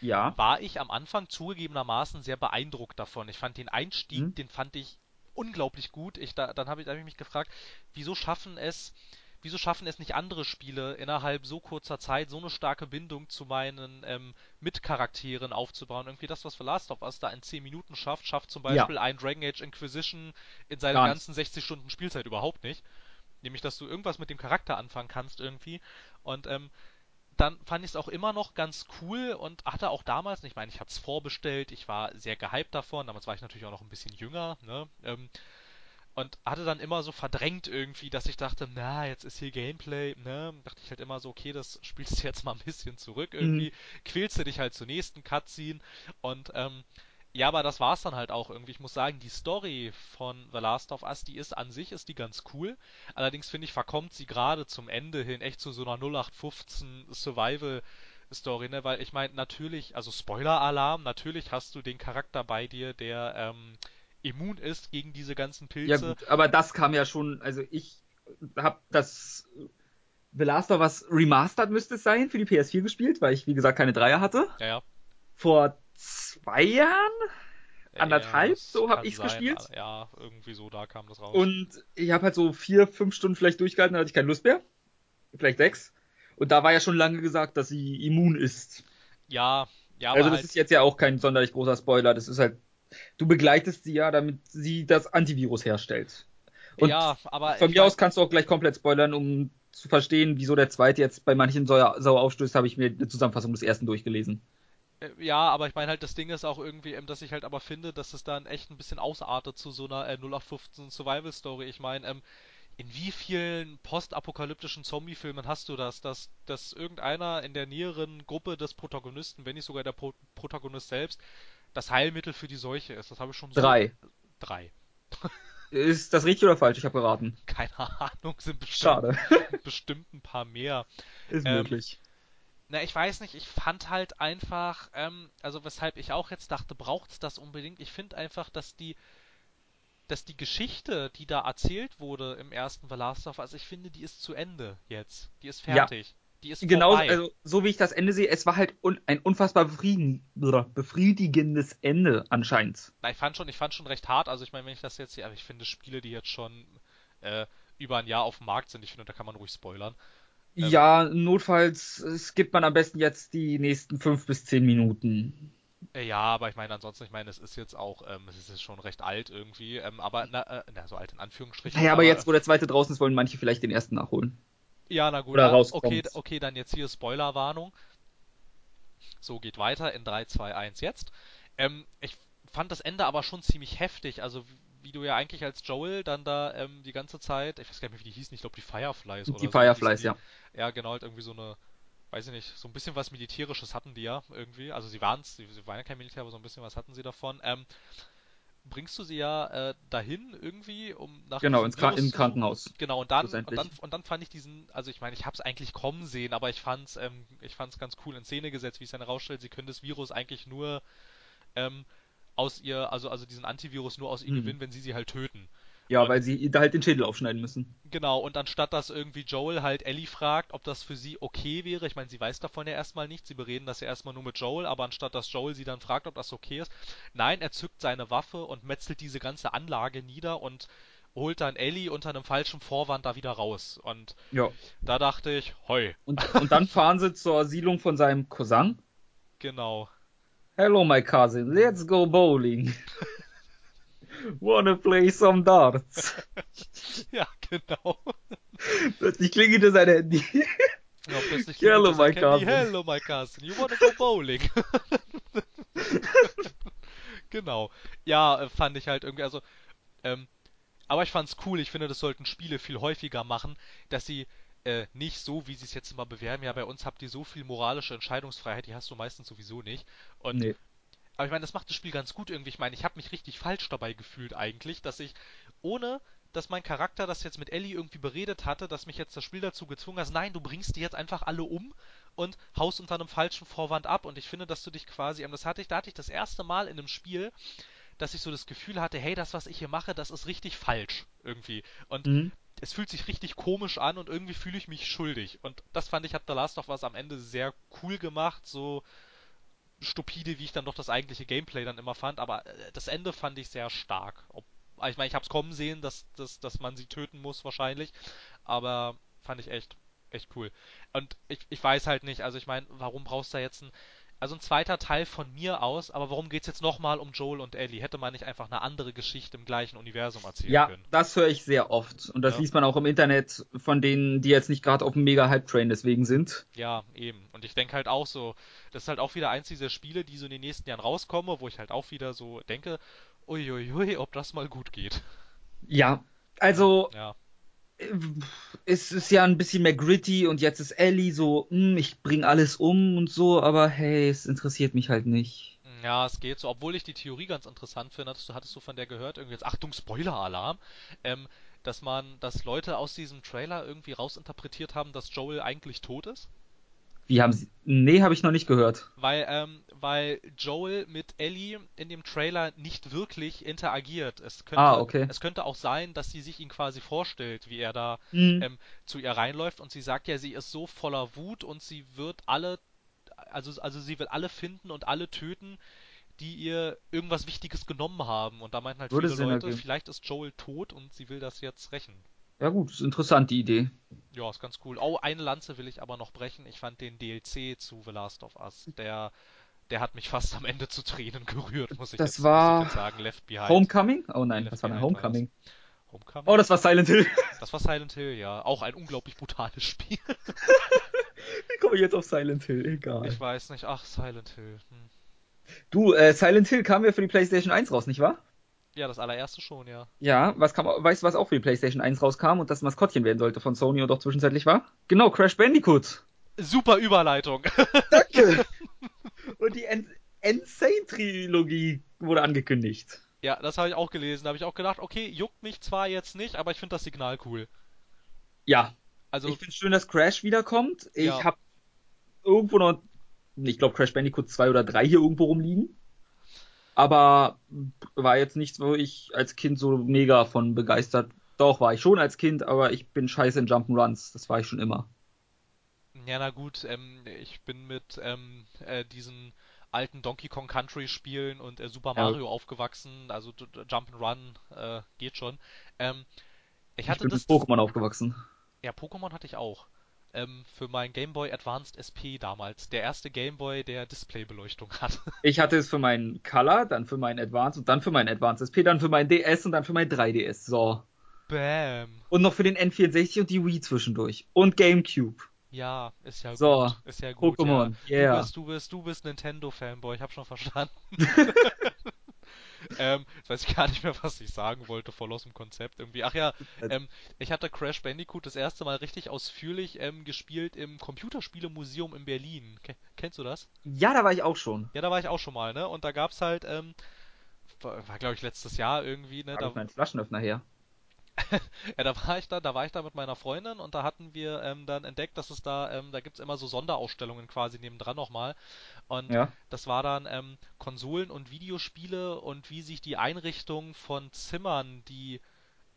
Ja. war ich am Anfang zugegebenermaßen sehr beeindruckt davon. Ich fand den Einstieg, Mhm. den fand ich unglaublich gut. Ich, da, dann habe ich, hab ich mich gefragt, wieso schaffen es, wieso schaffen es nicht andere Spiele innerhalb so kurzer Zeit so eine starke Bindung zu meinen ähm, Mitcharakteren aufzubauen? Irgendwie das, was für Last of Us da in 10 Minuten schafft, schafft zum Ja. Beispiel ein Dragon Age Inquisition in seiner ganzen 60 Stunden Spielzeit überhaupt nicht. Nämlich, dass du irgendwas mit dem Charakter anfangen kannst irgendwie. Und ähm, dann fand ich es auch immer noch ganz cool und hatte auch damals, ich meine, ich hatte es vorbestellt, ich war sehr gehypt davon, damals war ich natürlich auch noch ein bisschen jünger, ne? Ähm, und hatte dann immer so verdrängt irgendwie, dass ich dachte, na, jetzt ist hier Gameplay, ne? Dachte ich halt immer so, okay, das spielst du jetzt mal ein bisschen zurück irgendwie, quälst du dich halt zur nächsten Cutscene und ähm, ja, aber das war's dann halt auch irgendwie. Ich muss sagen, die Story von The Last of Us, die ist an sich, ist die ganz cool. Allerdings finde ich, verkommt sie gerade zum Ende hin echt zu so einer 0815 Survival Story, ne? Weil ich meine, natürlich, also Spoiler-Alarm, natürlich hast du den Charakter bei dir, der ähm, immun ist gegen diese ganzen Ja Pilze. gut, aber das kam ja schon, also ich habe das The Last of Us Remastered müsste es sein für die PS4 gespielt, weil ich wie gesagt keine Dreier hatte. Ja, ja. Vor zwei Jahren Anderthalb, das so hab kann ich's sein. gespielt. Ja, irgendwie so, da kam das raus. und ich habe halt so vier, fünf Stunden vielleicht durchgehalten, dann hatte ich keine Lust mehr. Vielleicht sechs. Und da war ja schon lange gesagt, dass sie immun ist. ja, ja, aber also das halt, ist jetzt ja auch kein sonderlich großer Spoiler. Das ist halt, du begleitest sie ja, damit sie das Antivirus herstellt. Und ja, aber von ich mir aus kannst du auch gleich komplett spoilern, um zu verstehen, wieso der zweite jetzt bei manchen sauer aufstößt, habe ich mir eine Zusammenfassung des ersten durchgelesen. Äh, Ja, aber ich meine halt, das Ding ist auch irgendwie, ähm, dass ich halt aber finde, dass es dann echt ein bisschen ausartet zu so einer äh, 0815 Survival Story. Ich meine, ähm, in wie vielen postapokalyptischen Zombie-Filmen hast du das, dass, dass irgendeiner in der näheren Gruppe des Protagonisten, wenn nicht sogar der Pro Protagonist selbst, das Heilmittel für die Seuche ist? Das habe ich schon so. Drei. Drei. Ist das richtig oder falsch? Ich habe geraten. Keine Ahnung, sind bestimmt, Schade. bestimmt ein paar mehr. Ist Ähm, möglich. Na, ich weiß nicht, ich fand halt einfach, ähm, also weshalb ich auch jetzt dachte, braucht's das unbedingt? Ich finde einfach, dass die, dass die Geschichte, die da erzählt wurde im ersten The Last of Us, ich finde, die ist zu Ende jetzt. Die ist Ja. fertig. Die ist Genau, vorbei. also so wie ich das Ende sehe, es war halt un ein unfassbar befriedigendes Ende anscheinend. Na, ich fand schon, ich fand schon recht hart, also ich meine, wenn ich das jetzt hier, aber ich finde Spiele, die jetzt schon äh, über ein Jahr auf dem Markt sind, ich finde, da kann man ruhig spoilern. Ähm, Ja, notfalls skippt man am besten jetzt die nächsten fünf bis zehn Minuten. Äh, Ja, aber ich meine, ansonsten, ich meine, es ist jetzt auch, ähm, es ist jetzt schon recht alt irgendwie, ähm, aber, na, äh, na, so alt in Anführungsstrichen. Naja, aber jetzt, wo der zweite draußen ist, wollen manche vielleicht den ersten nachholen. Ja, na gut, Oder ja, okay, okay, dann jetzt hier Spoilerwarnung. So geht weiter in 3, 2, 1 jetzt. Ähm, ich fand das Ende aber schon ziemlich heftig, also wie, du ja eigentlich als Joel dann da ähm, die ganze Zeit, ich weiß gar nicht mehr, wie die hießen, ich glaube die Fireflies oder Die so Fireflies, hießen ja. die. Ja, genau, halt irgendwie so eine, weiß ich nicht, so ein bisschen was Militärisches hatten die ja irgendwie. Also sie waren's, sie, sie waren ja kein Militär, aber so ein bisschen was hatten sie davon. Ähm, bringst du sie ja äh, dahin irgendwie, um nach Genau, ins Virus im Krankenhaus. Genau, und dann, und dann, und dann fand ich diesen, also ich meine, ich habe es eigentlich kommen sehen, aber ich fand's, ähm, ich fand's ganz cool in Szene gesetzt, wie es dann herausstellt, sie können das Virus eigentlich nur ähm, aus ihr, also, also diesen Antivirus nur aus ihr Mhm. gewinnen, wenn sie sie halt töten. Ja, Und- weil sie da halt den Schädel aufschneiden müssen. Genau, und anstatt dass irgendwie Joel halt Ellie fragt, ob das für sie okay wäre, ich meine, sie weiß davon ja erstmal nichts, sie bereden das ja erstmal nur mit Joel, aber anstatt dass Joel sie dann fragt, ob das okay ist, nein, er zückt seine Waffe und metzelt diese ganze Anlage nieder und holt dann Ellie unter einem falschen Vorwand da wieder raus. Und Ja. da dachte ich, hoi, Und, und dann fahren sie zur Siedlung von seinem Cousin. genau. Hello, my cousin. Let's go bowling. Wanna play some darts? ja, genau. Plötzlich klingelte sein Handy. Ja, plötzlich Hello, my Handy. cousin. Hello, my cousin. You wanna go bowling? genau. Ja, äh, fand ich halt irgendwie, also, ähm, aber ich fand's cool. Ich finde, das sollten Spiele viel häufiger machen, dass sie äh, nicht so, wie sie es jetzt immer bewerben. Ja, bei uns habt ihr so viel moralische Entscheidungsfreiheit, die hast du meistens sowieso nicht. Und Nee. aber ich meine, das macht das Spiel ganz gut irgendwie. Ich meine, ich habe mich richtig falsch dabei gefühlt eigentlich, dass ich, ohne dass mein Charakter das jetzt mit Ellie irgendwie beredet hatte, dass mich jetzt das Spiel dazu gezwungen hat, nein, du bringst die jetzt einfach alle um und haust unter einem falschen Vorwand ab. Und ich finde, dass du dich quasi, ähm, das hatte ich, da hatte ich das erste Mal in einem Spiel, dass ich so das Gefühl hatte, hey, das, was ich hier mache, das ist richtig falsch irgendwie. Und Mhm. Es fühlt sich richtig komisch an und irgendwie fühle ich mich schuldig. Und das fand ich, hat The Last of Us am Ende sehr cool gemacht, so stupide, wie ich dann doch das eigentliche Gameplay dann immer fand, aber äh, das Ende fand ich sehr stark. Ob, ich meine, ich hab's kommen sehen, dass, dass, dass man sie töten muss wahrscheinlich, aber fand ich echt, echt cool. Und ich, ich weiß halt nicht, also ich meine, warum brauchst du da jetzt ein, also ein zweiter Teil von mir aus, aber warum geht's jetzt nochmal um Joel und Ellie? Hätte man nicht einfach eine andere Geschichte im gleichen Universum erzählen Ja, können? das höre ich sehr oft. Und das Ja. liest man auch im Internet von denen, die jetzt nicht gerade auf dem mega Hype-Train deswegen sind. Ja, eben. Und ich denke halt auch so, das ist halt auch wieder eins dieser Spiele, die so in den nächsten Jahren rauskommen, wo ich halt auch wieder so denke, uiuiui, ob das mal gut geht. Ja, also Ja, es ist ja ein bisschen mehr gritty und jetzt ist Ellie so, hm, ich bring alles um und so, aber hey, es interessiert mich halt nicht. ja, es geht so. Obwohl ich die Theorie ganz interessant finde, hattest du, hattest du von der gehört, irgendwie jetzt, Achtung, Spoiler-Alarm, ähm, dass man, dass Leute aus diesem Trailer irgendwie rausinterpretiert haben, dass Joel eigentlich tot ist? Wie haben sie. Nee, habe ich noch nicht gehört. Weil, ähm, weil Joel mit Ellie in dem Trailer nicht wirklich interagiert. Es könnte, Ah, okay. es könnte auch sein, dass sie sich ihn quasi vorstellt, wie er da Hm. ähm, zu ihr reinläuft und sie sagt ja, sie ist so voller Wut und sie wird alle, also, also sie will alle finden und alle töten, die ihr irgendwas Wichtiges genommen haben. Und da meinten halt Würde viele Leute, ergeben. vielleicht ist Joel tot und sie will das jetzt rächen. Ja gut, ist interessant, die Idee. Ja, ist ganz cool. Oh, eine Lanze will ich aber noch brechen. Ich fand den DLC zu The Last of Us, der, der hat mich fast am Ende zu Tränen gerührt, muss ich, Das jetzt, war muss ich jetzt sagen. Left Behind. Homecoming? Oh nein, Left was war denn Behind war Homecoming? Homecoming? Oh, das war Silent Hill. das war Silent Hill, ja. Auch ein unglaublich brutales Spiel. Wie komme ich jetzt auf Silent Hill? Egal. Ich weiß nicht. Ach, Silent Hill. Hm. Du, äh, Silent Hill kam ja für die PlayStation 1 raus, nicht wahr? Ja, das allererste schon, ja. Ja, was kam, weißt du, was auch für die PlayStation 1 rauskam und das Maskottchen werden sollte von Sony und auch zwischenzeitlich war? Genau, Crash Bandicoot. Super Überleitung. Danke. und die Insane-Trilogie wurde angekündigt. ja, das habe ich auch gelesen. Da habe ich auch gedacht, okay, juckt mich zwar jetzt nicht, aber ich finde das Signal cool. Ja, Also, ich finde schön, dass Crash wiederkommt. Ich Ja. habe irgendwo noch, ich glaube, Crash Bandicoot 2 oder 3 hier irgendwo rumliegen. Aber war jetzt nichts, wo ich als Kind so mega von begeistert. Doch, war ich schon als Kind, aber ich bin scheiße in Jump'n'Runs. Das war ich schon immer. ja, na gut, ähm, ich bin mit ähm, äh, diesen alten Donkey Kong Country Spielen und äh, Super Ja. Mario aufgewachsen. Also Jump'n'Run äh, geht schon. Ähm, ich Ich hatte bin das, mit Pokémon aufgewachsen. Ja, Pokémon hatte ich auch. Ähm, für mein Game Boy Advanced SP damals. Der erste Game Boy, der Displaybeleuchtung hat. Ich hatte es für meinen Color, dann für meinen Advance und dann für meinen Advance SP, dann für meinen DS und dann für mein 3DS. So. Bam. Und noch für den N64 und die Wii zwischendurch. Und GameCube. Ja, ist ja So, gut. Ist ja gut. Pokémon, ja. yeah. Du bist, du bist, du bist Nintendo-Fanboy, ich hab schon verstanden. ähm, jetzt weiß ich gar nicht mehr, was ich sagen wollte, voll aus dem Konzept irgendwie. Ach ja, ähm, ich hatte Crash Bandicoot das erste Mal richtig ausführlich ähm, gespielt im Computerspielemuseum in Berlin. Ke kennst du das? Ja, da war ich auch schon. Ja, da war ich auch schon mal, ne? Und da gab's halt, ähm, war, war glaube ich letztes Jahr irgendwie, ne? Da Da, ich meinen Flaschenöffner her. ja, da war ich da, da war ich da mit meiner Freundin und da hatten wir ähm, dann entdeckt, dass es da, ähm, da gibt's immer so Sonderausstellungen quasi nebendran nochmal. Und Ja. das war dann ähm, Konsolen und Videospiele und wie sich die Einrichtung von Zimmern, die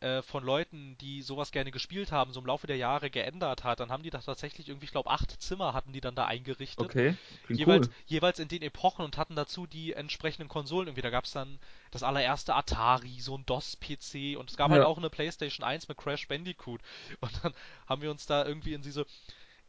äh, von Leuten, die sowas gerne gespielt haben, so im Laufe der Jahre geändert hat, dann haben die da tatsächlich irgendwie, ich glaube, acht Zimmer hatten die dann da eingerichtet. Okay, jeweils, cool. jeweils in den Epochen und hatten dazu die entsprechenden Konsolen irgendwie. Da gab es dann das allererste Atari, so ein DOS-PC und es gab halt Ja. auch eine PlayStation 1 mit Crash Bandicoot. Und dann haben wir uns da irgendwie in diese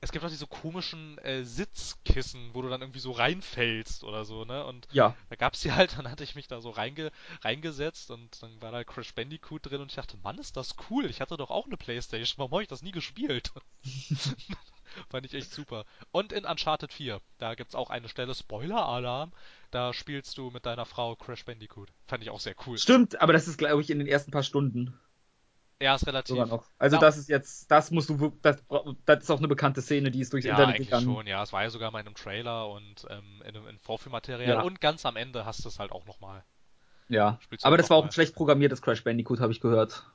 es gibt auch diese komischen äh, Sitzkissen, wo du dann irgendwie so reinfällst oder so, ne? Und Ja. da gab's die halt, dann hatte ich mich da so reinge reingesetzt und dann war da Crash Bandicoot drin und ich dachte, Mann, ist das cool. Ich hatte doch auch eine Playstation. Warum habe ich das nie gespielt? Fand ich echt super. Und in Uncharted 4, da gibt's auch eine Stelle, Spoiler-Alarm, da spielst du mit deiner Frau Crash Bandicoot. Fand ich auch sehr cool. Stimmt, aber das ist, glaube ich, in den ersten paar Stunden Ja, ist relativ. sogar noch. Also Ja. das ist jetzt, das musst du, das, das ist auch eine bekannte Szene, die ist durchs Ja, Internet eigentlich gegangen. schon, ja. Es war ja sogar mal in einem Trailer und ähm, in einem in Vorführmaterial Ja. und ganz am Ende hast du es halt auch nochmal. Ja. Aber das war auch mal. schlecht programmiertes Crash Bandicoot, habe ich gehört.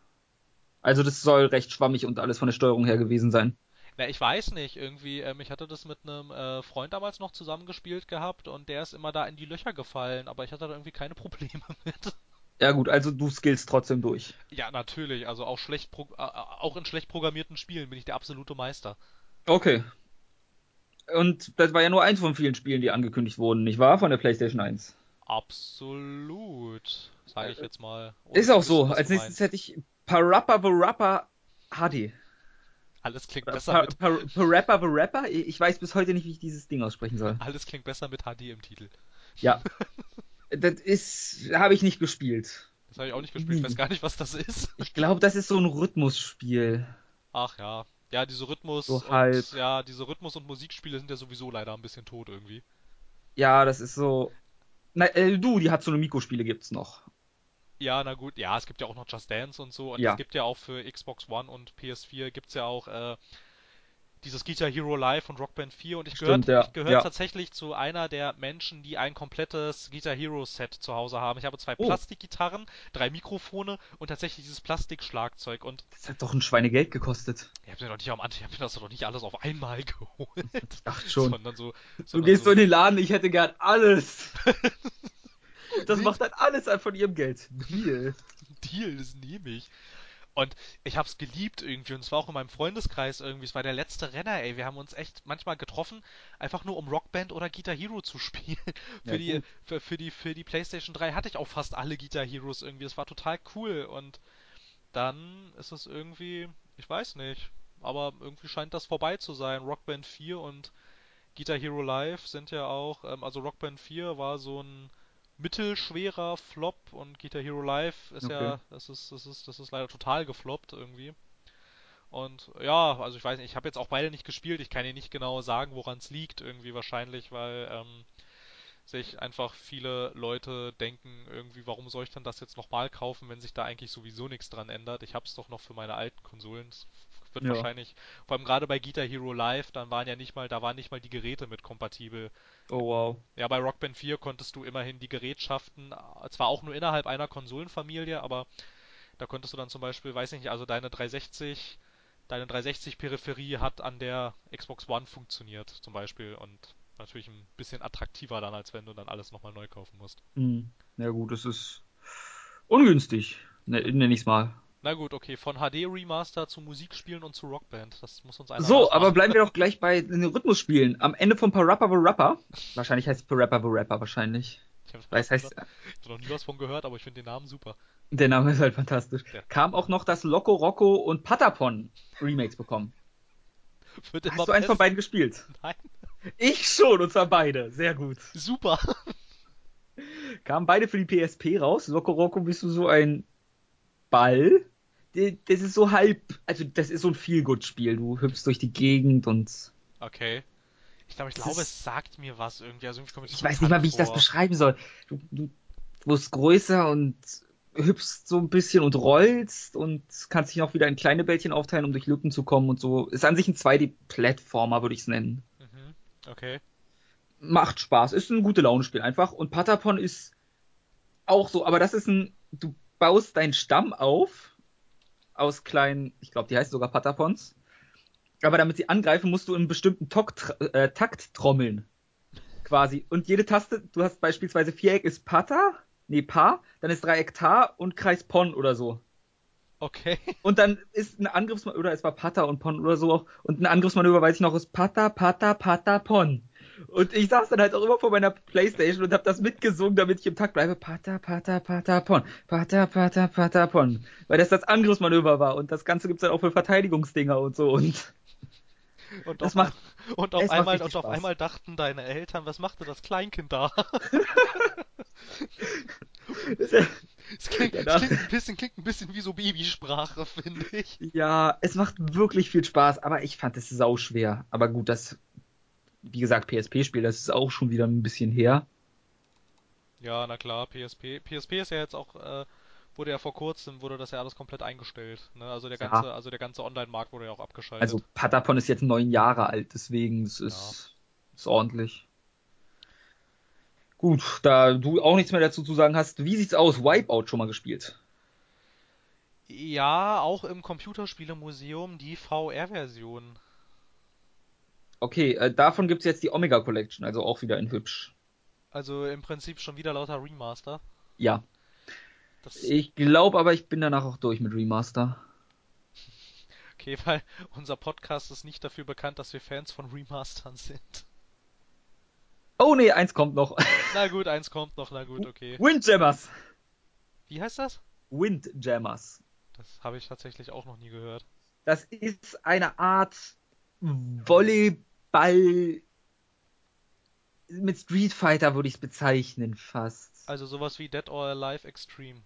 Also das soll recht schwammig und alles von der Steuerung her gewesen sein. Na, ich weiß nicht, irgendwie, ähm, ich hatte das mit einem äh, Freund damals noch zusammengespielt gehabt und der ist immer da in die Löcher gefallen, aber ich hatte da irgendwie keine Probleme mit. Ja gut, also du skillst trotzdem durch. Ja, natürlich, also auch schlecht pro äh, auch in schlecht programmierten Spielen bin ich der absolute Meister. Okay. Und das war ja nur eins von vielen Spielen, die angekündigt wurden, nicht wahr? Von der PlayStation 1. Absolut, sage ich jetzt mal. ohne Ist auch so. Als nächstes hätte ich Parappa the Rapper HD. Alles klingt besser Pa- mit Pa- Parappa the Rapper? Ich weiß bis heute nicht, wie ich dieses Ding aussprechen soll. alles klingt besser mit HD im Titel. Ja. Das ist, habe ich nicht gespielt. Das habe ich auch nicht gespielt, ich weiß gar nicht, was das ist. Ich glaube, das ist so ein Rhythmusspiel. Ach ja. Ja, diese Rhythmus So und ja, diese Rhythmus und Musikspiele sind ja sowieso leider ein bisschen tot irgendwie. Ja, das ist so. Na, äh, du, die Hatsuno-Miku-Spiele gibt's noch. Ja, na gut, ja, es gibt ja auch noch Just Dance und so und Ja. es gibt ja auch für Xbox One und PS4 gibt's ja auch äh, dieses Guitar Hero Live und Rock Band 4 und ich gehöre ja, ich gehöre ja. tatsächlich zu einer der Menschen, die ein komplettes Guitar Hero Set zu Hause haben. Ich habe zwei Oh. Plastikgitarren, drei Mikrofone und tatsächlich dieses Plastikschlagzeug und Das hat doch ein Schweinegeld gekostet. ich habe mir doch nicht am Anfang, ich habe mir das doch nicht alles auf einmal geholt, Ach schon. sondern so Du sondern gehst so in den Laden, ich hätte gern alles. Das macht dann alles von ihrem Geld. Deal. Deal, das nehme ich. Und ich hab's geliebt irgendwie und es war auch in meinem Freundeskreis irgendwie, es war der letzte Renner, ey. Wir haben uns echt manchmal getroffen, einfach nur um Rockband oder Guitar Hero zu spielen. Für Ja, die für, für die für die PlayStation 3 hatte ich auch fast alle Guitar Heroes irgendwie. Das war total cool und dann ist es irgendwie, ich weiß nicht, aber irgendwie scheint das vorbei zu sein. Rockband 4 und Guitar Hero Live sind ja auch, ähm, also Rockband 4 war so ein mittelschwerer Flop und Guitar Hero Live ist Okay. ja, das ist, das ist, das ist leider total gefloppt irgendwie. Und ja, also ich weiß nicht, ich habe jetzt auch beide nicht gespielt, ich kann dir nicht genau sagen, woran es liegt, irgendwie wahrscheinlich, weil ähm, sich einfach viele Leute denken, irgendwie, warum soll ich denn das jetzt nochmal kaufen, wenn sich da eigentlich sowieso nichts dran ändert? Ich hab's doch noch für meine alten Konsolen. Es wird Ja. wahrscheinlich, vor allem gerade bei Guitar Hero Live, dann waren ja nicht mal, da waren nicht mal die Geräte mit kompatibel. Oh wow. Ja, bei Rock Band 4 konntest du immerhin die Gerätschaften, äh, zwar auch nur innerhalb einer Konsolenfamilie, aber da konntest du dann zum Beispiel, weiß ich nicht, also deine 360, deine 360-Peripherie hat an der Xbox One funktioniert, zum Beispiel, und natürlich ein bisschen attraktiver dann, als wenn du dann alles nochmal neu kaufen musst. Hm. Ja gut, das ist ungünstig. Ne, nenn ich's mal. Na gut, okay, von HD Remaster zu Musikspielen und zu Rockband, das muss uns einer So, nachmachen. aber bleiben wir doch gleich bei den Rhythmusspielen. Am Ende von Parappa the Rapper, wahrscheinlich heißt es Parappa the Rapper wahrscheinlich. Ich habe heißt, hab noch nie was von gehört, aber ich finde den Namen super. der Name ist halt fantastisch. Ja. Kam auch noch das Loco Rocco und Patapon Remakes bekommen. Wird Hast du eins von beiden gespielt? Nein, Ich schon, und zwar beide. Sehr gut. super. Kamen beide für die PSP raus. Loco Rocco bist du so ein Ball. Das ist so halb, also das ist so ein Feelgood-Spiel. Du hüpfst durch die Gegend und Okay. Ich glaube, ich glaube, es sagt mir was irgendwie. Also irgendwie ich weiß nicht mal, wie ich bekannt das vor. beschreiben soll. Du, du wirst größer und hüpfst so ein bisschen und rollst und kannst dich auch wieder in kleine Bällchen aufteilen, um durch Lücken zu kommen und so. Ist an sich ein 2D-Plattformer, würde ich es nennen. Mhm. Okay. Macht Spaß. Ist ein gute Laune-Spiel einfach. Und Patapon ist auch so, aber das ist ein, du baust deinen Stamm auf aus kleinen, ich glaube, die heißen sogar Patapons. Aber damit sie angreifen, musst du in einen bestimmten Tok äh, Takt trommeln. Quasi. Und jede Taste, du hast beispielsweise Viereck ist Pata, nee, Pa, dann ist Dreieck Ta und Kreis Pon oder so. Okay. Und dann ist ein Angriffsmanöver, oder es war Pata und Pon oder so, und ein Angriffsmanöver, weiß ich noch, ist Pata, Pata, Pata, Pon. Und ich saß dann halt auch immer vor meiner Playstation und hab das mitgesungen, damit ich im Takt bleibe. Pata, Pata, Pata, Pon. Pata, Pata, Pata, Pon. Weil das das Angriffsmanöver war und das Ganze gibt's dann auch für Verteidigungsdinger und so und. Und auf, macht- und auf einmal und auf einmal dachten deine Eltern, was machte das Kleinkind da? Es klingt, Danach- klingt ein bisschen klingt ein bisschen wie so Babysprache, finde ich. Ja, es macht wirklich viel Spaß, aber ich fand es sau schwer. Aber gut, das, wie gesagt, PSP-Spiel, das ist auch schon wieder ein bisschen her. Ja, na klar, PSP. PSP ist ja jetzt auch, äh, wurde ja vor kurzem, wurde das ja alles komplett eingestellt. Ne? Also der Ja. ganze, also der ganze Online-Markt wurde ja auch abgeschaltet. Also Patapon ist jetzt neun Jahre alt, deswegen es ist, ist ordentlich. Gut, da du auch nichts mehr dazu zu sagen hast, wie sieht's aus? Wipeout schon mal gespielt? ja, auch im Computerspielemuseum die VR-Version. Okay, äh, davon gibt's jetzt die Omega Collection, also auch wieder in hübsch. Also im Prinzip schon wieder lauter Remaster. Ja, Das, ich glaube aber, ich bin danach auch durch mit Remaster. okay, weil unser Podcast ist nicht dafür bekannt, dass wir Fans von Remastern sind. Oh nee, eins kommt noch. Na gut, eins kommt noch, na gut, okay. Windjammers. Wie heißt das? Windjammers. Das habe ich tatsächlich auch noch nie gehört. Das ist eine Art Volleyball mit Street Fighter würde ich es bezeichnen fast. Also sowas wie Dead or Alive Extreme.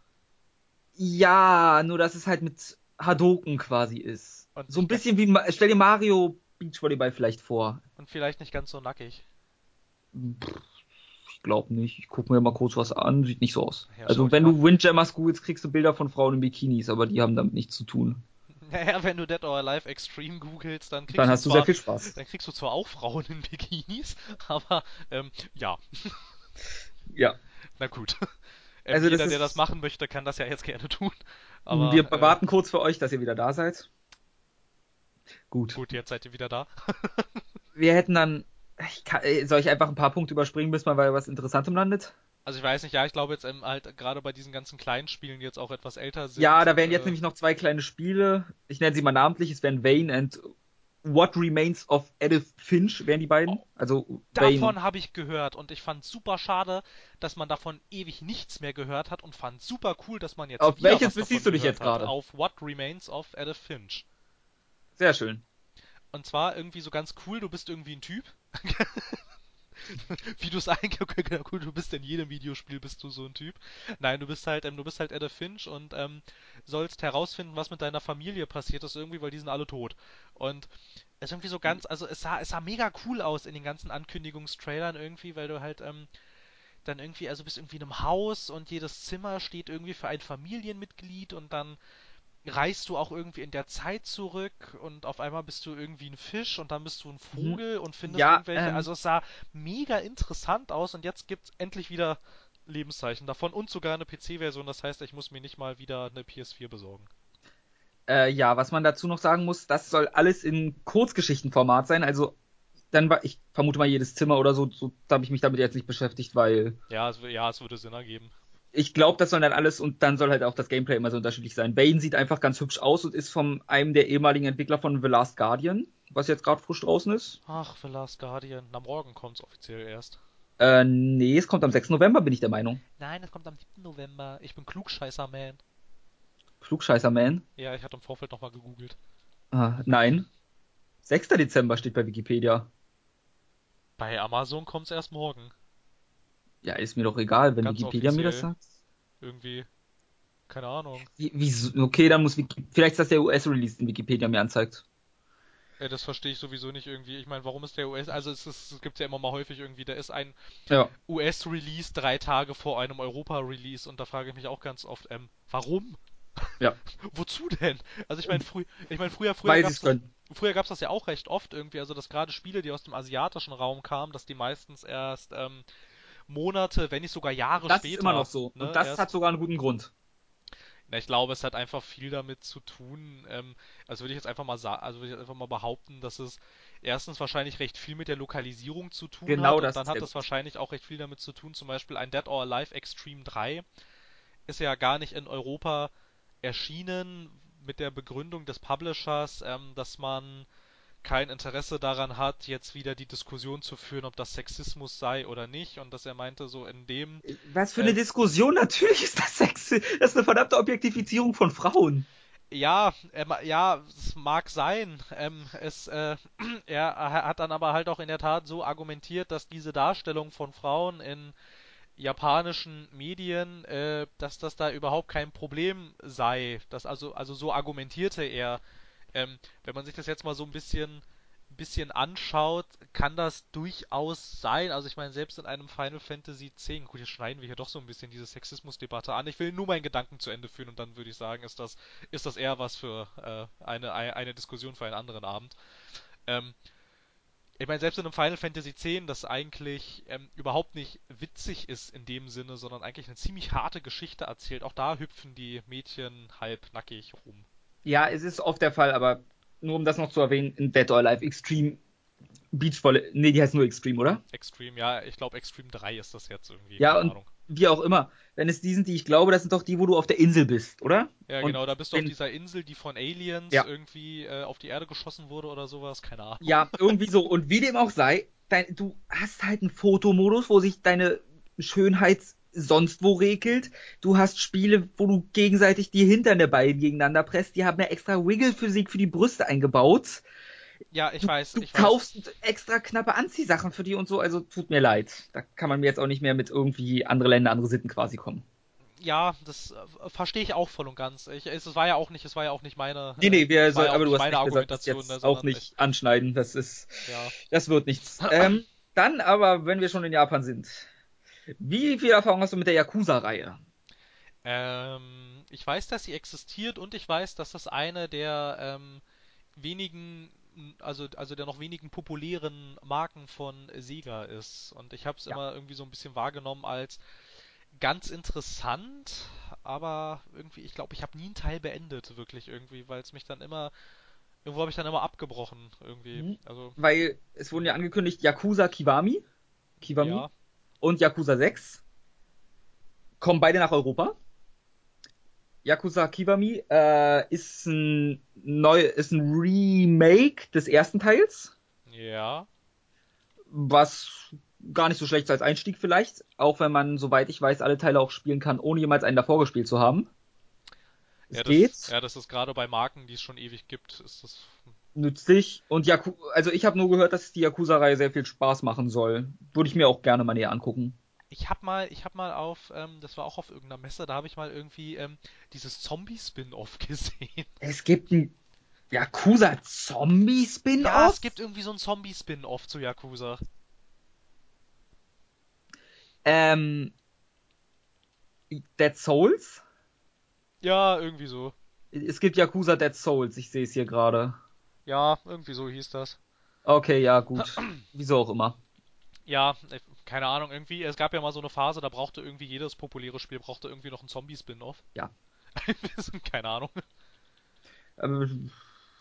Ja, nur dass es halt mit Hadoken quasi ist. Und so ein bisschen wie stell dir Mario Beachvolleyball vielleicht vor. Und vielleicht nicht ganz so nackig. Ich glaube nicht. Ich gucke mir mal kurz was an. Sieht nicht so aus. Ja, also wenn du Windjammers googelst, kriegst du Bilder von Frauen in Bikinis, aber die haben damit nichts zu tun. Naja, wenn du Dead or Alive Extreme googelst, dann kriegst Dann du hast du zwar, sehr viel Spaß. dann kriegst du zwar auch Frauen in Bikinis, aber ähm, ja, Ja. na gut. Ähm, Also das jeder, der ist- das machen möchte, kann das ja jetzt gerne tun. Aber Wir äh, warten kurz für euch, dass ihr wieder da seid. Gut. gut, jetzt seid ihr wieder da. Wir hätten dann. Ich kann, äh, soll ich einfach ein paar Punkte überspringen, bis mal bei was Interessantem landet? Also ich weiß nicht, ja, ich glaube jetzt ähm, halt gerade bei diesen ganzen kleinen Spielen, die jetzt auch etwas älter sind. Ja, da wären jetzt äh, nämlich noch zwei kleine Spiele. Ich nenne sie mal namentlich. Es wären Vane and What Remains of Edith Finch, wären die beiden. Also Vane. Davon habe ich gehört und ich fand super schade, dass man davon ewig nichts mehr gehört hat und fand super cool, dass man jetzt Auf welches beziehst du dich jetzt gerade? Auf What Remains of Edith Finch. Sehr schön. Und zwar irgendwie so ganz cool, du bist irgendwie ein Typ. Wie du es eigentlich, cool, du bist in jedem Videospiel bist du so ein Typ. Nein, du bist halt, ähm, du bist halt Edith Finch und ähm, sollst herausfinden, was mit deiner Familie passiert ist irgendwie, weil die sind alle tot. Und es ist irgendwie so ganz, also es sah, es sah mega cool aus in den ganzen Ankündigungstrailern irgendwie, weil du halt, ähm, dann irgendwie, also bist irgendwie in einem Haus und jedes Zimmer steht irgendwie für ein Familienmitglied und dann reist du auch irgendwie in der Zeit zurück und auf einmal bist du irgendwie ein Fisch und dann bist du ein Vogel und findest Ja, irgendwelche. ähm, also es sah mega interessant aus und jetzt gibt's endlich wieder Lebenszeichen davon und sogar eine PC-Version. Das heißt, ich muss mir nicht mal wieder eine PS4 besorgen. Äh, ja, was man dazu noch sagen muss, das soll alles in Kurzgeschichtenformat sein. Also dann war, ich vermute mal jedes Zimmer oder so, so da habe ich mich damit jetzt nicht beschäftigt, weil Ja, es, ja, es würde Sinn ergeben. Ich glaube, das soll dann alles und dann soll halt auch das Gameplay immer so unterschiedlich sein. Bane sieht einfach ganz hübsch aus und ist von einem der ehemaligen Entwickler von The Last Guardian, was jetzt gerade frisch draußen ist. Ach, The Last Guardian. Na, morgen kommt's offiziell erst. Äh, nee, es kommt am 6. November, bin ich der Meinung. Nein, es kommt am 7. November. Ich bin Klugscheißer-Man. Flugscheißer Man. Ja, ich hatte im Vorfeld nochmal gegoogelt. Ah, nein. 6. Dezember steht bei Wikipedia. Bei Amazon kommt's erst morgen. Ja, ist mir doch egal, wenn Ganz Wikipedia mir das sagt. Irgendwie. Keine Ahnung. Wie, wieso- okay, dann muss Wiki vielleicht ist das der US-Release, den Wikipedia mir anzeigt. Ja, das verstehe ich sowieso nicht irgendwie. Ich meine, warum ist der US... Also es, es gibt ja immer mal häufig irgendwie, da ist ein Ja. US-Release drei Tage vor einem Europa-Release und da frage ich mich auch ganz oft, ähm, warum? Ja. Wozu denn? Also ich meine, frü ich mein, früher, früher gab's es früher gab's das ja auch recht oft irgendwie, also dass gerade Spiele, die aus dem asiatischen Raum kamen, dass die meistens erst ähm, Monate, wenn nicht sogar Jahre Das später. ist immer noch so. ne, Und das erst- hat sogar einen guten Grund. Na, ich glaube, es hat einfach viel damit zu tun, ähm, also würde ich jetzt einfach mal sagen, also würde ich einfach mal behaupten, dass es erstens wahrscheinlich recht viel mit der Lokalisierung zu tun Genau hat das und dann hat es Grund. wahrscheinlich auch recht viel damit zu tun, zum Beispiel ein Dead or Alive Extreme 3 ist ja gar nicht in Europa erschienen, mit der Begründung des Publishers, ähm, dass man kein Interesse daran hat, jetzt wieder die Diskussion zu führen, ob das Sexismus sei oder nicht. Und dass er meinte, so in dem. Was für eine äh, Diskussion? Natürlich ist das Sex. Das ist eine verdammte Objektifizierung von Frauen. Ja, er, ja, es mag sein. Ähm, es, äh, er hat dann aber halt auch in der Tat so argumentiert, dass diese Darstellung von Frauen in japanischen Medien, äh, dass das da überhaupt kein Problem sei. Das also, also so argumentierte er. Ähm, wenn man sich das jetzt mal so ein bisschen bisschen anschaut, kann das durchaus sein. Also ich meine, selbst in einem Final Fantasy X, gut, jetzt schneiden wir hier doch so ein bisschen diese Sexismusdebatte an. Ich will nur meinen Gedanken zu Ende führen und dann würde ich sagen, ist das, ist das eher was für äh, eine, eine Diskussion für einen anderen Abend. Ähm, ich meine, selbst in einem Final Fantasy X, das eigentlich ähm, überhaupt nicht witzig ist in dem Sinne, sondern eigentlich eine ziemlich harte Geschichte erzählt, auch da hüpfen die Mädchen halb nackig rum. Ja, es ist oft der Fall, aber nur um das noch zu erwähnen, in Dead or Alive Extreme Beachvolley, nee, die heißt nur Extreme, oder? Extreme, ja, ich glaube Extreme 3 ist das jetzt irgendwie. Ja, und wie auch immer. Wenn es die sind, die ich glaube, das sind doch die, wo du auf der Insel bist, oder? Ja, und genau, da bist du auf dieser Insel, die von Aliens ja. irgendwie äh, auf die Erde geschossen wurde oder sowas, keine Ahnung. Ja, irgendwie so. Und wie dem auch sei, dein, du hast halt einen Fotomodus, wo sich deine Schönheits- sonst wo regelt. Du hast Spiele, wo du gegenseitig die Hintern der beiden gegeneinander presst. Die haben ja extra Wiggle-Physik für die Brüste eingebaut. Ja, ich du, weiß. Du ich kaufst weiß. extra knappe Anziehsachen für die und so, also tut mir leid. Da kann man mir jetzt auch nicht mehr mit irgendwie andere Länder, andere Sitten quasi kommen. Ja, das äh, verstehe ich auch voll und ganz. Ich, es, war ja auch nicht, es war ja auch nicht meine. Nee, nee, wir soll, aber du hast meine Argumentation gesagt, jetzt ne, auch nicht ich, anschneiden. Das ist, ja. das wird nichts. ähm, dann aber, wenn wir schon in Japan sind, wie viel Erfahrung hast du mit der Yakuza-Reihe? Ähm, ich weiß, dass sie existiert und ich weiß, dass das eine der ähm, wenigen, also, also der noch wenigen populären Marken von Sega ist. Und ich habe es ja. immer irgendwie so ein bisschen wahrgenommen als ganz interessant, aber irgendwie, ich glaube, ich habe nie einen Teil beendet, wirklich irgendwie, weil es mich dann immer Irgendwo habe ich dann immer abgebrochen, irgendwie. Mhm. Also, Weil es wurden ja angekündigt Yakuza Kiwami. Kiwami. Ja und Yakuza 6 kommen beide nach Europa. Yakuza Kiwami äh, ist ein neu, ist ein Remake des ersten Teils. Ja. Was gar nicht so schlecht ist als Einstieg vielleicht, auch wenn man, soweit ich weiß, alle Teile auch spielen kann, ohne jemals einen davor gespielt zu haben. Es ja, das, geht. Ja, das ist gerade bei Marken, die es schon ewig gibt, ist das nützlich. Und Yaku also ich habe nur gehört, dass die Yakuza-Reihe sehr viel Spaß machen soll. Würde ich mir auch gerne mal näher angucken. Ich habe mal, ich habe mal auf, ähm, das war auch auf irgendeiner Messe, da habe ich mal irgendwie ähm, dieses Zombie-Spin-Off gesehen. Es gibt ein Yakuza Zombie-Spin-Off? Ja, es gibt irgendwie so ein Zombie-Spin-Off zu Yakuza. Ähm, Dead Souls? Ja, irgendwie so. Es gibt Yakuza Dead Souls, ich sehe es hier gerade. Ja, irgendwie so hieß das. Okay, ja, gut. Wieso auch immer. Ja, keine Ahnung, irgendwie, es gab ja mal so eine Phase, da brauchte irgendwie jedes populäre Spiel brauchte irgendwie noch ein Zombie-Spin-Off. Ja. keine Ahnung. Ähm,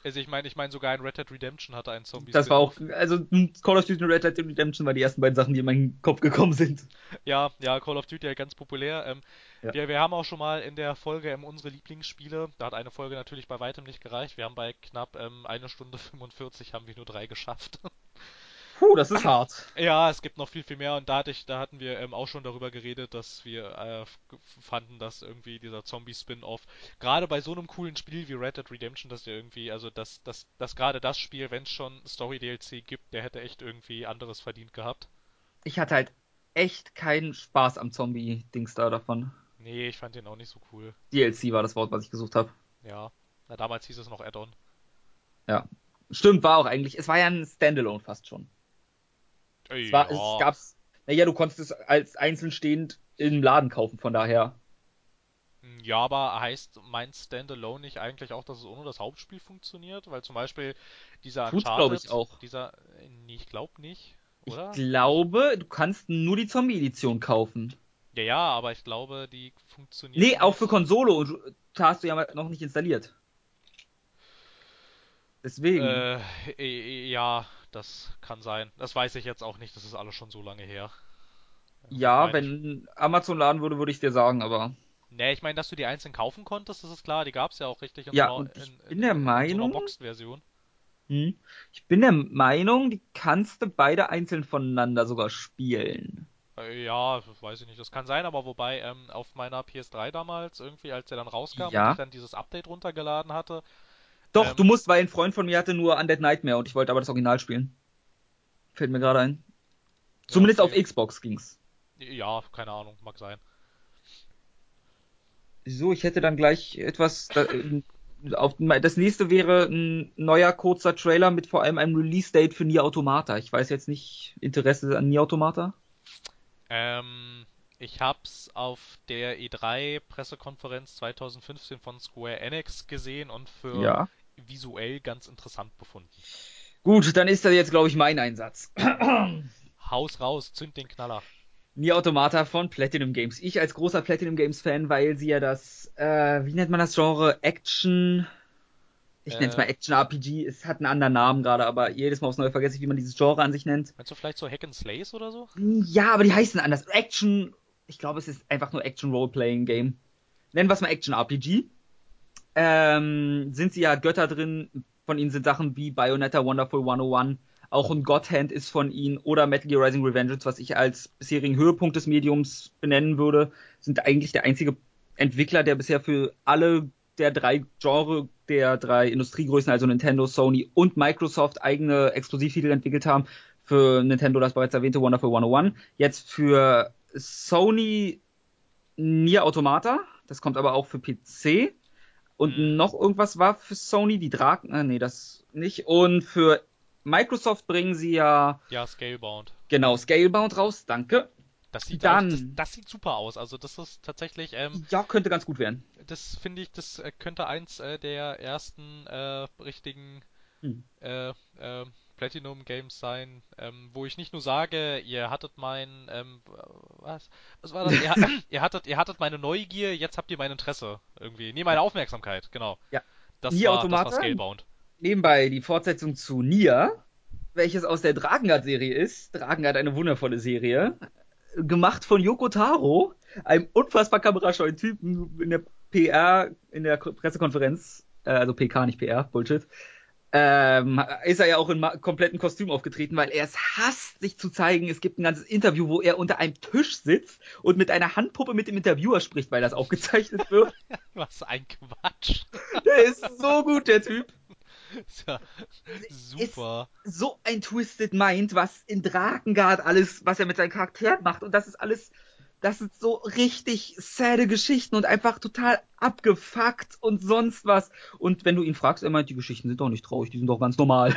also ich meine, ich meine sogar ein Red Dead Redemption hatte einen Zombie. Das war auch, also Call of Duty und Red Dead Redemption waren die ersten beiden Sachen, die in meinen Kopf gekommen sind. Ja, ja, Call of Duty ja ganz populär. Ähm, ja. wir, wir haben auch schon mal in der Folge ähm, unsere Lieblingsspiele. Da hat eine Folge natürlich bei weitem nicht gereicht. Wir haben bei knapp ähm, eine Stunde 45 haben wir nur drei geschafft. Puh, das ist hart. Ja, es gibt noch viel, viel mehr und da, hatte ich, da hatten wir ähm, auch schon darüber geredet, dass wir äh, fanden, dass irgendwie dieser Zombie-Spin-Off, gerade bei so einem coolen Spiel wie Red Dead Redemption, dass der irgendwie, also dass, dass, dass gerade das Spiel, wenn es schon Story-DLC gibt, der hätte echt irgendwie anderes verdient gehabt. Ich hatte halt echt keinen Spaß am Zombie-Dings da davon. Nee, ich fand den auch nicht so cool. DLC war das Wort, was ich gesucht habe. Ja, na damals hieß es noch Add-on. Ja. Stimmt, war auch eigentlich. Es war ja ein Standalone fast schon. Es, war, ja. es gab's. Naja, du konntest es als einzeln stehend im Laden kaufen, von daher. Ja, aber heißt mein Standalone nicht eigentlich auch, dass es ohne das Hauptspiel funktioniert? Weil zum Beispiel dieser Tut's, glaube ich, auch. Dieser, nee, ich glaube nicht, oder? Ich glaube, du kannst nur die Zombie-Edition kaufen. Ja, ja, aber ich glaube, die funktioniert. Nee, auch für Konsole und da hast du ja noch nicht installiert. Deswegen. Äh, ja, das kann sein. Das weiß ich jetzt auch nicht, das ist alles schon so lange her. Ja, wenn Amazon laden würde, würde ich dir sagen, aber. Nee, ich meine, dass du die einzeln kaufen konntest, das ist klar, die gab es ja auch richtig in Ja, so einer, und ich in, bin in, der in, in so Meinung, Boxed-Version. hm, ich bin der Meinung, die kannst du beide einzeln voneinander sogar spielen. Äh, ja, weiß ich nicht, das kann sein, aber wobei ähm, auf meiner PS3 damals, irgendwie, als der dann rauskam und ich Ja. dann dieses Update runtergeladen hatte, Doch, du ähm, musst, weil ein Freund von mir hatte nur Undead Nightmare und ich wollte aber das Original spielen. Fällt mir gerade ein. ja, Zumindest auf okay. Xbox ging's. Ja, keine Ahnung, mag sein. So, ich hätte dann gleich etwas. Da, äh, auf, das nächste wäre ein neuer kurzer Trailer mit vor allem einem Release-Date für Nier Automata. Ich weiß jetzt nicht, Interesse an Nier Automata? Ähm, ich hab's auf der E3-Pressekonferenz 2015 von Square Enix gesehen und für Ja. visuell ganz interessant befunden. Gut, dann ist das jetzt, glaube ich, mein Einsatz. Haus raus, zünd den Knaller. Nier Automata von Platinum Games. Ich als großer Platinum Games Fan, weil sie ja das, äh, wie nennt man das Genre? Action. Ich nenne es mal Äh, Action RPG. Es hat einen anderen Namen gerade, aber jedes Mal aufs Neue vergesse ich, wie man dieses Genre an sich nennt. meinst du vielleicht so Hack and Slays oder so? Ja, aber die heißen anders. Action. Ich glaube, es ist einfach nur Action Role-Playing Game. Nennen wir es mal Action RPG. Ähm, sind sie ja Götter drin. Von ihnen sind Sachen wie Bayonetta Wonderful 101. Auch ein God Hand ist von ihnen. Oder Metal Gear Rising Revengeance, was ich als bisherigen Höhepunkt des Mediums benennen würde. Sind eigentlich der einzige Entwickler, der bisher für alle der drei Genre der drei Industriegrößen, also Nintendo, Sony und Microsoft, eigene Exklusivtitel entwickelt haben. Für Nintendo das bereits erwähnte Wonderful 101. Jetzt für Sony Nier Automata. Das kommt aber auch für PC. Und Hm. noch irgendwas war für Sony, die Draken. Äh, nee, das nicht. Und für Microsoft bringen sie ja Ja, Scalebound. genau Scalebound raus. Danke. Das sieht Dann- auch, das, das sieht super aus. Also das ist tatsächlich, ähm, Ja, könnte ganz gut werden. das finde ich, das äh, könnte eins äh, der ersten äh, richtigen Hm. äh, äh, Platinum Games sein, ähm, wo ich nicht nur sage, ihr hattet mein, ähm, was, was war das? Ihr, ihr hattet, ihr hattet meine Neugier, jetzt habt ihr mein Interesse irgendwie. Nee, meine Aufmerksamkeit, genau. Ja. Das Nier war, das war Automata? Scalebound. Nebenbei die Fortsetzung zu Nier, welches aus der Drakengard-Serie ist. Drakengard, eine wundervolle Serie. Gemacht von Yoko Taro, einem unfassbar kamerascheuen Typen in der PR, in der Pressekonferenz, äh, also PK, nicht PR, Bullshit. Ähm, ist er ja auch in kompletten Kostüm aufgetreten, weil er es hasst, sich zu zeigen. Es gibt ein ganzes Interview, wo er unter einem Tisch sitzt und mit einer Handpuppe mit dem Interviewer spricht, weil das aufgezeichnet wird. Was ein Quatsch. Der ist so gut, der Typ. Ist ja super. so ein Twisted Mind, was in Drakengard alles, was er mit seinen Charakteren macht. Und das ist alles, das sind so richtig sade Geschichten und einfach total abgefuckt und sonst was. Und wenn du ihn fragst, er meint, die Geschichten sind doch nicht traurig, die sind doch ganz normal.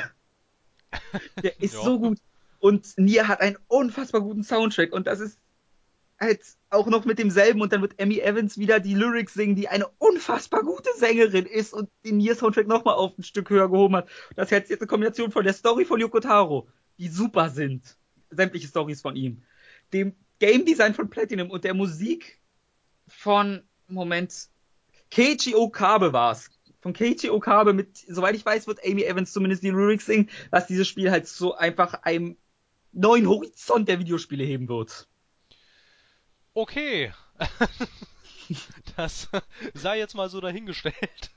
Der ist Ja. so gut. Und Nier hat einen unfassbar guten Soundtrack und das ist halt auch noch mit demselben und dann wird Emmy Evans wieder die Lyrics singen, die eine unfassbar gute Sängerin ist und den Nier-Soundtrack nochmal auf ein Stück höher gehoben hat. Das ist jetzt eine Kombination von der Story von Yoko Taro, die super sind. Sämtliche Stories von ihm. Dem Game Design von Platinum und der Musik von, Moment, Keiichi Okabe war's. Von Keiichi Okabe mit, soweit ich weiß, wird Amy Evans zumindest die Lyrics singen, was dieses Spiel halt so einfach einem neuen Horizont der Videospiele heben wird. Okay. Das sei jetzt mal so dahingestellt.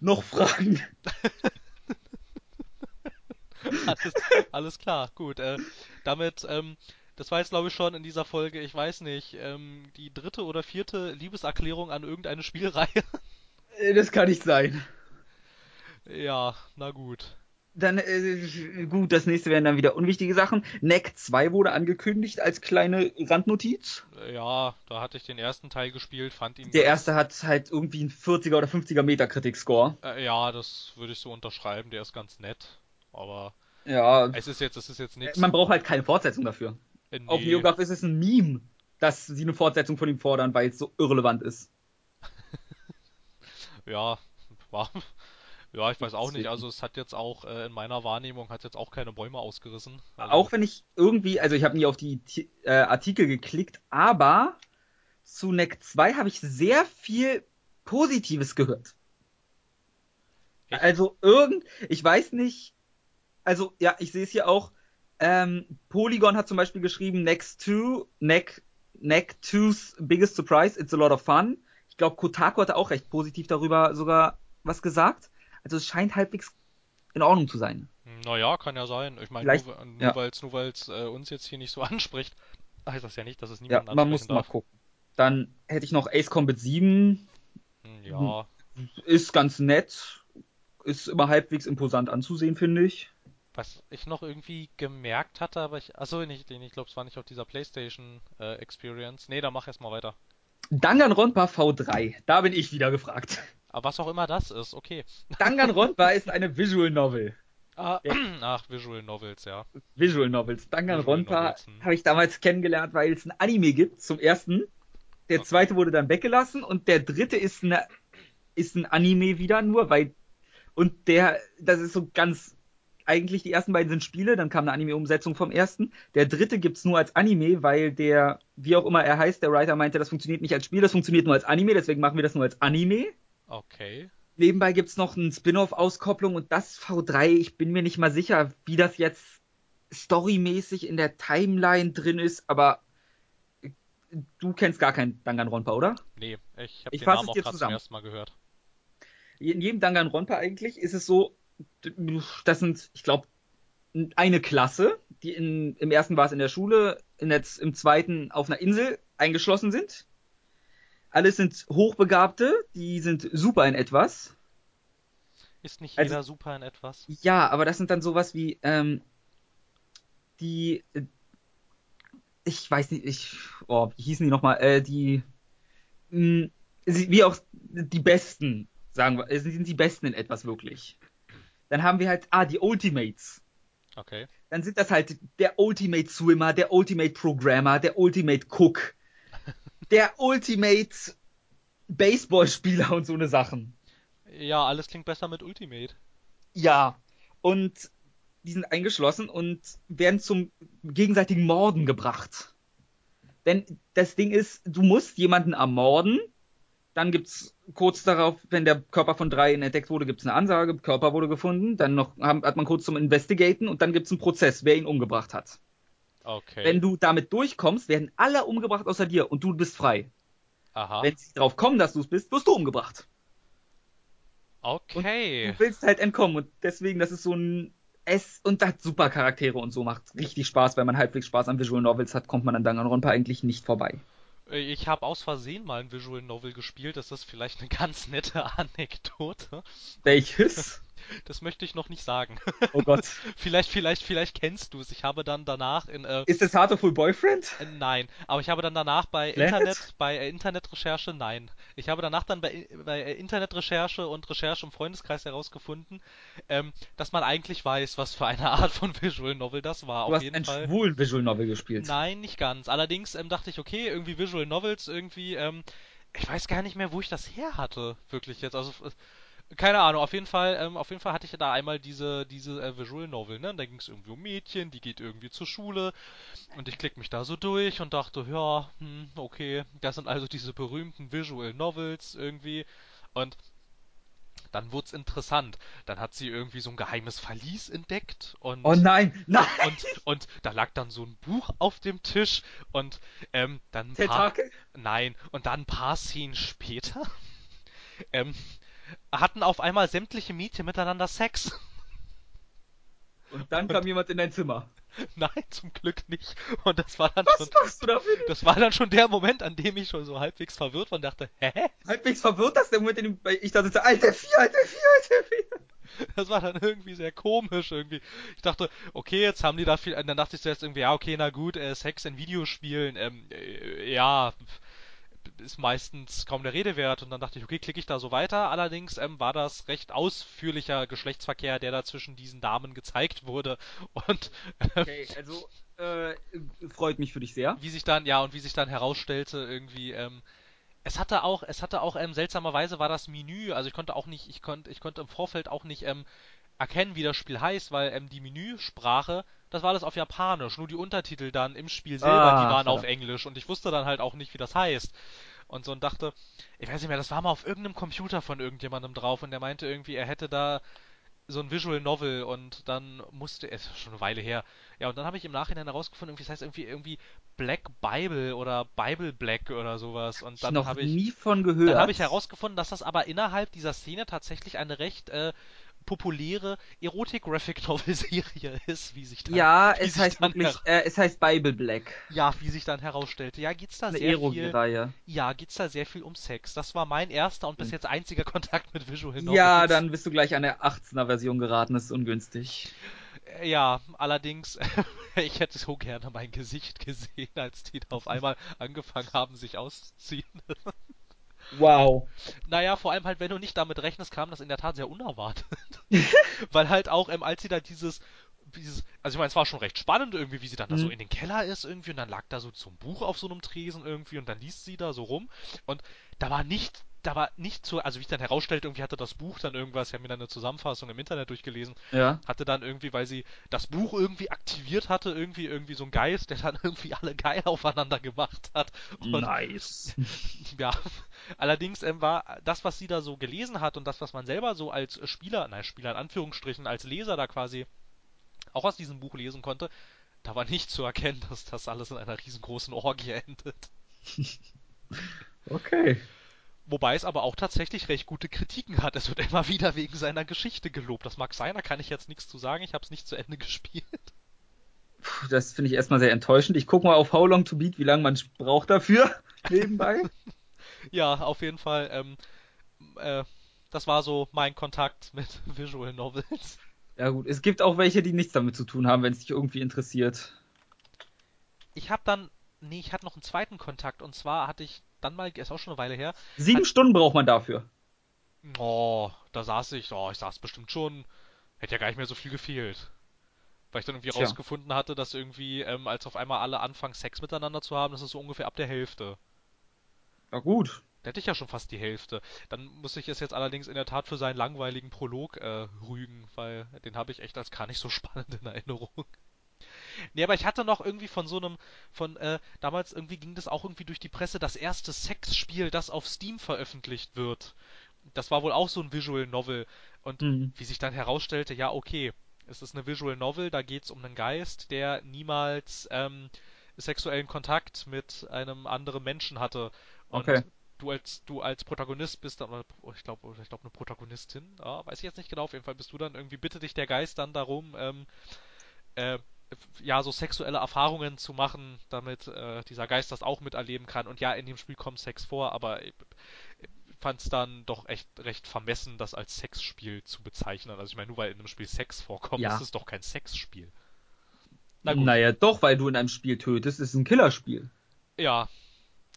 Noch Fragen? Alles, alles klar, gut. Äh, damit, ähm, das war jetzt glaube ich schon in dieser Folge, ich weiß nicht, ähm, die dritte oder vierte Liebeserklärung an irgendeine Spielreihe. Äh, Das kann nicht sein. ja, na gut. Dann, äh, gut, das nächste wären dann wieder unwichtige Sachen. Neck 2 wurde angekündigt als kleine Randnotiz. Äh, Ja, da hatte ich den ersten Teil gespielt, fand ihn Der erste hat halt irgendwie einen 40er oder 50er Metacritic-Score. Äh, ja, das würde ich so unterschreiben, der ist ganz nett. Aber Ja, es ist jetzt, es ist jetzt nichts. man braucht halt keine Fortsetzung dafür. Äh, Auf nee. NeoGAF ist es ein Meme, dass sie eine Fortsetzung von ihm fordern, weil es so irrelevant ist. Ja, war. Ja, ich weiß auch nicht. Also es hat jetzt auch äh, in meiner Wahrnehmung hat jetzt auch keine Bäume ausgerissen. Also, Auch wenn ich irgendwie, also ich habe nie auf die äh, Artikel geklickt, aber zu Neck 2 habe ich sehr viel Positives gehört. Echt? Also irgend, ich weiß nicht, also ja, ich sehe es hier auch, ähm, Polygon hat zum Beispiel geschrieben, Next 2, Neck Neck 2's biggest surprise, it's a lot of fun. Ich glaube, Kotaku hatte auch recht positiv darüber sogar was gesagt. Also es scheint halbwegs in Ordnung zu sein. Naja, kann ja sein. Ich meine, nur, nur ja. weil es äh, uns jetzt hier nicht so anspricht, heißt das ja nicht, dass es Ja, niemanden man muss ansprechen mal darf. gucken. Dann hätte ich noch Ace Combat 7. Hm, Ja, Ist ganz nett. Ist immer halbwegs imposant anzusehen, finde ich. was ich noch irgendwie gemerkt hatte, aber ich. Achso, nicht, ich glaube, es war nicht auf dieser PlayStation äh, Experience. Nee, dann mach erst mal weiter. Danganronpa V3. Da bin ich wieder gefragt. Aber was auch immer das ist, okay. Danganronpa ist eine Visual Novel. Ah, Ja. Ach, Visual Novels, ja. Visual Novels. Danganronpa hm. habe ich damals kennengelernt, weil es ein Anime gibt, zum ersten. Der Okay. zweite wurde dann weggelassen und der dritte ist, eine, ist ein Anime wieder nur, weil. Und der, das ist so ganz. Eigentlich die ersten beiden sind Spiele, dann kam eine Anime-Umsetzung vom ersten. Der dritte gibt's nur als Anime, weil der, wie auch immer er heißt, der Writer meinte, das funktioniert nicht als Spiel, das funktioniert nur als Anime, deswegen machen wir das nur als Anime. Okay. Nebenbei gibt's noch eine Spin-off-Auskopplung und das V3, ich bin mir nicht mal sicher, wie das jetzt storymäßig in der Timeline drin ist, aber du kennst gar keinen Danganronpa, oder? Nee, ich habe Ich den Namen es auch gerade zum ersten Mal gehört. In jedem Danganronpa eigentlich ist es so, das sind, ich glaube, eine Klasse, die in, im ersten war es in der Schule, in der, im zweiten auf einer Insel eingeschlossen sind. Alles sind Hochbegabte, die sind super in etwas. Ist nicht Also- jeder super in etwas? Ja, aber das sind dann sowas wie, ähm, die, ich weiß nicht, ich, oh, wie hießen die nochmal, äh, die, mh, sie- wie auch die Besten, sagen wir, sind die Besten in etwas wirklich. Dann haben wir halt, ah, die Ultimates. Okay. Dann sind das halt der Ultimate Swimmer, der Ultimate Programmer, der Ultimate Cook, der Ultimate Baseballspieler und so eine Sachen. Ja, alles klingt besser mit Ultimate. Ja, und die sind eingeschlossen und werden zum gegenseitigen Morden gebracht. Denn das Ding ist, du musst jemanden ermorden, dann gibt's kurz darauf, wenn der Körper von drei entdeckt wurde, gibt's eine Ansage, Körper wurde gefunden, dann noch hat man kurz zum Investigaten und dann gibt's einen Prozess, wer ihn umgebracht hat. Okay. Wenn du damit durchkommst, werden alle umgebracht außer dir und du bist frei. Aha. Wenn sie drauf kommen, dass du es bist, wirst du umgebracht. Okay. Du willst halt entkommen und deswegen, das ist so ein es und hat super Charaktere und so macht richtig Spaß, wenn man halbwegs Spaß an Visual Novels hat, kommt man an Danganronpa eigentlich nicht vorbei. Äh, Ich habe aus Versehen mal ein Visual Novel gespielt. Das ist vielleicht eine ganz nette Anekdote. Welches? Das möchte ich noch nicht sagen. Oh Gott. Vielleicht, vielleicht, vielleicht kennst du es. Ich habe dann danach in äh, Ist es Heartful Boyfriend? Äh, Nein, aber ich habe dann danach bei Planet? Internet, bei äh, Internetrecherche, nein. Ich habe danach dann bei, bei äh, Internetrecherche und Recherche im Freundeskreis herausgefunden, ähm, dass man eigentlich weiß, was für eine Art von Visual Novel das war. Du Auf hast einen Fall. schwulen Visual Novel gespielt. Nein, nicht ganz. Allerdings ähm, dachte ich, okay, irgendwie Visual Novels, irgendwie, ähm, ich weiß gar nicht mehr, wo ich das her hatte, wirklich jetzt. Also äh, keine Ahnung, auf jeden Fall, ähm, auf jeden Fall hatte ich da einmal diese, diese äh, Visual Novel, ne? Und da ging es irgendwie um Mädchen, die geht irgendwie zur Schule und ich klick mich da so durch und dachte, ja, hm, okay, das sind also diese berühmten Visual Novels irgendwie und dann wurde es interessant. Dann hat sie irgendwie so ein geheimes Verlies entdeckt und Oh nein, nein! und, und da lag dann so ein Buch auf dem Tisch und ähm, dann ein paar, nein, und dann ein paar Szenen später ähm, hatten auf einmal sämtliche Mädchen miteinander Sex. Und dann kam jemand in dein Zimmer. Nein, zum Glück nicht. Und das war dann Was schon, machst du da das war dann schon der Moment, an dem ich schon so halbwegs verwirrt war und dachte, hä? Halbwegs verwirrt, dass der Moment, in dem ich da sitze, alter Vier, alter Vier, alter Vier. Das war dann irgendwie sehr komisch irgendwie. Ich dachte, okay, jetzt haben die da viel. Dann dachte ich zuerst irgendwie, ja, okay, na gut, äh, Sex in Videospielen, ähm, äh, ja, ist meistens kaum der Rede wert. Und dann dachte ich, okay, klicke ich da so weiter. Allerdings ähm, war das recht ausführlicher Geschlechtsverkehr, der da zwischen diesen Damen gezeigt wurde. Und äh, Okay, also, äh, freut mich für dich sehr. wie sich dann, ja, und wie sich dann herausstellte, irgendwie, ähm, es hatte auch, es hatte auch, ähm, seltsamerweise war das Menü, also ich konnte auch nicht, ich konnte, ich konnte im Vorfeld auch nicht, ähm, erkennen, wie das Spiel heißt, weil, ähm, die Menüsprache, das war alles auf Japanisch, nur die Untertitel dann im Spiel selber, Ah, die waren auf. Englisch und ich wusste dann halt auch nicht, wie das heißt. Und so und dachte, ich weiß nicht mehr, das war mal auf irgendeinem Computer von irgendjemandem drauf und der meinte irgendwie, er hätte da so ein Visual Novel und dann musste es schon eine Weile her. Ja, und dann habe ich im Nachhinein herausgefunden, irgendwie das heißt irgendwie irgendwie Black Bible oder Bible Black oder sowas und dann habe ich nie von gehört. dann habe ich herausgefunden, dass das aber innerhalb dieser Szene tatsächlich eine recht äh, populäre Erotik-Graphic-Novel-Serie ist, wie sich dann Ja, wie es sich heißt dann wirklich, äh, es heißt Bible Black. ja, wie sich dann herausstellte. Ja, geht's da Eine sehr viel Erogie-Reihe. ja, geht's da sehr viel um Sex. Das war mein erster und bis Hm. jetzt einziger Kontakt mit Visual Novels. Ja, dann bist du gleich an der 18er-Version geraten, das ist ungünstig. Äh, Ja, allerdings, ich hätte so gerne mein Gesicht gesehen, als die da auf einmal angefangen haben, sich auszuziehen. Wow. Naja, vor allem halt, wenn du nicht damit rechnest, kam das in der Tat sehr unerwartet. Weil halt auch, ähm, als sie da dieses, dieses, also ich meine, es war schon recht spannend irgendwie, wie sie dann da so Mhm. in den Keller ist irgendwie und dann lag da so, ein Buch auf so einem Tresen irgendwie und dann liest sie da so rum und da war nicht, da war nicht so, also wie ich dann herausstellte, irgendwie hatte das Buch dann irgendwas, ich habe mir dann eine Zusammenfassung im Internet durchgelesen, Ja. hatte dann irgendwie, weil sie das Buch irgendwie aktiviert hatte, irgendwie irgendwie so ein Geist, der dann irgendwie alle geil aufeinander gemacht hat. Und Nice. ja, allerdings ähm, war das, was sie da so gelesen hat und das, was man selber so als Spieler, nein, Spieler in Anführungsstrichen, als Leser da quasi auch aus diesem Buch lesen konnte, da war nicht zu erkennen, dass das alles in einer riesengroßen Orgie endet. Okay. Wobei es aber auch tatsächlich recht gute Kritiken hat. Es wird immer wieder wegen seiner Geschichte gelobt. Das mag sein, da kann ich jetzt nichts zu sagen. Ich habe es nicht zu Ende gespielt. Puh, das finde ich erstmal sehr enttäuschend. Ich gucke mal auf How Long to Beat, wie lange man braucht dafür. Nebenbei. Ja, auf jeden Fall. Ähm, äh, das war so mein Kontakt mit Visual Novels. ja gut, es gibt auch welche, die nichts damit zu tun haben, wenn es dich irgendwie interessiert. Ich habe dann, nee, ich hatte noch einen zweiten Kontakt und zwar hatte ich dann mal, ist auch schon eine Weile her. Sieben Hat- Stunden braucht man dafür. Oh, da saß ich, oh, ich saß bestimmt schon, hätte ja gar nicht mehr so viel gefehlt. Weil ich dann irgendwie Tja. rausgefunden hatte, dass irgendwie, ähm, als auf einmal alle anfangen, Sex miteinander zu haben, das ist so ungefähr ab der Hälfte. Ja gut. Da hätte ich ja schon fast die Hälfte. Dann muss ich es jetzt allerdings in der Tat für seinen langweiligen Prolog äh, rügen, weil den habe ich echt als gar nicht so spannend in Erinnerung. Nee, aber ich hatte noch irgendwie von so einem, von, äh, damals irgendwie ging das auch irgendwie durch die Presse, das erste Sexspiel, das auf Steam veröffentlicht wird. Das war wohl auch so ein Visual Novel. Und Mhm. wie sich dann herausstellte, ja, okay, es ist eine Visual Novel, da geht's um einen Geist, der niemals ähm, sexuellen Kontakt mit einem anderen Menschen hatte. Und Okay. du als du als Protagonist bist dann, oder ich glaube, ich glaube eine Protagonistin, ja, weiß ich jetzt nicht genau, auf jeden Fall bist du dann irgendwie, bitte dich der Geist dann darum, ähm, äh, ja, so sexuelle Erfahrungen zu machen, damit äh, dieser Geist das auch miterleben kann. Und ja, in dem Spiel kommt Sex vor, aber ich fand es dann doch echt recht vermessen, das als Sexspiel zu bezeichnen. Also ich meine, nur weil in einem Spiel Sex vorkommt, Ja. ist es doch kein Sexspiel. Na gut. Naja, doch, weil du in einem Spiel tötest, ist ein Killerspiel. Ja.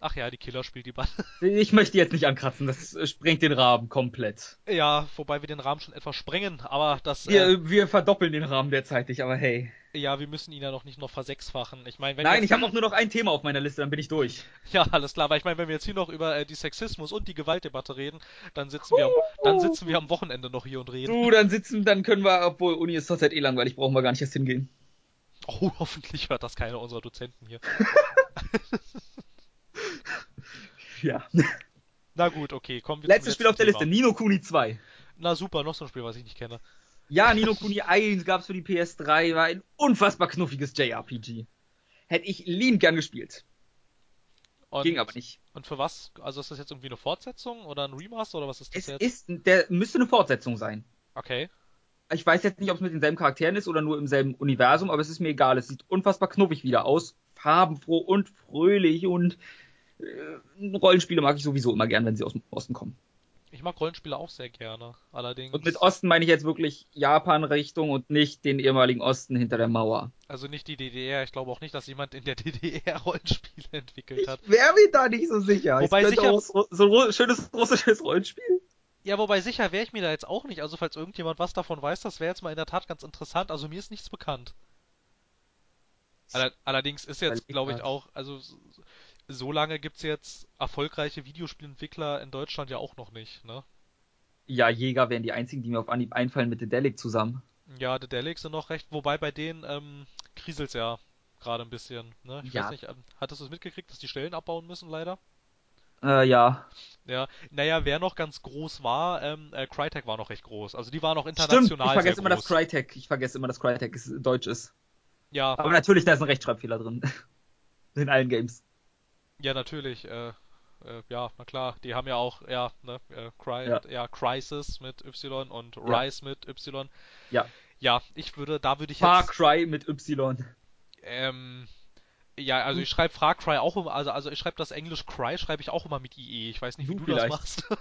Ach ja, die Killer spielt die Ball. Ich möchte jetzt nicht ankratzen, das sprengt den Rahmen komplett. ja, wobei wir den Rahmen schon etwas sprengen, aber das, Wir, äh, wir verdoppeln den Rahmen derzeitig, aber hey. Ja, wir müssen ihn ja noch nicht noch versechsfachen. Ich meine, Nein, ich habe auch nur noch ein Thema auf meiner Liste, dann bin ich durch. Ja, alles klar, weil ich meine, wenn wir jetzt hier noch über äh, die Sexismus und die Gewaltdebatte reden, dann sitzen wir am, dann sitzen wir am Wochenende noch hier und reden. Du, dann sitzen, dann können wir, obwohl Uni ist zurzeit eh langweilig, brauchen wir gar nicht erst hingehen. Oh, hoffentlich hört das keiner unserer Dozenten hier. Ja. Na gut, okay, kommen wir Letztes Spiel auf der letzten Liste, Nino Kuni 2. Thema. Na super, noch so ein Spiel, was ich nicht kenne. Ja, Nino Kuni 1 gab's für die PS3, war ein unfassbar knuffiges JRPG. Hätte ich liebend gern gespielt. Und, Ging aber nicht. Und für was? Also ist das jetzt irgendwie eine Fortsetzung oder ein Remaster oder was ist das Es jetzt? ist, der müsste eine Fortsetzung sein. Okay. Ich weiß jetzt nicht, ob es mit denselben Charakteren ist oder nur im selben Universum, aber es ist mir egal. Es sieht unfassbar knuffig wieder aus. Farbenfroh und fröhlich und äh, Rollenspiele mag ich sowieso immer gern, wenn sie aus dem Osten kommen. Ich mag Rollenspiele auch sehr gerne. Allerdings. Und mit Osten meine ich jetzt wirklich Japan-Richtung und nicht den ehemaligen Osten hinter der Mauer. Also nicht die DDR. Ich glaube auch nicht, dass jemand in der DDR Rollenspiele entwickelt hat. wäre mir da nicht so sicher. Wobei könnte sicher- so ein schönes russisches Rollenspiel. Ja, wobei sicher wäre ich mir da jetzt auch nicht. Also falls irgendjemand was davon weiß, das wäre jetzt mal in der Tat ganz interessant. Also mir ist nichts bekannt. Aller, allerdings ist jetzt, glaube ich, auch, also so, lange gibt's jetzt erfolgreiche Videospielentwickler in Deutschland ja auch noch nicht, ne? Ja, Jäger wären die einzigen, die mir auf Anhieb einfallen mit Dedelic zusammen. Ja, The Delic sind noch recht, wobei bei denen ähm, kriselt's ja gerade ein bisschen, ne? Ich Ja. weiß nicht, ähm, hattest du es mitgekriegt, dass die Stellen abbauen müssen, leider? Äh, ja. Ja, naja, wer noch ganz groß war, ähm, äh, Crytek war noch recht groß. Also die war noch Stimmt, international ich vergesse immer, dass groß. Crytek, ich vergesse immer, dass Crytek ist, deutsch ist. Ja, Aber natürlich, da ist ein Rechtschreibfehler drin. In allen Games. Ja, natürlich. Äh, äh, ja, na klar, die haben ja auch, ja, ne, äh, Cry, Ja. ja, Crisis mit Y und Ja. Rise mit Y. Ja. Ja, ich würde, da würde ich Far jetzt, Cry mit Y. ähm, ja, also ich schreibe Far Cry auch immer, also, also ich schreibe das Englisch Cry, schreibe ich auch immer mit IE. Ich weiß nicht, wie Du du das machst.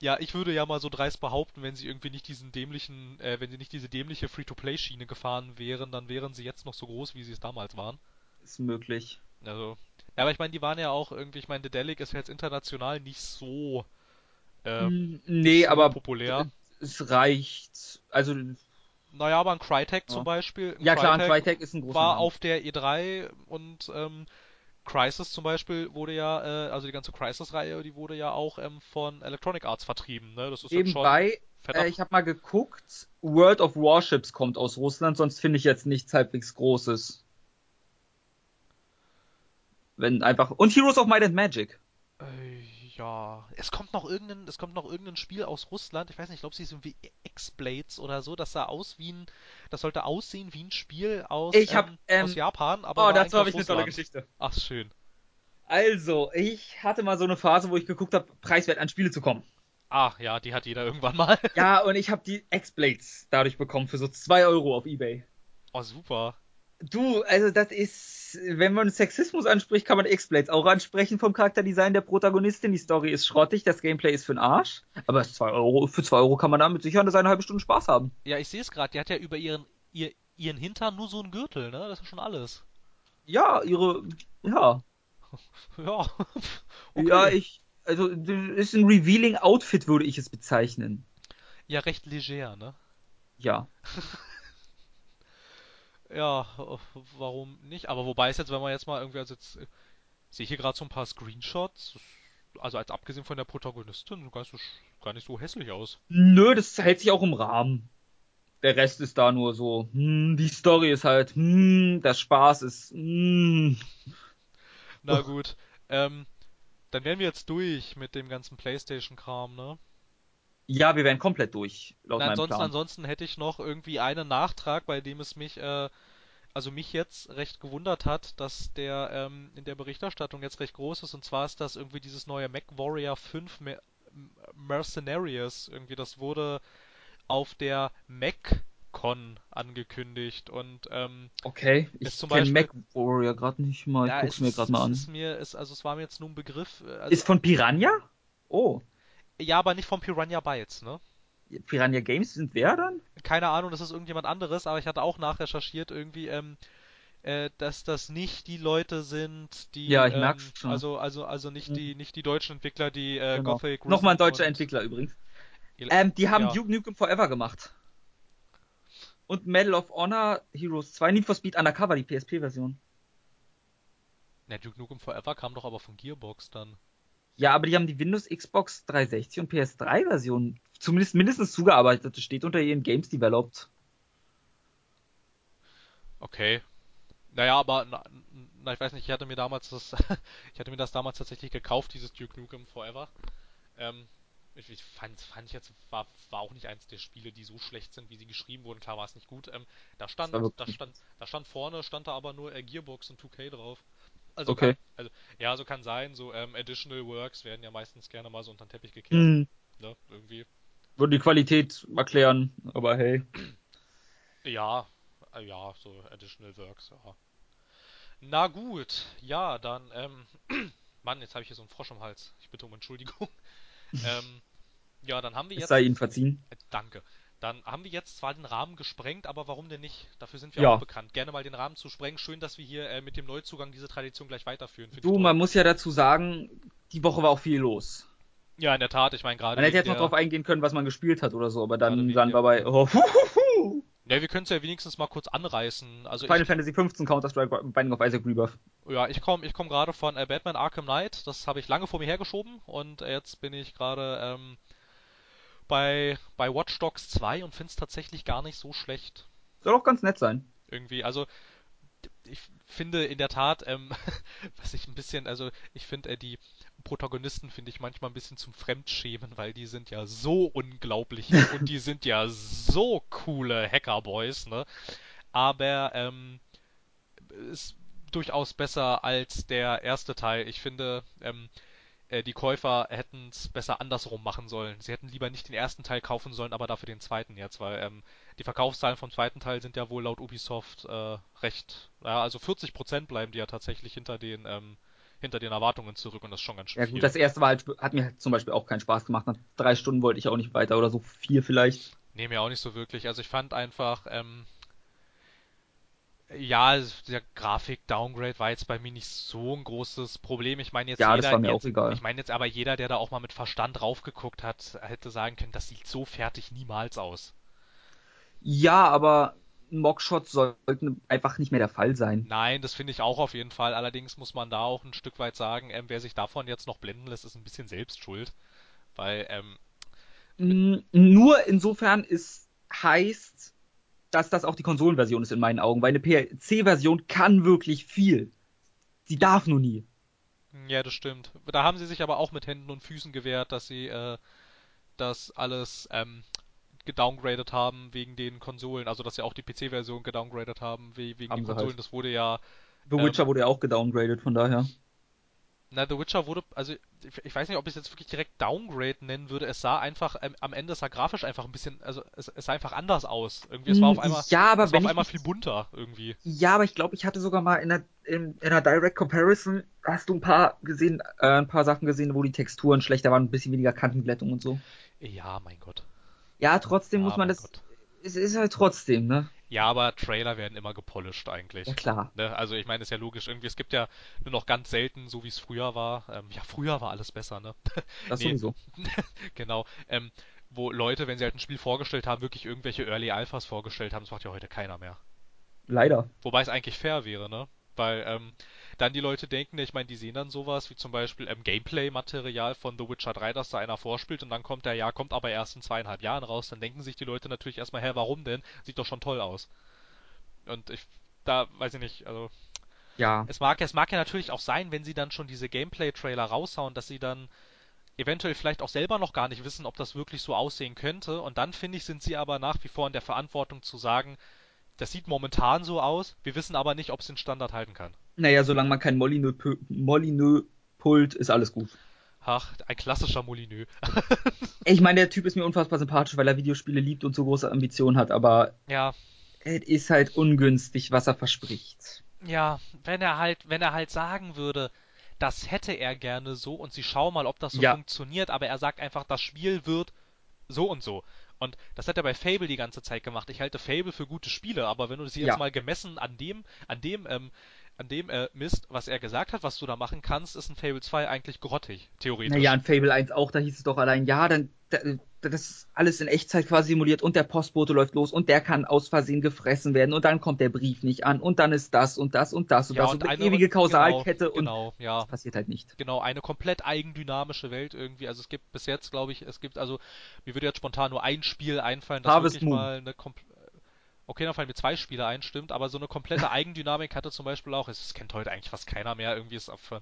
Ja, ich würde ja mal so dreist behaupten, wenn sie irgendwie nicht diesen dämlichen, äh, wenn sie nicht diese dämliche Free-to-Play-Schiene gefahren wären, dann wären sie jetzt noch so groß, wie sie es damals waren. Ist möglich. Also, ja, aber ich meine, die waren ja auch irgendwie, ich meine, Dedelic ist ja jetzt international nicht so, äh, nee, so aber populär. es reicht. Also, Naja, aber ein Crytek Ja. zum Beispiel, ja klar, ein Crytek Crytek ist ein großer war Name. auf der E3 und ähm, Crysis zum Beispiel wurde ja, äh, also die ganze Crysis-Reihe, die wurde ja auch ähm, von Electronic Arts vertrieben, ne? Das ist schon Nebenbei, fetter äh, ich habe mal geguckt, World of Warships kommt aus Russland, sonst finde ich jetzt nichts halbwegs Großes. Wenn einfach. Und Heroes of Might and Magic. Äh, ja, es kommt noch irgendein, es kommt noch irgendein Spiel aus Russland. Ich weiß nicht, ich glaube, es hieß irgendwie X-Blades oder so. Das sah aus wie ein, das sollte aussehen wie ein Spiel aus, Ich hab, ähm, ähm, aus Japan, aber Oh, dazu habe ich eine tolle. Geschichte. Ach, schön. Also, ich hatte mal so eine Phase, wo ich geguckt habe, preiswert an Spiele zu kommen. Ah, ja, die hat jeder irgendwann mal. Ja, und ich habe die X-Blades dadurch bekommen für so 2 Euro auf Ebay. Oh, super. Du, also das ist, wenn man Sexismus anspricht, kann man X-Blades auch ansprechen vom Charakterdesign der Protagonistin. Die Story ist schrottig, das Gameplay ist für den Arsch. Aber 2 Euro, für 2 Euro kann man damit sicher eine halbe Stunde Spaß haben. Ja, ich sehe es gerade. Die hat ja über ihren, ihr, ihren Hintern nur so einen Gürtel, ne? Das ist schon alles. Ja, ihre, ja. Ja. Okay. Ja, ich, also, das ist ein revealing Outfit, würde ich es bezeichnen. Ja, recht leger, ne? Ja. Ja, äh, warum nicht? Aber wobei es jetzt, wenn man jetzt mal irgendwie, also jetzt äh, sehe ich hier gerade so ein paar Screenshots, also als abgesehen von der Protagonistin, gar nicht so, gar nicht so hässlich aus. Nö, das hält sich auch im Rahmen. Der Rest ist da nur so, hm, die Story ist halt, hm, der Spaß ist, hm. Na gut, ähm, dann wären wir jetzt durch mit dem ganzen PlayStation-Kram, ne? Ja, wir wären komplett durch, laut Na, meinem ansonsten, Plan. ansonsten hätte ich noch irgendwie einen Nachtrag, bei dem es mich, äh, also mich jetzt recht gewundert hat, dass der ähm, in der Berichterstattung jetzt recht groß ist. Und zwar ist das irgendwie dieses neue MechWarrior 5 Mer Mercenaries. Irgendwie, das wurde auf der MechCon angekündigt. Und ähm, Okay, Ist ich zum kenne Mac Warrior gerade nicht mal, ich ja, guck's es mir ist, gerade mal an. ist mir, ist, also es war mir jetzt nur ein Begriff. äh, Also, Ist von Piranha? Oh, ja, aber nicht von Piranha Bytes, ne? Piranha Games sind wer dann? keine Ahnung, das ist irgendjemand anderes, aber ich hatte auch nachrecherchiert irgendwie, ähm, äh, dass das nicht die Leute sind, die, Ja, ich ähm, merk's schon. also, also, also nicht Mhm. die, nicht die deutschen Entwickler, die äh, Genau. Gothic Nochmal ein deutscher Entwickler übrigens. Ähm, die haben ja. Duke Nukem Forever gemacht. Und Medal of Honor Heroes 2, Need for Speed Undercover, die PSP-Version. Na, Duke Nukem Forever kam doch aber von Gearbox dann. Ja, aber die haben die Windows, Xbox 360 und PS3-Version zumindest mindestens zugearbeitet. Das steht unter ihren Games Developed. Okay. Naja, aber na, na, ich weiß nicht, ich hatte mir damals das, ich hatte mir das damals tatsächlich gekauft, dieses Duke Nukem Forever. Ähm, ich, ich fand, fand ich jetzt, war, war auch nicht eins der Spiele, die so schlecht sind, wie sie geschrieben wurden. Klar war es nicht gut. Ähm, da stand, da stand, da stand vorne, stand da aber nur äh, Gearbox und 2K drauf. Also Okay. kann, also, ja, so kann sein, so ähm, Additional Works werden ja meistens gerne mal so unter den Teppich gekehrt, Hm, ne, irgendwie. würde die Qualität erklären, aber hey. Ja, äh, ja, so Additional Works, ja. Na gut, ja, dann, ähm, Mann, jetzt habe ich hier so einen Frosch im Hals. Ich bitte um Entschuldigung. ähm, ja, dann haben wir Es jetzt. sei Ihnen verziehen. Äh, danke. Dann haben wir jetzt zwar den Rahmen gesprengt, aber warum denn nicht? Dafür sind wir Ja. auch bekannt. Gerne mal den Rahmen zu sprengen. Schön, dass wir hier äh, mit dem Neuzugang diese Tradition gleich weiterführen. Du, man muss ja dazu sagen, die Woche war auch viel los. Ja, in der Tat, ich meine gerade. Man hätte jetzt noch drauf eingehen können, was man gespielt hat oder so, aber dann, dann war bei oh, huhuhu. Ja, wir können es ja wenigstens mal kurz anreißen. Also Final ich, Fantasy 15 Counter-Strike Binding of Isaac Rebirth. Ja, ich komme ich komm gerade von äh, Batman Arkham Knight. Das habe ich lange vor mir hergeschoben und äh, jetzt bin ich gerade ähm, bei, bei Watch Dogs 2 und finde es tatsächlich gar nicht so schlecht. Soll auch ganz nett sein. Irgendwie, also ich finde in der Tat, ähm, was ich ein bisschen, also ich finde äh, die Protagonisten finde ich manchmal ein bisschen zum Fremdschämen, weil die sind ja so unglaublich und die sind ja so coole Hackerboys, ne? Aber ähm, ist durchaus besser als der erste Teil. Ich finde, ähm, äh, die Käufer hätten es besser andersrum machen sollen. Sie hätten lieber nicht den ersten Teil kaufen sollen, aber dafür den zweiten jetzt, weil ähm, die Verkaufszahlen vom zweiten Teil sind ja wohl laut Ubisoft äh, recht, ja, also 40% bleiben die ja tatsächlich hinter den ähm, hinter den Erwartungen zurück und das ist schon ganz schön Ja viel. gut, das erste war halt, hat mir zum Beispiel auch keinen Spaß gemacht. Nach drei Stunden wollte ich auch nicht weiter oder so vier vielleicht. Nee, mir auch nicht so wirklich. Also ich fand einfach, ähm, ja, der Grafik-Downgrade war jetzt bei mir nicht so ein großes Problem. Ich meine jetzt Ja, jeder, das war mir jetzt, auch egal. ich meine jetzt aber jeder, der da auch mal mit Verstand draufgeguckt hat, hätte sagen können, das sieht so fertig niemals aus. Ja, aber Mockshots sollten einfach nicht mehr der Fall sein. Nein, das finde ich auch auf jeden Fall. Allerdings muss man da auch ein Stück weit sagen, ähm, wer sich davon jetzt noch blenden lässt, ist ein bisschen selbst schuld. Weil, ähm, Nur insofern ist heißt, dass das auch die Konsolenversion ist in meinen Augen, weil eine PC-Version kann wirklich viel. Sie darf nur nie. ja, das stimmt. Da haben sie sich aber auch mit Händen und Füßen gewehrt, dass sie äh, das alles ähm, gedowngradet haben wegen den Konsolen. Also, dass sie auch die PC-Version gedowngradet haben we wegen Haben den Konsolen. halt. Das wurde ja The Ähm, Witcher wurde ja auch gedowngradet, von daher. Na, The Witcher wurde, also ich, weiß nicht, ob ich es jetzt wirklich direkt Downgrade nennen würde. Es sah einfach, ähm, am Ende sah grafisch einfach ein bisschen, also es, es sah einfach anders aus. Irgendwie, es war auf Mm, einmal, Ja, aber es war auf einmal viel bunter irgendwie. Ja, aber ich glaube, ich hatte sogar mal in einer, in, in einer Direct Comparison, hast du ein paar gesehen, äh, ein paar Sachen gesehen, wo die Texturen schlechter waren, ein bisschen weniger Kantenglättung und so. Ja, mein Gott. Ja, trotzdem Ja, muss man das, Gott. es ist halt trotzdem, ne? Ja, aber Trailer werden immer gepolished Ja, eigentlich. klar. Ne? Also ich meine, ist ja logisch. Irgendwie, es gibt ja nur noch ganz selten, so wie es früher war. Ähm, ja, früher war alles besser, ne? Das Nee, sowieso. genau. Ähm, wo Leute, wenn sie halt ein Spiel vorgestellt haben, wirklich irgendwelche Early Alphas vorgestellt haben, das macht ja heute keiner mehr. Leider. Wobei es eigentlich fair wäre, ne? Weil ähm, dann die Leute denken, ich meine, die sehen dann sowas wie zum Beispiel ähm, Gameplay-Material von The Witcher 3, dass da einer vorspielt und dann kommt der, ja, kommt aber erst in zweieinhalb Jahren raus, dann denken sich die Leute natürlich erstmal, hä, warum denn? Sieht doch schon toll aus. Und ich, da, weiß ich nicht, also, Ja. es mag, es mag ja natürlich auch sein, wenn sie dann schon diese Gameplay-Trailer raushauen, dass sie dann eventuell vielleicht auch selber noch gar nicht wissen, ob das wirklich so aussehen könnte. Und dann finde ich, sind sie aber nach wie vor in der Verantwortung zu sagen, das sieht momentan so aus, wir wissen aber nicht, ob es den Standard halten kann. Naja, solange man kein Molyneux, Molyneux pullt, ist alles gut. Ach, ein klassischer Molineux. Ich meine, der Typ ist mir unfassbar sympathisch, weil er Videospiele liebt und so große Ambitionen hat, aber ja, es ist halt ungünstig, was er verspricht. ja, wenn er halt, wenn er halt sagen würde, das hätte er gerne so und sie schauen mal, ob das so Ja. funktioniert, aber er sagt einfach, das Spiel wird so und so. Und das hat er bei Fable die ganze Zeit gemacht. Ich halte Fable für gute Spiele, aber wenn du sie jetzt Ja. mal gemessen an dem, an dem, ähm, an dem äh, Mist, was er gesagt hat, was du da machen kannst, ist ein Fable 2 eigentlich grottig, theoretisch. Naja, in Fable 1 auch, da hieß es doch allein, ja, dann, da, das ist alles in Echtzeit quasi simuliert und der Postbote läuft los und der kann aus Versehen gefressen werden und dann kommt der Brief nicht an und dann ist das und das und das und ja, das und und eine eine ewige Kausalkette genau, und genau, ja. das passiert halt nicht. Genau, eine komplett eigendynamische Welt irgendwie. Also es gibt bis jetzt, glaube ich, es gibt also, mir würde jetzt spontan nur ein Spiel einfallen, das Harvest wirklich Moon. mal eine komplett Okay, dann fallen mir zwei Spiele ein, stimmt, aber so eine komplette Eigendynamik hatte zum Beispiel auch, es kennt heute eigentlich fast keiner mehr, irgendwie ist auf äh,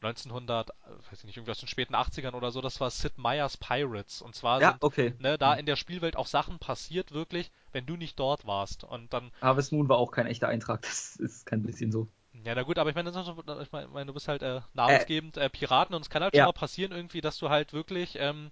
1900, äh, weiß ich nicht, irgendwie aus den späten 80ern oder so, das war Sid Meier's Pirates. Und zwar Ja, sind, okay. ne, da in der Spielwelt auch Sachen passiert, wirklich, wenn du nicht dort warst. Und dann, Harvest Moon war auch kein echter Eintrag, das ist kein bisschen so. ja, na gut, aber ich meine, ich meine, ich meine, du bist halt äh, namensgebend äh, Piraten und es kann halt Ja. schon mal passieren irgendwie, dass du halt wirklich, ähm,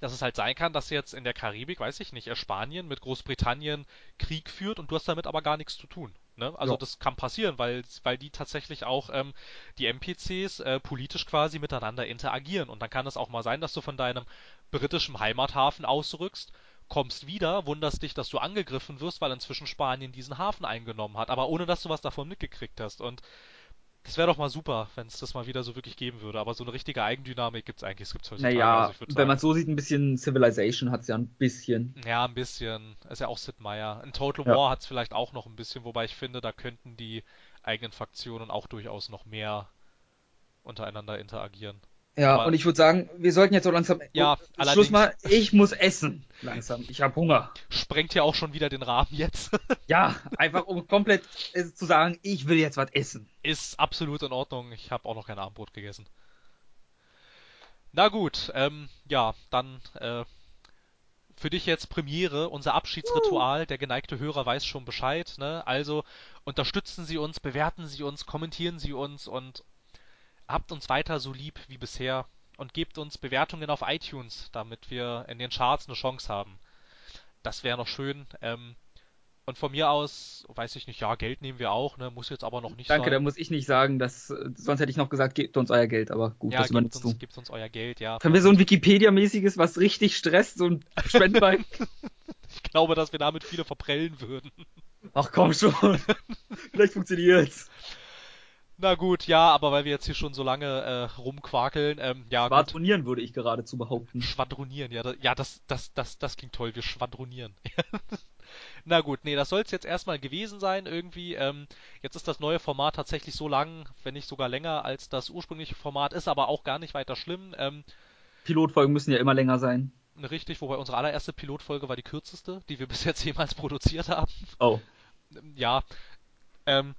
dass es halt sein kann, dass jetzt in der Karibik, weiß ich nicht, äh, Spanien mit Großbritannien Krieg führt und du hast damit aber gar nichts zu tun. Ne? Also Ja. das kann passieren, weil, weil die tatsächlich auch ähm, die NPCs äh, politisch quasi miteinander interagieren. Und dann kann es auch mal sein, dass du von deinem britischen Heimathafen ausrückst, kommst wieder, wunderst dich, dass du angegriffen wirst, weil inzwischen Spanien diesen Hafen eingenommen hat, aber ohne dass du was davon mitgekriegt hast. Und das wäre doch mal super, wenn es das mal wieder so wirklich geben würde. Aber so eine richtige Eigendynamik gibt's eigentlich, es gibt's heutzutage. Naja, also wenn man so sieht, ein bisschen Civilization hat's ja ein bisschen. ja, ein bisschen. Ist ja auch Sid Meier. In Total Ja. War hat's vielleicht auch noch ein bisschen, wobei ich finde, da könnten die eigenen Fraktionen auch durchaus noch mehr untereinander interagieren. Ja, Aber- und ich würde sagen, wir sollten jetzt so langsam Ja, Schluss allerdings- mal. Ich muss essen. Langsam. Ich habe Hunger. Sprengt ja auch schon wieder den Rahmen jetzt. Ja, einfach um komplett äh, zu sagen, ich will jetzt was essen. Ist absolut in Ordnung. Ich habe auch noch kein Abendbrot gegessen. Na gut, ähm, ja, dann äh, für dich jetzt Premiere, unser Abschiedsritual. Der geneigte Hörer weiß schon Bescheid, ne? Also unterstützen Sie uns, bewerten Sie uns, kommentieren Sie uns und habt uns weiter so lieb wie bisher und gebt uns Bewertungen auf iTunes, damit wir in den Charts eine Chance haben. Das wäre noch schön. Ähm, und von mir aus, weiß ich nicht, ja, Geld nehmen wir auch, ne? Muss jetzt aber noch nicht Danke, sein. da muss ich nicht sagen, dass, sonst hätte ich noch gesagt, gebt uns euer Geld, aber gut, ja, das übernimmst uns, du. gebt uns euer Geld, ja. Können wir so ein Wikipedia-mäßiges, was richtig stresst, so ein Spendenbein? Ich glaube, dass wir damit viele verprellen würden. Ach komm schon. Vielleicht funktioniert's. Na gut, ja, aber weil wir jetzt hier schon so lange äh, rumquakeln, ähm, ja, gut. Schwadronieren würde ich geradezu behaupten. Schwadronieren, ja, da, ja, das, das, das, das klingt toll, wir schwadronieren. Na gut, nee, das soll es jetzt erstmal gewesen sein irgendwie. Ähm, jetzt ist das neue Format tatsächlich so lang, wenn nicht sogar länger als das ursprüngliche Format, ist aber auch gar nicht weiter schlimm. Ähm, Pilotfolgen müssen ja immer länger sein. richtig, wobei unsere allererste Pilotfolge war die kürzeste, die wir bis jetzt jemals produziert haben. Oh. Ja, ähm,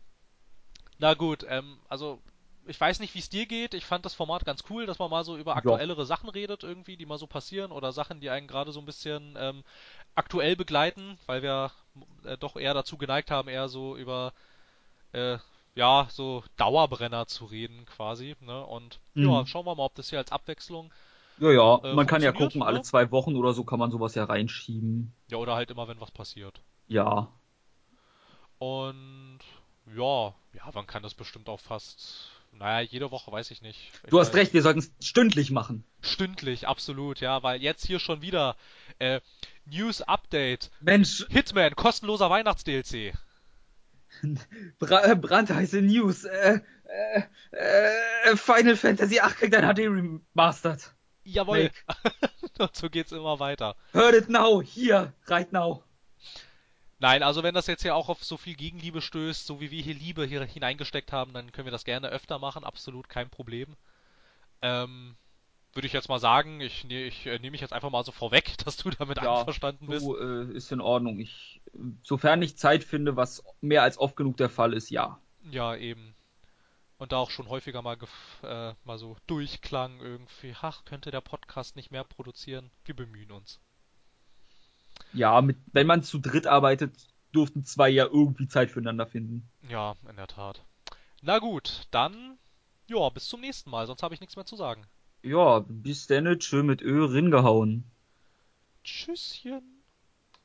na gut, ähm, also ich weiß nicht, wie es dir geht. Ich fand das Format ganz cool, dass man mal so über Ja. aktuellere Sachen redet irgendwie, die mal so passieren oder Sachen, die einen gerade so ein bisschen ähm, aktuell begleiten, weil wir äh, doch eher dazu geneigt haben, eher so über äh, ja, so Dauerbrenner zu reden quasi, ne? Und ja, Mhm. schauen wir mal, ob das hier als Abwechslung, Ja, ja, Äh, man kann ja gucken, ne? alle zwei Wochen oder so kann man sowas ja reinschieben. ja, oder halt immer, wenn was passiert. Ja. Und ja, ja, man kann das bestimmt auch fast, naja, jede Woche weiß ich nicht. Ich Du hast recht, wir sollten es stündlich machen. Stündlich, absolut, ja, weil jetzt hier schon wieder äh, News Update. Mensch, Hitman, kostenloser Weihnachts-DLC. Bra äh, brandheiße News. Äh, äh, äh, Final Fantasy VIII kriegt ein HD Remastered. Jawohl. Und so geht's immer weiter. Heard it now, hier, right now. Nein, also wenn das jetzt ja auch auf so viel Gegenliebe stößt, so wie wir hier Liebe hier hineingesteckt haben, dann können wir das gerne öfter machen, absolut kein Problem. Ähm, würde ich jetzt mal sagen, ich, ne, ich äh, nehme mich jetzt einfach mal so vorweg, dass du damit Ja, einverstanden bist. So äh, ist in Ordnung. Ich, sofern ich Zeit finde, was mehr als oft genug der Fall ist, ja. Ja, eben. Und da auch schon häufiger mal, gef- äh, mal so durchklang irgendwie, ach, könnte der Podcast nicht mehr produzieren? Wir bemühen uns. Ja, mit, wenn man zu dritt arbeitet, durften zwei ja irgendwie Zeit füreinander finden. Ja, in der Tat. Na gut, dann, ja, bis zum nächsten Mal, sonst habe ich nichts mehr zu sagen. Ja, bis dann, tschö mit Ö ringehauen. Tschüsschen.